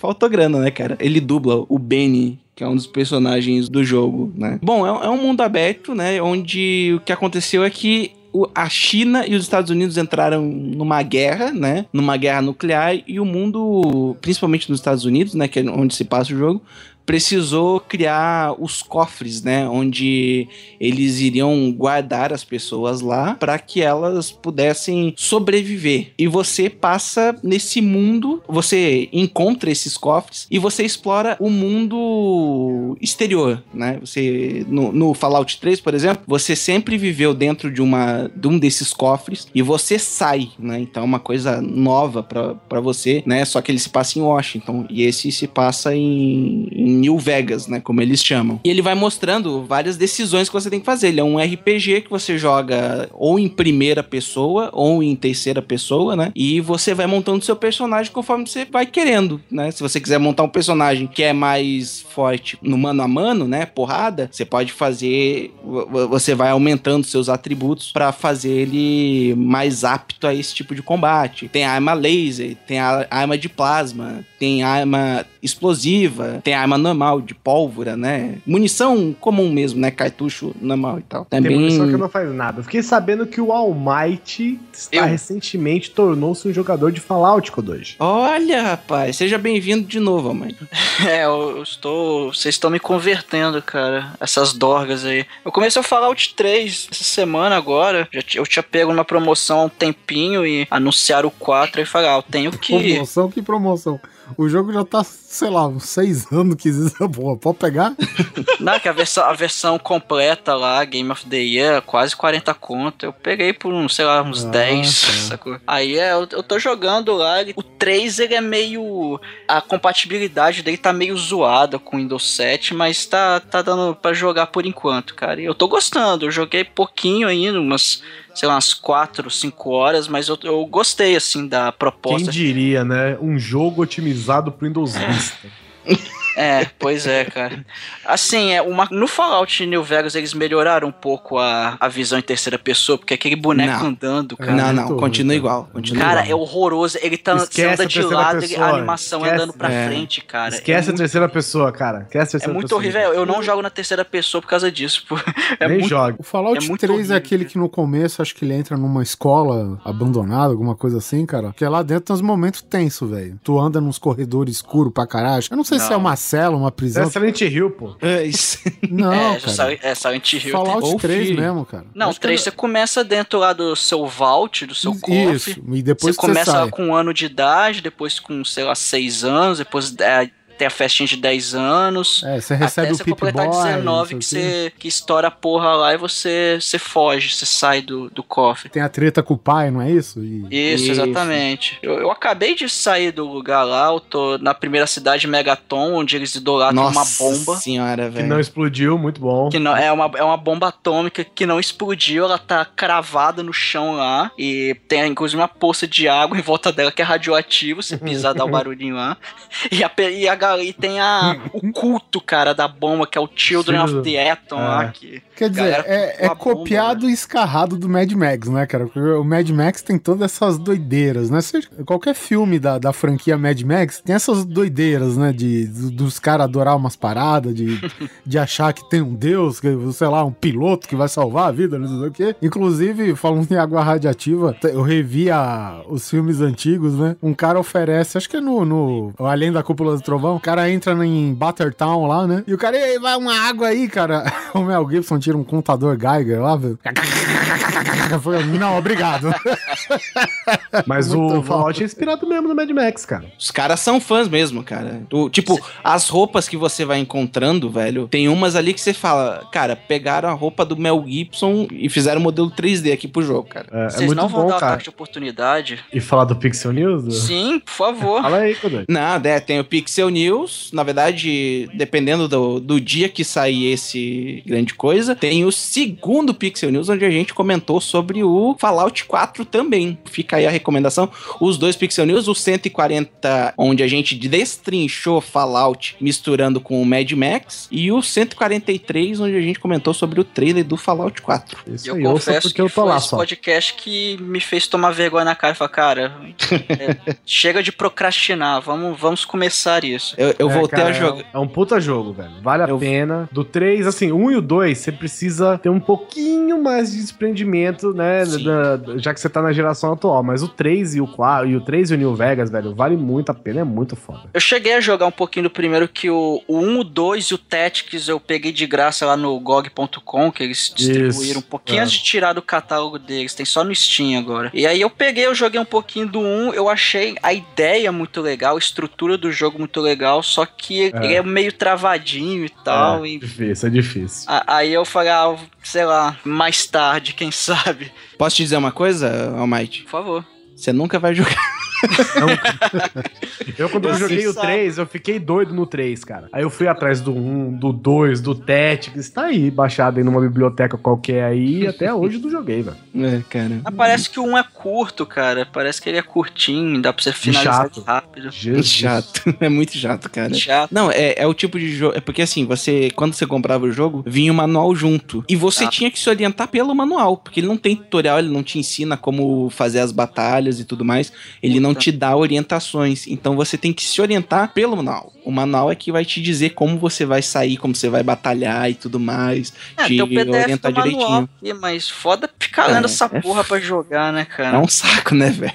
Faltou grana, né, cara? Ele dubla o Benny, que é um dos personagens do jogo, né? Bom, é, é um mundo aberto, né? Onde o que aconteceu é que a China e os Estados Unidos entraram numa guerra, né? Numa guerra nuclear e o mundo, principalmente nos Estados Unidos, né? Que é onde se passa o jogo, precisou criar os cofres, né? Onde eles iriam guardar as pessoas lá para que elas pudessem sobreviver. E você passa nesse mundo, você encontra esses cofres e você explora o mundo exterior, né? Você no, no Fallout 3, por exemplo, você sempre viveu dentro de uma de um desses cofres e você sai, né? Então é uma coisa nova para você, né? Só que ele se passa em Washington e esse se passa em, em New Vegas, né? Como eles chamam. E ele vai mostrando várias decisões que você tem que fazer. Ele é um RPG que você joga ou em primeira pessoa ou em terceira pessoa, né? E você vai montando seu personagem conforme você vai querendo, né? Se você quiser montar um personagem que é mais forte no mano a mano, né? Porrada, você pode fazer. vo- Você vai aumentando seus atributos para fazer ele mais apto a esse tipo de combate. Tem arma laser, tem arma de plasma, tem arma explosiva, tem arma normal de pólvora, né? Munição comum mesmo, né? Cartucho normal e tal. Tem Também. munição que não faz nada. Eu Fiquei sabendo que o All Might está Eu? recentemente tornou-se um jogador de Fallout, Kodoji. Olha, rapaz, seja bem-vindo de novo, mãe. [laughs] É, eu, estou. Vocês estão me convertendo, cara. Essas dorgas aí. Eu comecei a Fallout 3 essa semana agora. Eu tinha pego uma promoção há um tempinho e anunciaram o 4 e falei, ah, eu tenho que. Promoção, que promoção. O jogo já tá, sei lá, uns seis anos que existe essa porra. Pode pegar? [laughs] Não, que a versão, a versão completa lá, Game of the Year, quase 40 conto. Eu peguei por, uns, sei lá, uns Ah, 10, tá. sacou? Aí é, eu, eu tô jogando lá. ele- o 3 ele é meio. A compatibilidade dele tá meio zoada com o Windows 7, mas tá, tá dando pra jogar por enquanto, cara. E eu tô gostando. Eu joguei pouquinho ainda, umas, sei lá, umas 4, 5 horas, mas eu, eu gostei, assim, da Quem proposta. diria, né? Um jogo otimizado pro Windows Vista. [laughs] É, pois é, cara. Assim, é uma, no Fallout New Vegas eles melhoraram um pouco a, a visão em terceira pessoa, porque aquele boneco Não. andando, cara. não, não, continua igual. Continua Cara, é igual. horroroso. Ele tá Esquece anda de lado, ele- a animação esquece. andando pra É. frente, cara. Esquece é a muito, terceira pessoa, cara. Esquece a é terceira muito pessoa. horrível. Eu não jogo na terceira pessoa por causa disso. pô. É Nem muito joga. O Fallout É muito 3 horrível, é aquele que no começo acho que ele entra numa escola abandonada, alguma coisa assim, cara. Que é lá dentro tem uns momentos tensos, velho. Tu anda nos corredores escuros pra caralho. Eu não sei se Não. é uma cela, uma prisão. é Silent Hill, pô. É isso. [laughs] Não, é, cara. Silent- é Silent Hill. Fallout Ou 3 filho. mesmo, cara. Não, Acho que três é- você começa dentro lá do seu vault, do seu cofre. Isso, e depois você que começa você lá sai. com um ano de idade, depois com, sei lá, seis anos, depois é, tem a festinha de 10 anos. É, você recebe até o você Pip completar Boy. 19 não que você que estoura a porra lá e você, você foge, você sai do, do cofre. Tem a treta com o pai, não é isso? E- Isso, Isso. exatamente. Eu, eu acabei de sair do lugar lá, eu tô na primeira cidade Megaton, onde eles idolatram uma bomba. senhora, Que velho. não explodiu, muito bom. Que não, é, uma, é uma bomba atômica que não explodiu, ela tá cravada no chão lá. E tem inclusive uma poça de água em volta dela que é radioativo. Se pisar, dá o [laughs] barulhinho lá. E, a, e, a, e tem a, o [laughs] culto, cara, da bomba, que é o Children of the Atom lá. É. Que, Quer dizer, é, é bomba, copiado e escarrado do Mad Max, né, cara? Porque o Mad Max tem todas essas doideiras, né? Qualquer filme da, da franquia Mad Max tem essas doideiras, né? De, do- dos caras adorar umas paradas, de, [laughs] de achar que tem um deus, que, sei lá, um piloto que vai salvar a vida, não sei o quê. Inclusive, falando em água radiativa, eu revi a- os filmes antigos, né? Um cara oferece, acho que é no, no Além da Cúpula do Trovão, cara entra em Buttertown lá, né? E o cara, ei, vai uma água aí, cara. [laughs] O Mel Gibson tira um contador Geiger lá, velho. [laughs] Foi, Não, obrigado. [laughs] Mas Muito o. Fallout é inspirado mesmo no Mad Max, cara. Os caras são fãs mesmo, cara. O- tipo, as roupas que você vai encontrando, velho, tem umas ali que você fala, cara, pegaram a roupa do Mel Gibson e fizeram o modelo 3D aqui pro jogo, cara. É, é vocês muito não vão bom, dar cara. ataque de oportunidade? E falar do Pixel News? Sim, por favor. Fala aí, Codoi. Não, é, tem o Pixel News. Na verdade, dependendo do, do dia que sair esse grande coisa, tem o segundo Pixel News, onde a gente comentou sobre o Fallout 4 também. Fica aí a recomendação. Os dois Pixel News, o 140, onde a gente destrinchou Fallout misturando com o Mad Max, e o 143, onde a gente comentou sobre o trailer do Fallout 4. Isso E eu aí, confesso porque que eu tô foi lá esse só. podcast que me fez tomar vergonha na cara e falar, cara, [laughs] é, chega de procrastinar, vamos, vamos começar isso. Eu, eu É, voltei cara, a jogar. É um puta jogo, velho. Vale a Eu- pena. Do 3, assim, um e o 2, você precisa ter um pouquinho mais de desprendimento, né? Da- da- já que você tá na geração atual. Mas o 3 e o 4, e o 3 e o New Vegas, velho, vale muito a pena. É muito foda. Eu cheguei a jogar um pouquinho do primeiro que o, o 1, o 2 e o Tactics eu peguei de graça lá no GOG.com, que eles distribuíram um pouquinho é. antes de tirar do catálogo deles, tem só no Steam agora. E aí eu peguei, eu joguei um pouquinho do 1, eu achei a ideia muito legal, a estrutura do jogo muito legal, só que ele é meio travadinho e tal, é, e difícil, é difícil. a- aí eu falei, ah, sei lá, mais tarde, quem [laughs] sabe. Posso te dizer uma coisa, Almighty? Por favor. Você nunca vai jogar. Eu, quando eu joguei o sabe. 3, eu fiquei doido no 3, cara. Aí eu fui atrás do 1, do 2, do Tactics. Tá aí, baixado aí numa biblioteca qualquer aí. e Até hoje eu não joguei, velho. É, cara. Ah, parece que o 1 é curto, cara. Parece que ele é curtinho, dá pra você finalizar chato. rápido. Muito chato. [laughs] É muito chato, cara. Chato. Não, é, é o tipo de jogo. É porque assim, você. Quando você comprava o jogo, vinha o manual junto. E você Ah. tinha que se orientar pelo manual. Porque ele não tem tutorial, ele não te ensina como fazer as batalhas e tudo mais. Ele não Puta. te dá orientações. Então você tem que se orientar pelo manual. O manual é que vai te dizer como você vai sair, como você vai batalhar e tudo mais. É, te tem o PDF orientar manual direitinho. aqui, mas foda ficar lendo É, essa é porra pra jogar, né, É cara? um saco, né, velho?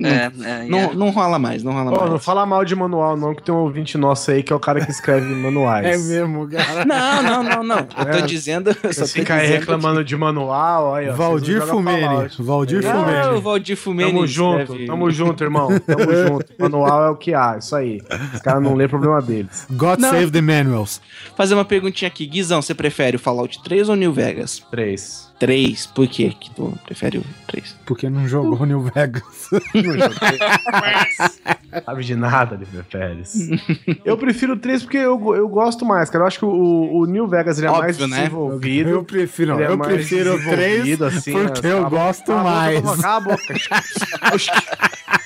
É, é, Não, é. não rola mais, não rola Ó, mais. não fala mal de manual, não, que tem um ouvinte nosso aí que é o cara que escreve manuais. É mesmo, cara. Não, não, não, não. Eu tô É. dizendo. Eu só fica aí reclamando de manual, ó. Valdir não Fumene. Valdir que... Fumene. Valdir Fumene. Tamo junto, tamo junto, irmão. Tamo [laughs] junto. Manual é o que há, isso aí. Os caras não lê problema deles. God Não. Save the Manuals. Fazer uma perguntinha aqui. Guizão, você prefere o Fallout 3 ou New Vegas? Três. 3. Por quê que tu prefere o 3? Porque não jogou New Vegas. [laughs] Sabe de nada, Lívia Pérez. [laughs] Eu prefiro o 3 porque eu, eu gosto mais, cara. Eu acho que o, o New Vegas ele é Óbvio, mais né? desenvolvido. Eu prefiro, Ele é eu mais prefiro o 3 desenvolvido, assim, porque né? eu gosto mais. Cala a boca.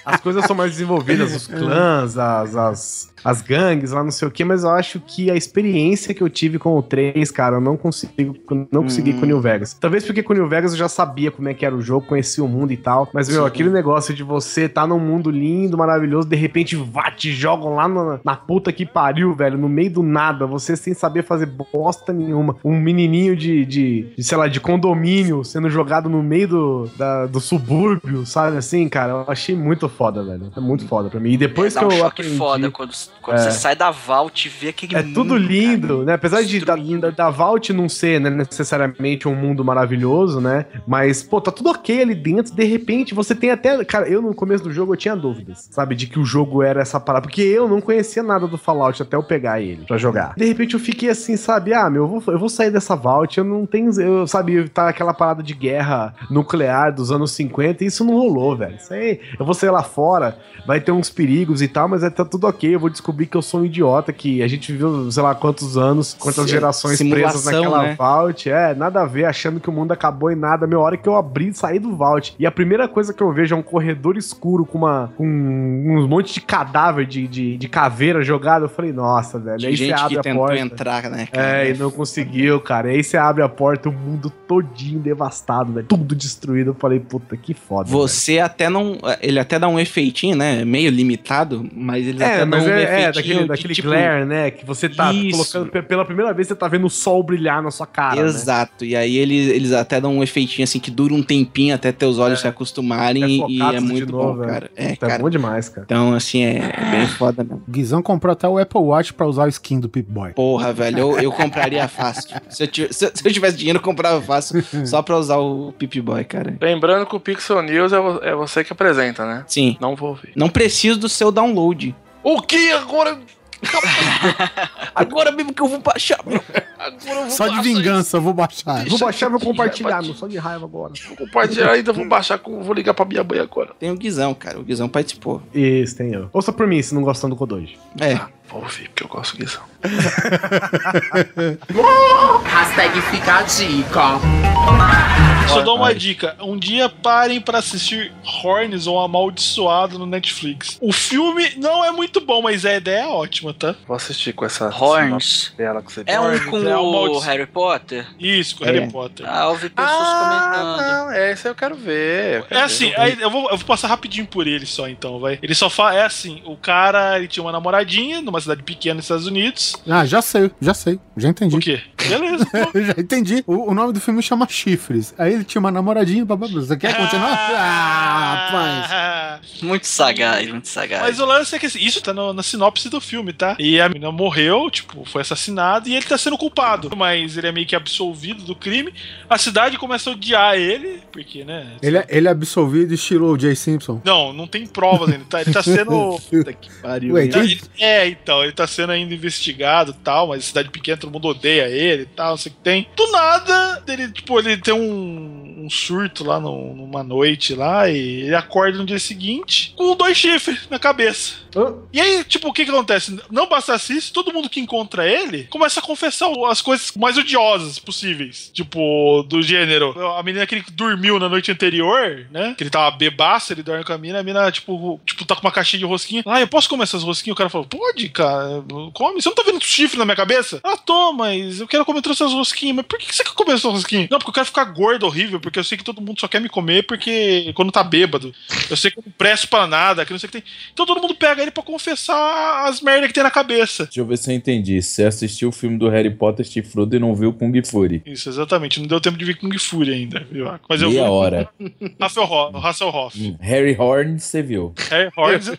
As coisas são mais desenvolvidas, os clãs, as, as, as gangues lá, não sei o que, mas eu acho que a experiência que eu tive com o 3, cara, eu não consigo, não consegui com o New Vegas. Talvez porque com o New Vegas eu já sabia como é que era o jogo, conhecia o mundo e tal, mas, meu, Sim. aquele negócio de você tá num mundo lindo, maravilhoso, de repente, vá, te jogam lá na, na puta que pariu, velho, no meio do nada, você sem saber fazer bosta nenhuma. Um menininho de, de, de, sei lá, de condomínio sendo jogado no meio do, da- do subúrbio, sabe assim, cara? Eu achei muito foda, velho. É muito foda pra mim. E depois Dá que um eu choque aprendi... foda quando, quando É. você sai da Vault e vê aquele É mundo, tudo lindo, né? Apesar de da, Destruindo. da, Vault não ser né, necessariamente um mundo maravilhoso, né? Mas, pô, tá tudo ok ali dentro. De repente, você tem até. Cara, eu no começo do jogo eu tinha dúvidas, sabe? De que o jogo era essa parada. Porque eu não conhecia nada do Fallout até eu pegar ele pra jogar. De repente eu fiquei assim, sabe? Ah, meu, eu vou, eu vou sair dessa Vault. Eu não tenho. Eu, sabe, tá aquela parada de guerra nuclear dos anos 50. E isso não rolou, velho. Isso aí. Eu vou sair lá fora, vai ter uns perigos e tal, mas é, tá tudo ok. Eu vou descobrir que eu sou um idiota, que a gente viveu, sei lá, quantos anos, quantas Sim, gerações presas naquela né? Vault. É, nada a ver, achando que o mundo acabou e nada. Meu, hora que eu abri e saí do Vault. E a primeira coisa que eu vejo é um corredor escuro com uma com um monte de cadáver de, de, de caveira jogada. Eu falei, nossa, velho. De aí você gente abre que a tentou porta. entrar, né, cara? É, e não conseguiu, cara. E aí você abre a porta, o mundo todinho devastado, velho. Tudo destruído. Eu falei, puta, que foda. Você até não. Ele até dá um efeitinho, né? Meio limitado, mas ele velho. até É, dá mas um é, é, efeitinho. daquele, que, daquele tipo, glare, né? Que você tá Isso. colocando. pe- Pela primeira vez você tá vendo o sol brilhar na sua cara. né? Exato. E aí eles, eles até dão um efeitinho assim que dura um tempinho até teus olhos se acostumarem É e- é muito novo, bom, é. cara. É, Tá cara. bom demais, cara. Então, assim, é bem foda mesmo. O Guizão comprou até o Apple Watch pra usar o skin do Pip-Boy. Porra, velho, eu, eu compraria fácil. [laughs] Se eu, tivesse, se eu- se eu tivesse dinheiro, eu comprava fácil só pra usar o Pip Boy, cara. Lembrando que o Pixel News é, é você que apresenta, né? Sim. Não vou ouvir. Não preciso do seu download. O que agora? [laughs] Agora mesmo que eu vou baixar, meu. Agora eu vou Só de vingança, eu vou baixar. Vou baixar e vou compartilhar, meu. Só de raiva agora. isso. Vou compartilhar ainda, vou baixar, com- vou ligar pra minha mãe agora. Tem o Guizão, cara. O Guizão participou. Isso, tem eu. Ouça por mim, se não gostando do Kodoji. É. Vou ouvir, porque eu gosto disso. [laughs] Hashtag fica a dica. Só dou uma dica. Um dia parem pra assistir Horns ou Amaldiçoado no Netflix. O filme não é muito bom, mas a ideia é ótima, tá? Vou assistir com essa Horns. dela que você É um com é um o. Harry Potter? Isso, com É. Harry Potter. Ah, ouvi pessoas Ah, comentando. não, é, esse eu quero ver. eu quero É ver. assim, aí eu vou, eu vou passar rapidinho por ele só então, vai. Ele só fala, é assim, o cara, ele tinha uma namoradinha numa cidade pequena nos Estados Unidos. Ah, já sei, já sei. Já entendi. O quê? Beleza, pô. [laughs] já entendi. O, o nome do filme chama Chifres. Aí ele tinha uma namoradinha, blá, blá, blá. Você quer [laughs] continuar? Ah, rapaz. Muito sagaz, muito sagaz. Mas o lance é que assim, isso tá no- na sinopse do filme, tá? E a menina morreu, tipo, foi assassinada e ele tá sendo culpado. Mas ele é meio que absolvido do crime. A cidade começa a odiar ele, porque, né? Ele, é- ele é absolvido estilo o Jay Simpson. Não, não tem provas ainda, tá? Ele tá sendo. [laughs] Puta que pariu. Ué, hein? Tá, quem- ele- é, então, ele tá sendo ainda investigado e tal, mas cidade pequena, todo mundo odeia ele e tal, não sei o que tem. Do nada, ele, tipo, ele tem um, um surto lá no- numa noite lá e ele acorda no dia seguinte com dois chifres na cabeça. Hã? E aí, tipo, o que que acontece? Não bastasse isso, todo mundo que encontra ele começa a confessar as coisas mais odiosas possíveis. Tipo, do gênero. A menina que ele dormiu na noite anterior, né? Que ele tava bebaço, ele dorme com a mina, a mina, tipo, tipo tá com uma caixinha de rosquinha. Ah, eu posso comer essas rosquinhas? O cara falou, pode, cara, come. Você não tá vendo chifre na minha cabeça? Ah, tô, mas eu quero comer todas essas rosquinhas. Mas por que que você quer comer essas rosquinhas? Não, porque eu quero ficar gordo, horrível, porque eu sei que todo mundo só quer me comer porque quando tá bêbado. Eu sei que eu não presto pra nada, que não sei o que tem. Então todo mundo pega ele pra confessar as merdas que tem na cabeça. Deixa eu ver se eu entendi. Você assistiu o filme do Harry Potter chifrudo e não viu Kung Fury. Isso, exatamente. Não deu tempo de ver Kung Fury ainda, viu? Mas eu vi Meia hora. [laughs] Hasselhoff. Hasselhoff. Harry Horn, você viu. Harry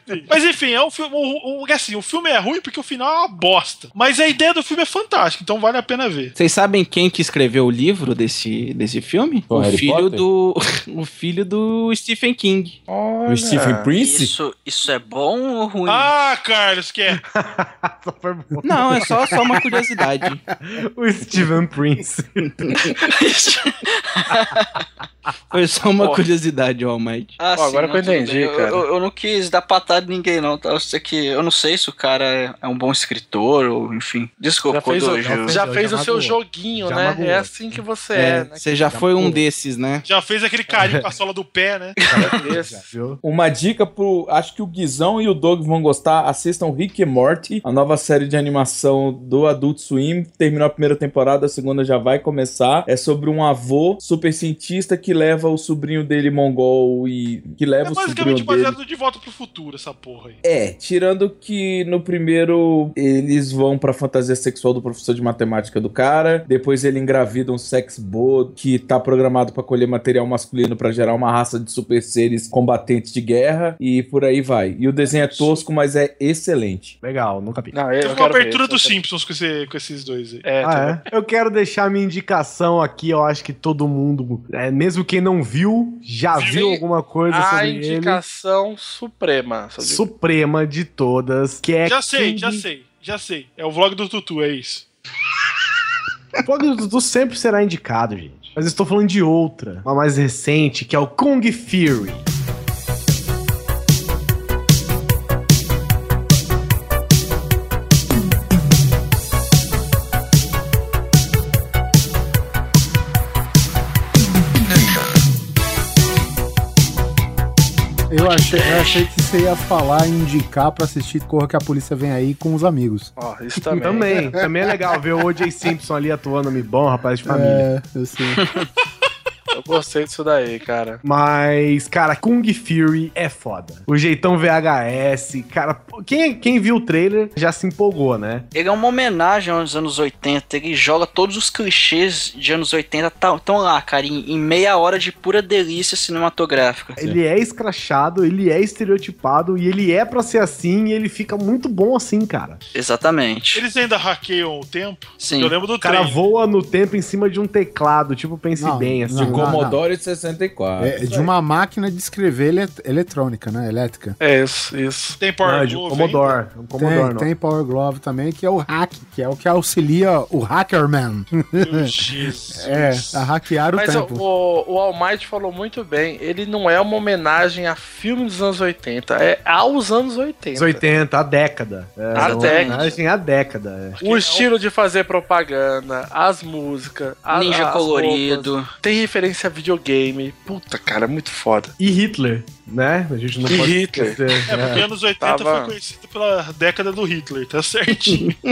vi. Mas enfim, é um filme. O, o, assim, o filme é ruim porque o final é uma bosta. Mas a ideia do filme é fantástica, então vale a pena ver. Vocês sabem quem que escreveu o livro desse, desse filme? O o Harry filho Potter? do [laughs] o filho do Stephen King. O Stephen Prince? Isso, isso é bom ou ruim? Ah, Carlos, que é. [laughs] Só foi bom. Não, é só, só uma curiosidade. [laughs] O Steven Prince. Foi só uma Pô. curiosidade, All Might. Ah, Pô, agora não, que eu entendi. Eu- cara. Eu, eu não quis dar patada em ninguém, não. Tá? Eu sei que. Eu não sei se o cara é, é um bom escritor, ou enfim. Desculpa, Já fez, o, já Já fez o seu joguinho, Já né? magoou. É assim que você é, É, né? você já foi um desses, né? Já fez aquele carinho com a [laughs] sola do pé, né? Uma dica pro. Acho que o Guizão e o Doug vão gostar. Assistam Rick e Morty, a nova série de animação do Adult Swim. Terminou a primeira temporada, a segunda já vai começar. É sobre um avô super cientista que leva o sobrinho dele mongol e. que leva É o sobrinho basicamente dele. baseado no de volta pro futuro, essa porra aí. É, tirando que no primeiro eles vão pra fantasia sexual do professor de matemática do cara, depois ele engravida um sex bot que tá programado pra colher material masculino pra gerar uma raça de super seres combatentes de guerra e por aí vai. E o desenho é tosco, mas é excelente. Legal, nunca vi. Não, eu, Teve eu uma abertura dos Simpsons com, esse- com esses dois aí. É, Ah, é? Eu quero deixar minha indicação aqui, eu acho que todo mundo, é, mesmo quem não viu, já Sim. viu alguma coisa A sobre ele. indicação suprema. Suprema de todas, que é Já sei, King- já sei, já sei. É o vlog do Tutu, é isso. O Pog do Dudu sempre será indicado, gente. Mas estou falando de outra, uma mais recente, que é o Kung Fury. Eu achei, eu achei que você ia falar e indicar pra assistir Corra que a Polícia Vem Aí com os amigos. Ó, isso também. Também, também é legal ver o O.J. Simpson ali atuando me bom, rapaz de família. É, eu sei. [laughs] Eu gostei disso daí, cara. Mas, cara, Kung Fury é foda. O jeitão VHS, cara, quem, quem viu o trailer já se empolgou, né? Ele é uma homenagem aos anos 80. Ele joga todos os clichês de anos 80. Tá, tão lá, cara, em, em meia hora de pura delícia cinematográfica. Ele é escrachado, ele é estereotipado e ele é pra ser assim e ele fica muito bom assim, cara. Exatamente. Eles ainda hackeiam o tempo? Sim. Eu lembro do O cara trailer. voa no tempo em cima de um teclado, tipo, pense Não, bem, assim. não, De Commodore 64. É de uma máquina de escrever ele- eletrônica, né? Elétrica. É isso, isso. Tem Não, Power é de Glove Commodore. Um Commodore, tem, não. tem Power Glove também, que é o hack, que é o que auxilia o Hackerman. Jesus. [laughs] é, a hackear o Mas o, tempo. o, o All Might falou muito bem. Ele não é uma homenagem a filme dos anos 80, é aos anos 80. Os 80, a década. É, A uma década. homenagem à década. é. O estilo de fazer propaganda, as músicas, a- Ninja as colorido. roupas. Tem referência a videogame. Puta, cara, muito foda. E Hitler, né? A gente não E pode Hitler. esquecer. É, porque anos 80 Tava- foi conhecido pela década do Hitler, tá certinho. [laughs]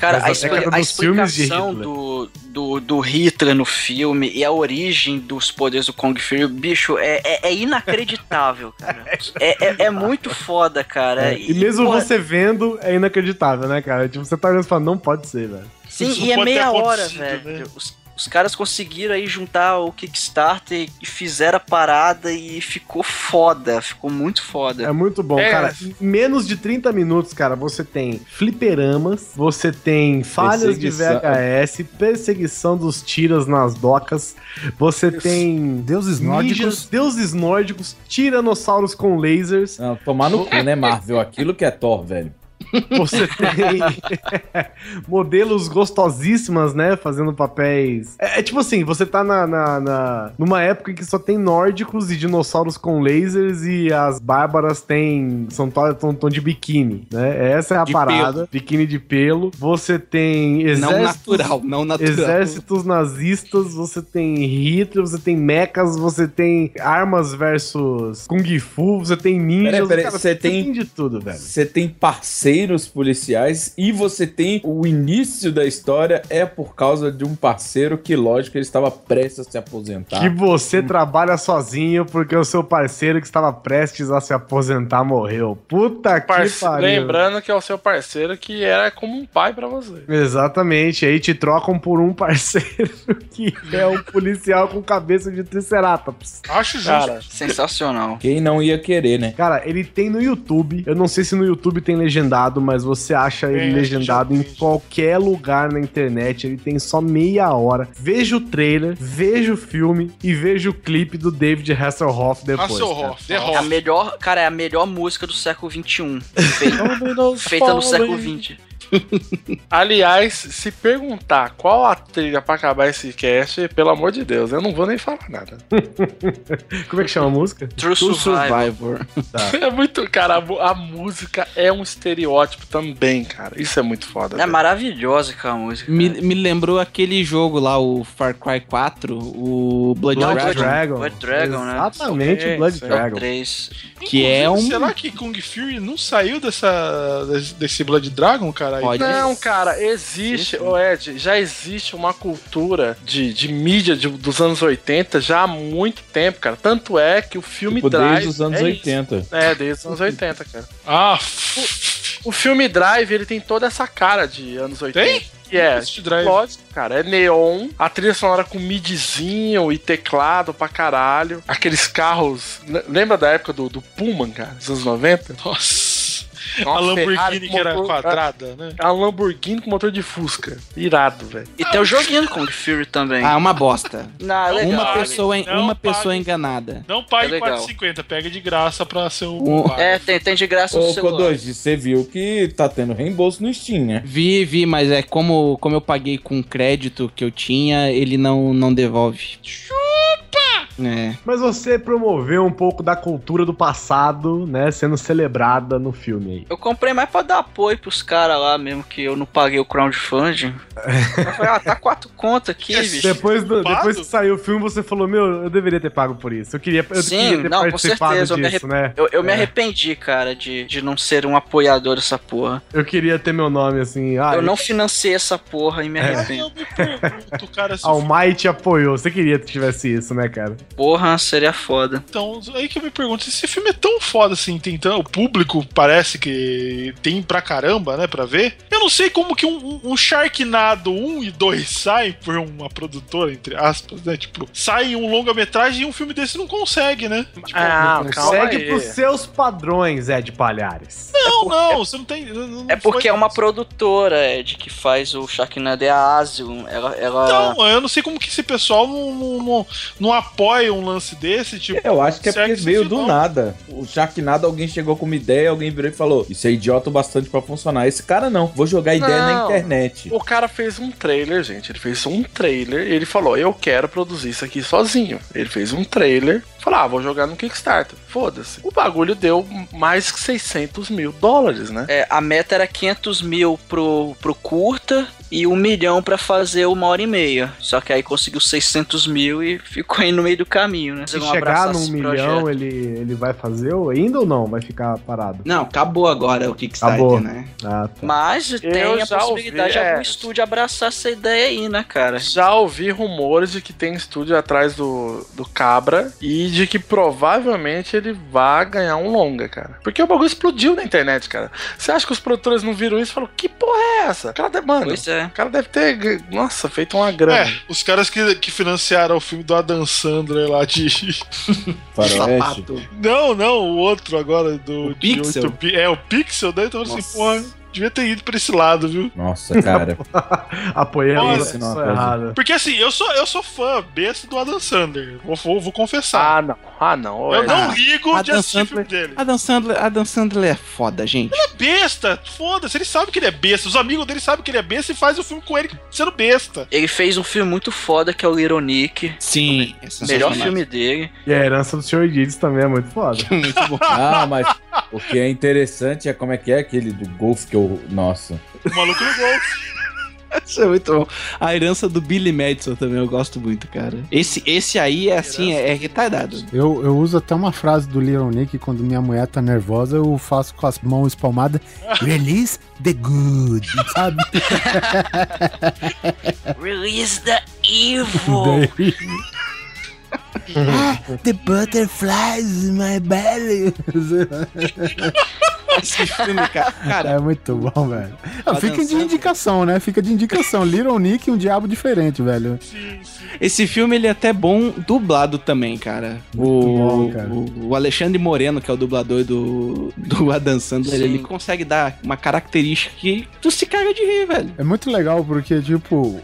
Cara, Mas a, a expli- a explicação do, do, do Hitler no filme e a origem dos poderes do Kung Fury, bicho, é, é, é inacreditável, [laughs] cara. É, é, é muito foda, cara. E mesmo porra, você vendo, é inacreditável, né, cara? Tipo, você tá olhando e fala, não pode ser, velho. Sim, Isso e é meia hora, acontecido, velho. né? Os, os caras conseguiram aí juntar o Kickstarter e fizeram a parada e ficou foda, ficou muito É foda. muito bom, É. cara. Em menos de 30 minutos, cara, você tem fliperamas, você tem falhas de. VHS, perseguição dos tiras nas docas, você tem Deuses ninjas, nórdicos. deuses nórdicos, tiranossauros com lasers, Não, tomar no cu, né, Marvel? Aquilo que é Thor, velho. Você tem [laughs] modelos gostosíssimas, né, fazendo papéis... É, é tipo assim, você tá na, na- na- numa época em que só tem nórdicos e dinossauros com lasers e as bárbaras têm... são tão, de biquíni, né? Essa é a De parada. Biquíni de pelo. Você tem Não exércitos... natural, não natural. Exércitos nazistas, você tem Hitler, você tem mechas, você tem armas versus Kung Fu, você tem ninjas. Cara, você tem- de tudo, velho. Você tem parceiros policiais e você tem o início da história é por causa de um parceiro que, lógico, ele estava prestes a se aposentar. Que você trabalha sozinho porque o seu parceiro que estava prestes a se aposentar morreu. Puta que Parce- pariu. Lembrando que é o seu parceiro que era como um pai pra você. Exatamente, aí te trocam por um parceiro [laughs] que é um policial com cabeça de triceratops. Acho justo. Cara, Sensacional. Quem não ia querer, né? Cara, ele tem no YouTube. Eu não sei se no YouTube tem legendado, mas você acha ele É, legendado em qualquer lugar na internet. Ele tem só meia hora. Veja o trailer, veja o filme e veja o clipe do David Hasselhoff depois. Hasselhoff, The É a Hoff. melhor, cara, é a melhor música do século XXI. Feita, [laughs] feita no século XX. Aliás, se perguntar qual a trilha pra acabar esse cast, pelo amor de Deus, eu não vou nem falar nada. [laughs] Como é que chama a música? True True Survivor. Survivor. [laughs] É muito, cara, a, a música é um estereótipo também, cara. Isso é muito foda. É velho. maravilhosa aquela música. Me, me lembrou aquele jogo lá, o Far Cry 4, o Blood, Não, Dragon, Blood Dragon. Blood Dragon, né? Exatamente, É, o Blood. Dragon. 3. que é um... Será que Kung Fury não saiu dessa, desse Blood Dragon, cara? Pode Não, cara, existe, ô Ed, já existe uma cultura de, de mídia de- dos anos 80 já há muito tempo, cara. Tanto é que o filme Tipo, Drive. desde os anos é 80. Isso. É, desde os anos 80, cara. Ah, O filme Drive, ele tem toda essa cara de anos 80. Tem? Que é, lógico, cara, é neon, a trilha sonora com midzinho e teclado pra caralho. Aqueles carros. le- Lembra da época do, do Pullman, cara, dos anos 90? nossa. Uma a Lamborghini que era motor- quadrada, né? A Lamborghini com motor de Fusca. Irado, velho. E tem o joguinho do Kung Fury também. Ah, uma bosta. [laughs] Não, é legal. uma pague. pessoa, Não uma pague. pessoa enganada. Não pague É legal. 4,50, pega de graça pra ser o. Um- É, tem, tem de graça Ô, celular. Kodoji, você viu que tá tendo reembolso no Steam, né? Vi, vi, mas é como, como eu paguei com crédito que eu tinha, ele não, não devolve. Chupa! É. Mas você promoveu um pouco da cultura do passado, né, sendo celebrada no filme aí. Eu comprei mais pra dar apoio pros caras lá mesmo, que eu não paguei o crowdfunding. eu falei, ah, tá quatro contas aqui, bicho. Depois, do- depois que saiu o filme, você falou, meu, eu deveria ter pago por isso. Eu queria, eu Sim, queria ter não, com participado certeza, eu me disso, né? Eu, eu me É. arrependi, cara, de, de não ser um apoiador dessa porra. Eu queria ter meu nome assim. Ah, eu não financei essa porra e me Aí arrependo. eu me pergunto, cara, Almighty apoiou. Você queria que tivesse isso, né, cara? Porra, seria foda. Então, aí que eu me pergunto, se esse filme é tão foda assim, tem tão, o público parece que tem pra caramba, né, pra ver. Eu não sei como que um, um, um Sharknado 1 e 2 [laughs] saem por uma produtora, entre aspas, né, tipo, sai um longa-metragem e um filme desse não consegue, né? Tipo, Ah, calma Segue aí. pros seus padrões, Ed Palhares. não, não, você não tem... não- não É porque é uma isso. produtora, Ed, que faz o Sharknado é a Asylum. Ela, ela... Então, eu não sei como que esse pessoal não, não, não, não apoia um lance desse, tipo... Eu acho que é porque esse veio do filão. nada. O Sharknado, alguém chegou com uma ideia, alguém virou e falou: Isso é idiota o bastante pra funcionar. Esse cara não, vou jogar ideia na Não. internet. O cara fez um trailer, gente. Ele fez um trailer e ele falou: Eu quero produzir isso aqui sozinho. Ele fez um trailer, falou: Ah, vou jogar no Kickstarter. Foda-se. O bagulho deu mais que 600 mil dólares, né? É, a meta era 500 mil pro, pro curta e um milhão pra fazer uma hora e meia. Só que aí conseguiu 600 mil e ficou aí no meio do caminho, né? Se Não chegar num milhão, projeto. ele, ele vai fazer ou ainda ou não? Vai ficar parado? Não, acabou agora o Kickstarter, Acabou. né? Ah, tá. Mas tem a possibilidade ouvi, de algum é. estúdio abraçar essa ideia aí, né, cara? Já ouvi rumores de que tem estúdio atrás do, do Cabra e de que provavelmente ele vai ganhar um longa, cara. Porque o bagulho explodiu na internet, cara. Você acha que os produtores não viram isso e falaram: Que porra é essa? Cara mano, Pois é. O cara deve ter, nossa, feito uma grana. É, os caras que, que financiaram o filme do Adam Sandler lá de. [laughs] Faroeste. Não, não, o outro agora do. O de Pixel? oito pi- É, o Pixel, né? Então assim, porra, devia ter ido pra esse lado, viu? Nossa, cara. [laughs] Apoiando isso não é. Porque assim, eu sou, eu sou fã besta do Adam Sandler. Vou, vou, vou confessar. Ah, não. Ah, não. eu é. não ligo de Adam assistir o filme Sandler- dele. Adam Sandler, Adam Sandler é foda, gente. É besta, foda-se, ele sabe que ele é besta. Os amigos dele sabem que ele é besta e faz o filme com ele sendo besta. Ele fez um filme muito foda que é o Little Nick. Sim, é Melhor filme dele. E a herança do Sr. Deeds também é muito foda. [laughs] Muito bom. Ah, mas o que é interessante é como é que é aquele do golfe que eu. Nossa. O maluco no golfe. [laughs] Isso é muito bom. A herança do Billy Madison também eu gosto muito, cara. Esse, esse aí é assim, é, é retardado. Eu, eu uso até uma frase do Little Nick quando minha mulher tá nervosa, eu faço com as mãos espalmadas, [laughs] release the good, sabe? [laughs] Release the evil. Ah, the butterflies in my belly. Esse filme, cara. cara é muito bom, velho. Adam fica de Sandler. indicação, né? Fica de indicação. [laughs] Little Nick, um diabo diferente, velho. Sim, sim. esse filme ele é até bom dublado também, cara. Muito O, bom, cara. o, o Alexandre Moreno, que é o dublador do, do [laughs] Adam Sandler, ele consegue dar uma característica que tu se caga de rir, velho. É muito legal porque, tipo,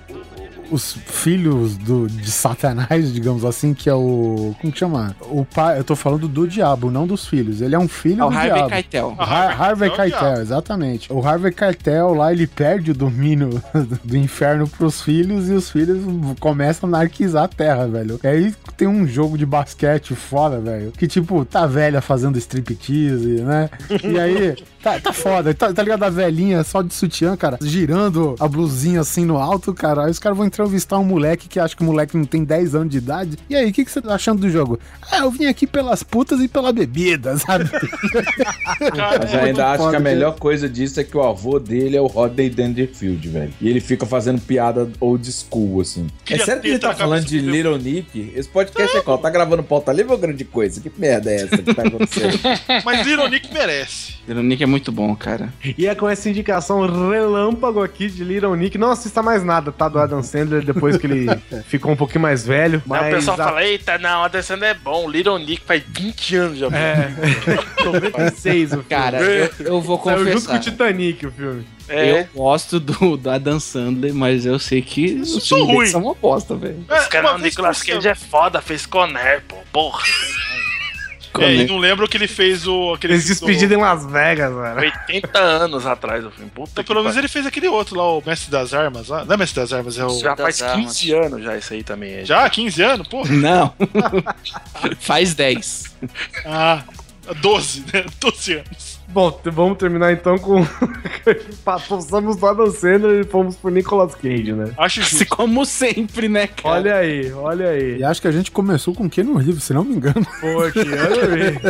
os filhos do, de Satanás, digamos assim, que é o. Como que chama? O pai. Eu tô falando do diabo, não dos filhos. Ele é um filho É o do Harvey diabo. Keitel. O Har- Harvey Keitel é Keitel, exatamente. O Harvey Keitel lá, ele perde o domínio [laughs] do inferno pros filhos e os filhos começam a anarquizar a terra, velho. E aí tem um jogo de basquete fora, velho, que tipo, tá velha fazendo striptease, né? E aí, [laughs] tá, tá foda. Tá, tá ligado a velhinha só de sutiã, cara, girando a blusinha assim no alto, cara. Aí os caras vão entrevistar um moleque que acha que o moleque não tem 10 anos de idade. E aí, o que, que você tá achando do jogo? Ah, eu vim aqui pelas putas e pela bebida, [laughs] sabe? Mas eu É ainda acho que a melhor coisa disso é que o avô dele é o Rodney Dangerfield, velho. E ele fica fazendo piada old school, assim. Queria é sério que ele tá falando de Little Nick? Esse podcast é qual? Tá gravando pauta livre ou grande coisa? Que merda é essa que tá [laughs] acontecendo? Mas Little Nick merece. Little Nick é muito bom, cara. E é com essa indicação relâmpago aqui de Little Nick. Não assista mais nada, tá? Do Adam Sandler, depois que ele [laughs] ficou um pouquinho mais velho. Aí Mas o pessoal a- fala, eita, não, a Descendo é bom. Little Nick faz 20 anos já. É, [laughs] 96 o filme. Cara, eu, eu vou Saiu junto com confessar. o Titanic o filme. É, Eu gosto do, do Adam Sandler, mas eu sei que os filmes ruim. são uma bosta, velho. Os caras, o vez Nicolas Cage é foda, fez Conner, pô. Porra. É, e não lembro que ele fez o. Aquele Eles despediram em Las Vegas, velho. 80 anos atrás o filme. Puta Então, que pelo menos ele fez aquele outro lá, o Mestre das Armas. Lá. Não é Mestre das Armas, é o. Já faz das 15 anos já isso aí também. é. Já? 15 anos? Pô. [laughs] Não. [laughs] Faz 10. Ah, 12, né? [laughs] 12 anos. Bom, vamos terminar então com. [laughs] Passamos do Adam Sandler e fomos pro Nicolas Cage, né? Acho Se justo. como sempre, né, cara? Olha aí, olha aí. E acho que a gente começou com Keanu Reeves, se não me engano. Pô, que ano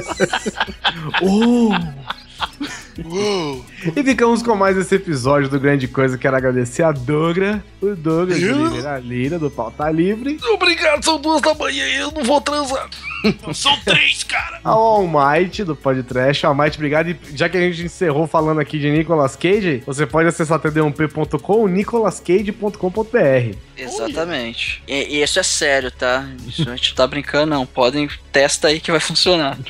[laughs] Oh! Uou. E ficamos com mais esse episódio do Grande Coisa. Quero agradecer a Dogra, o Douglas de Oliveira Lira, do Pauta Livre, Obrigado, são duas da manhã e eu não vou transar. São três, cara. [laughs] ao Almighty, do Podcast. Almighty, obrigado. E já que a gente encerrou falando aqui de Nicolas Cage, você pode acessar td1p.com, nicolascage.com.br. Exatamente. E, e isso é sério, tá? Isso a gente não tá brincando, não. Podem, testa aí que vai funcionar. [laughs]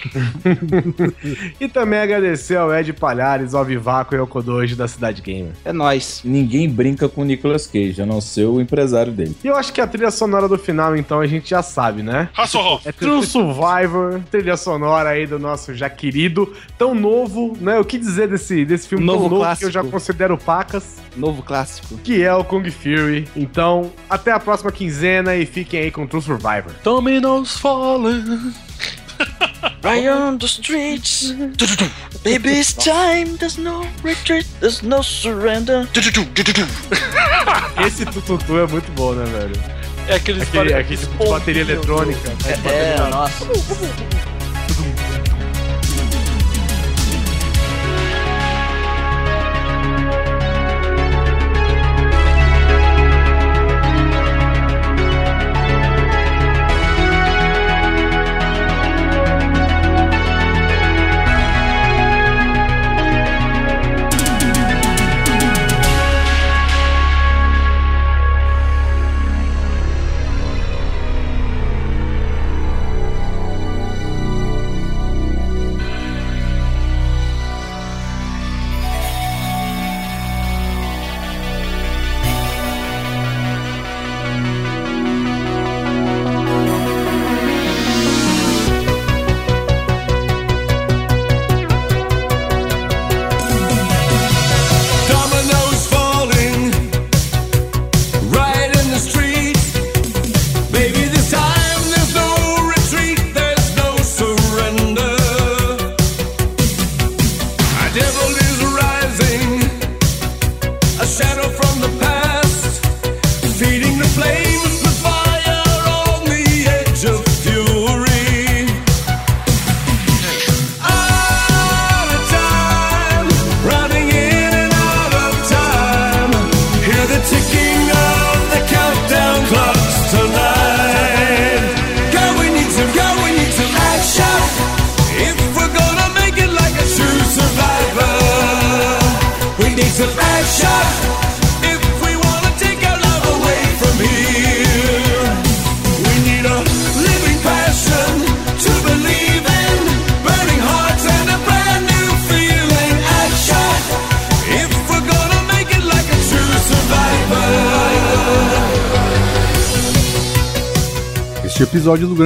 E também agradecer ao Ed Palhares, ao Vivaco e ao Kodoji da Cidade Gamer. É nóis. Ninguém brinca com o Nicolas Cage, a não ser o empresário dele. E eu acho que a trilha sonora do final, então, a gente já sabe, né? Hasselhoff. É True Survivor, trilha sonora aí do nosso já querido, tão novo, né? O que dizer desse, desse filme Novo tão novo clássico. que eu já considero pacas, Novo clássico. que é o Kung Fury. Então, até a próxima quinzena e fiquem aí com True Survivor. Dominoes falling. Right on the streets. Baby, it's time. There's no retreat. There's no surrender. Esse tututu é muito bom, né, velho? É aqueles Aquele, aquele tipo de bateria eletrônica. né, de bateria É, nossa.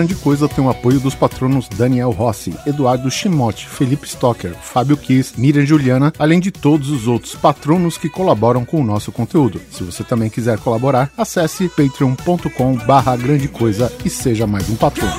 Grande Coisa tem o apoio dos patronos Daniel Rossi, Eduardo Chimote, Felipe Stocker, Fábio Kiss, Miriam Juliana, além de todos os outros patronos que colaboram com o nosso conteúdo. Se você também quiser colaborar, acesse patreon.com barra grande coisa e seja mais um patrono.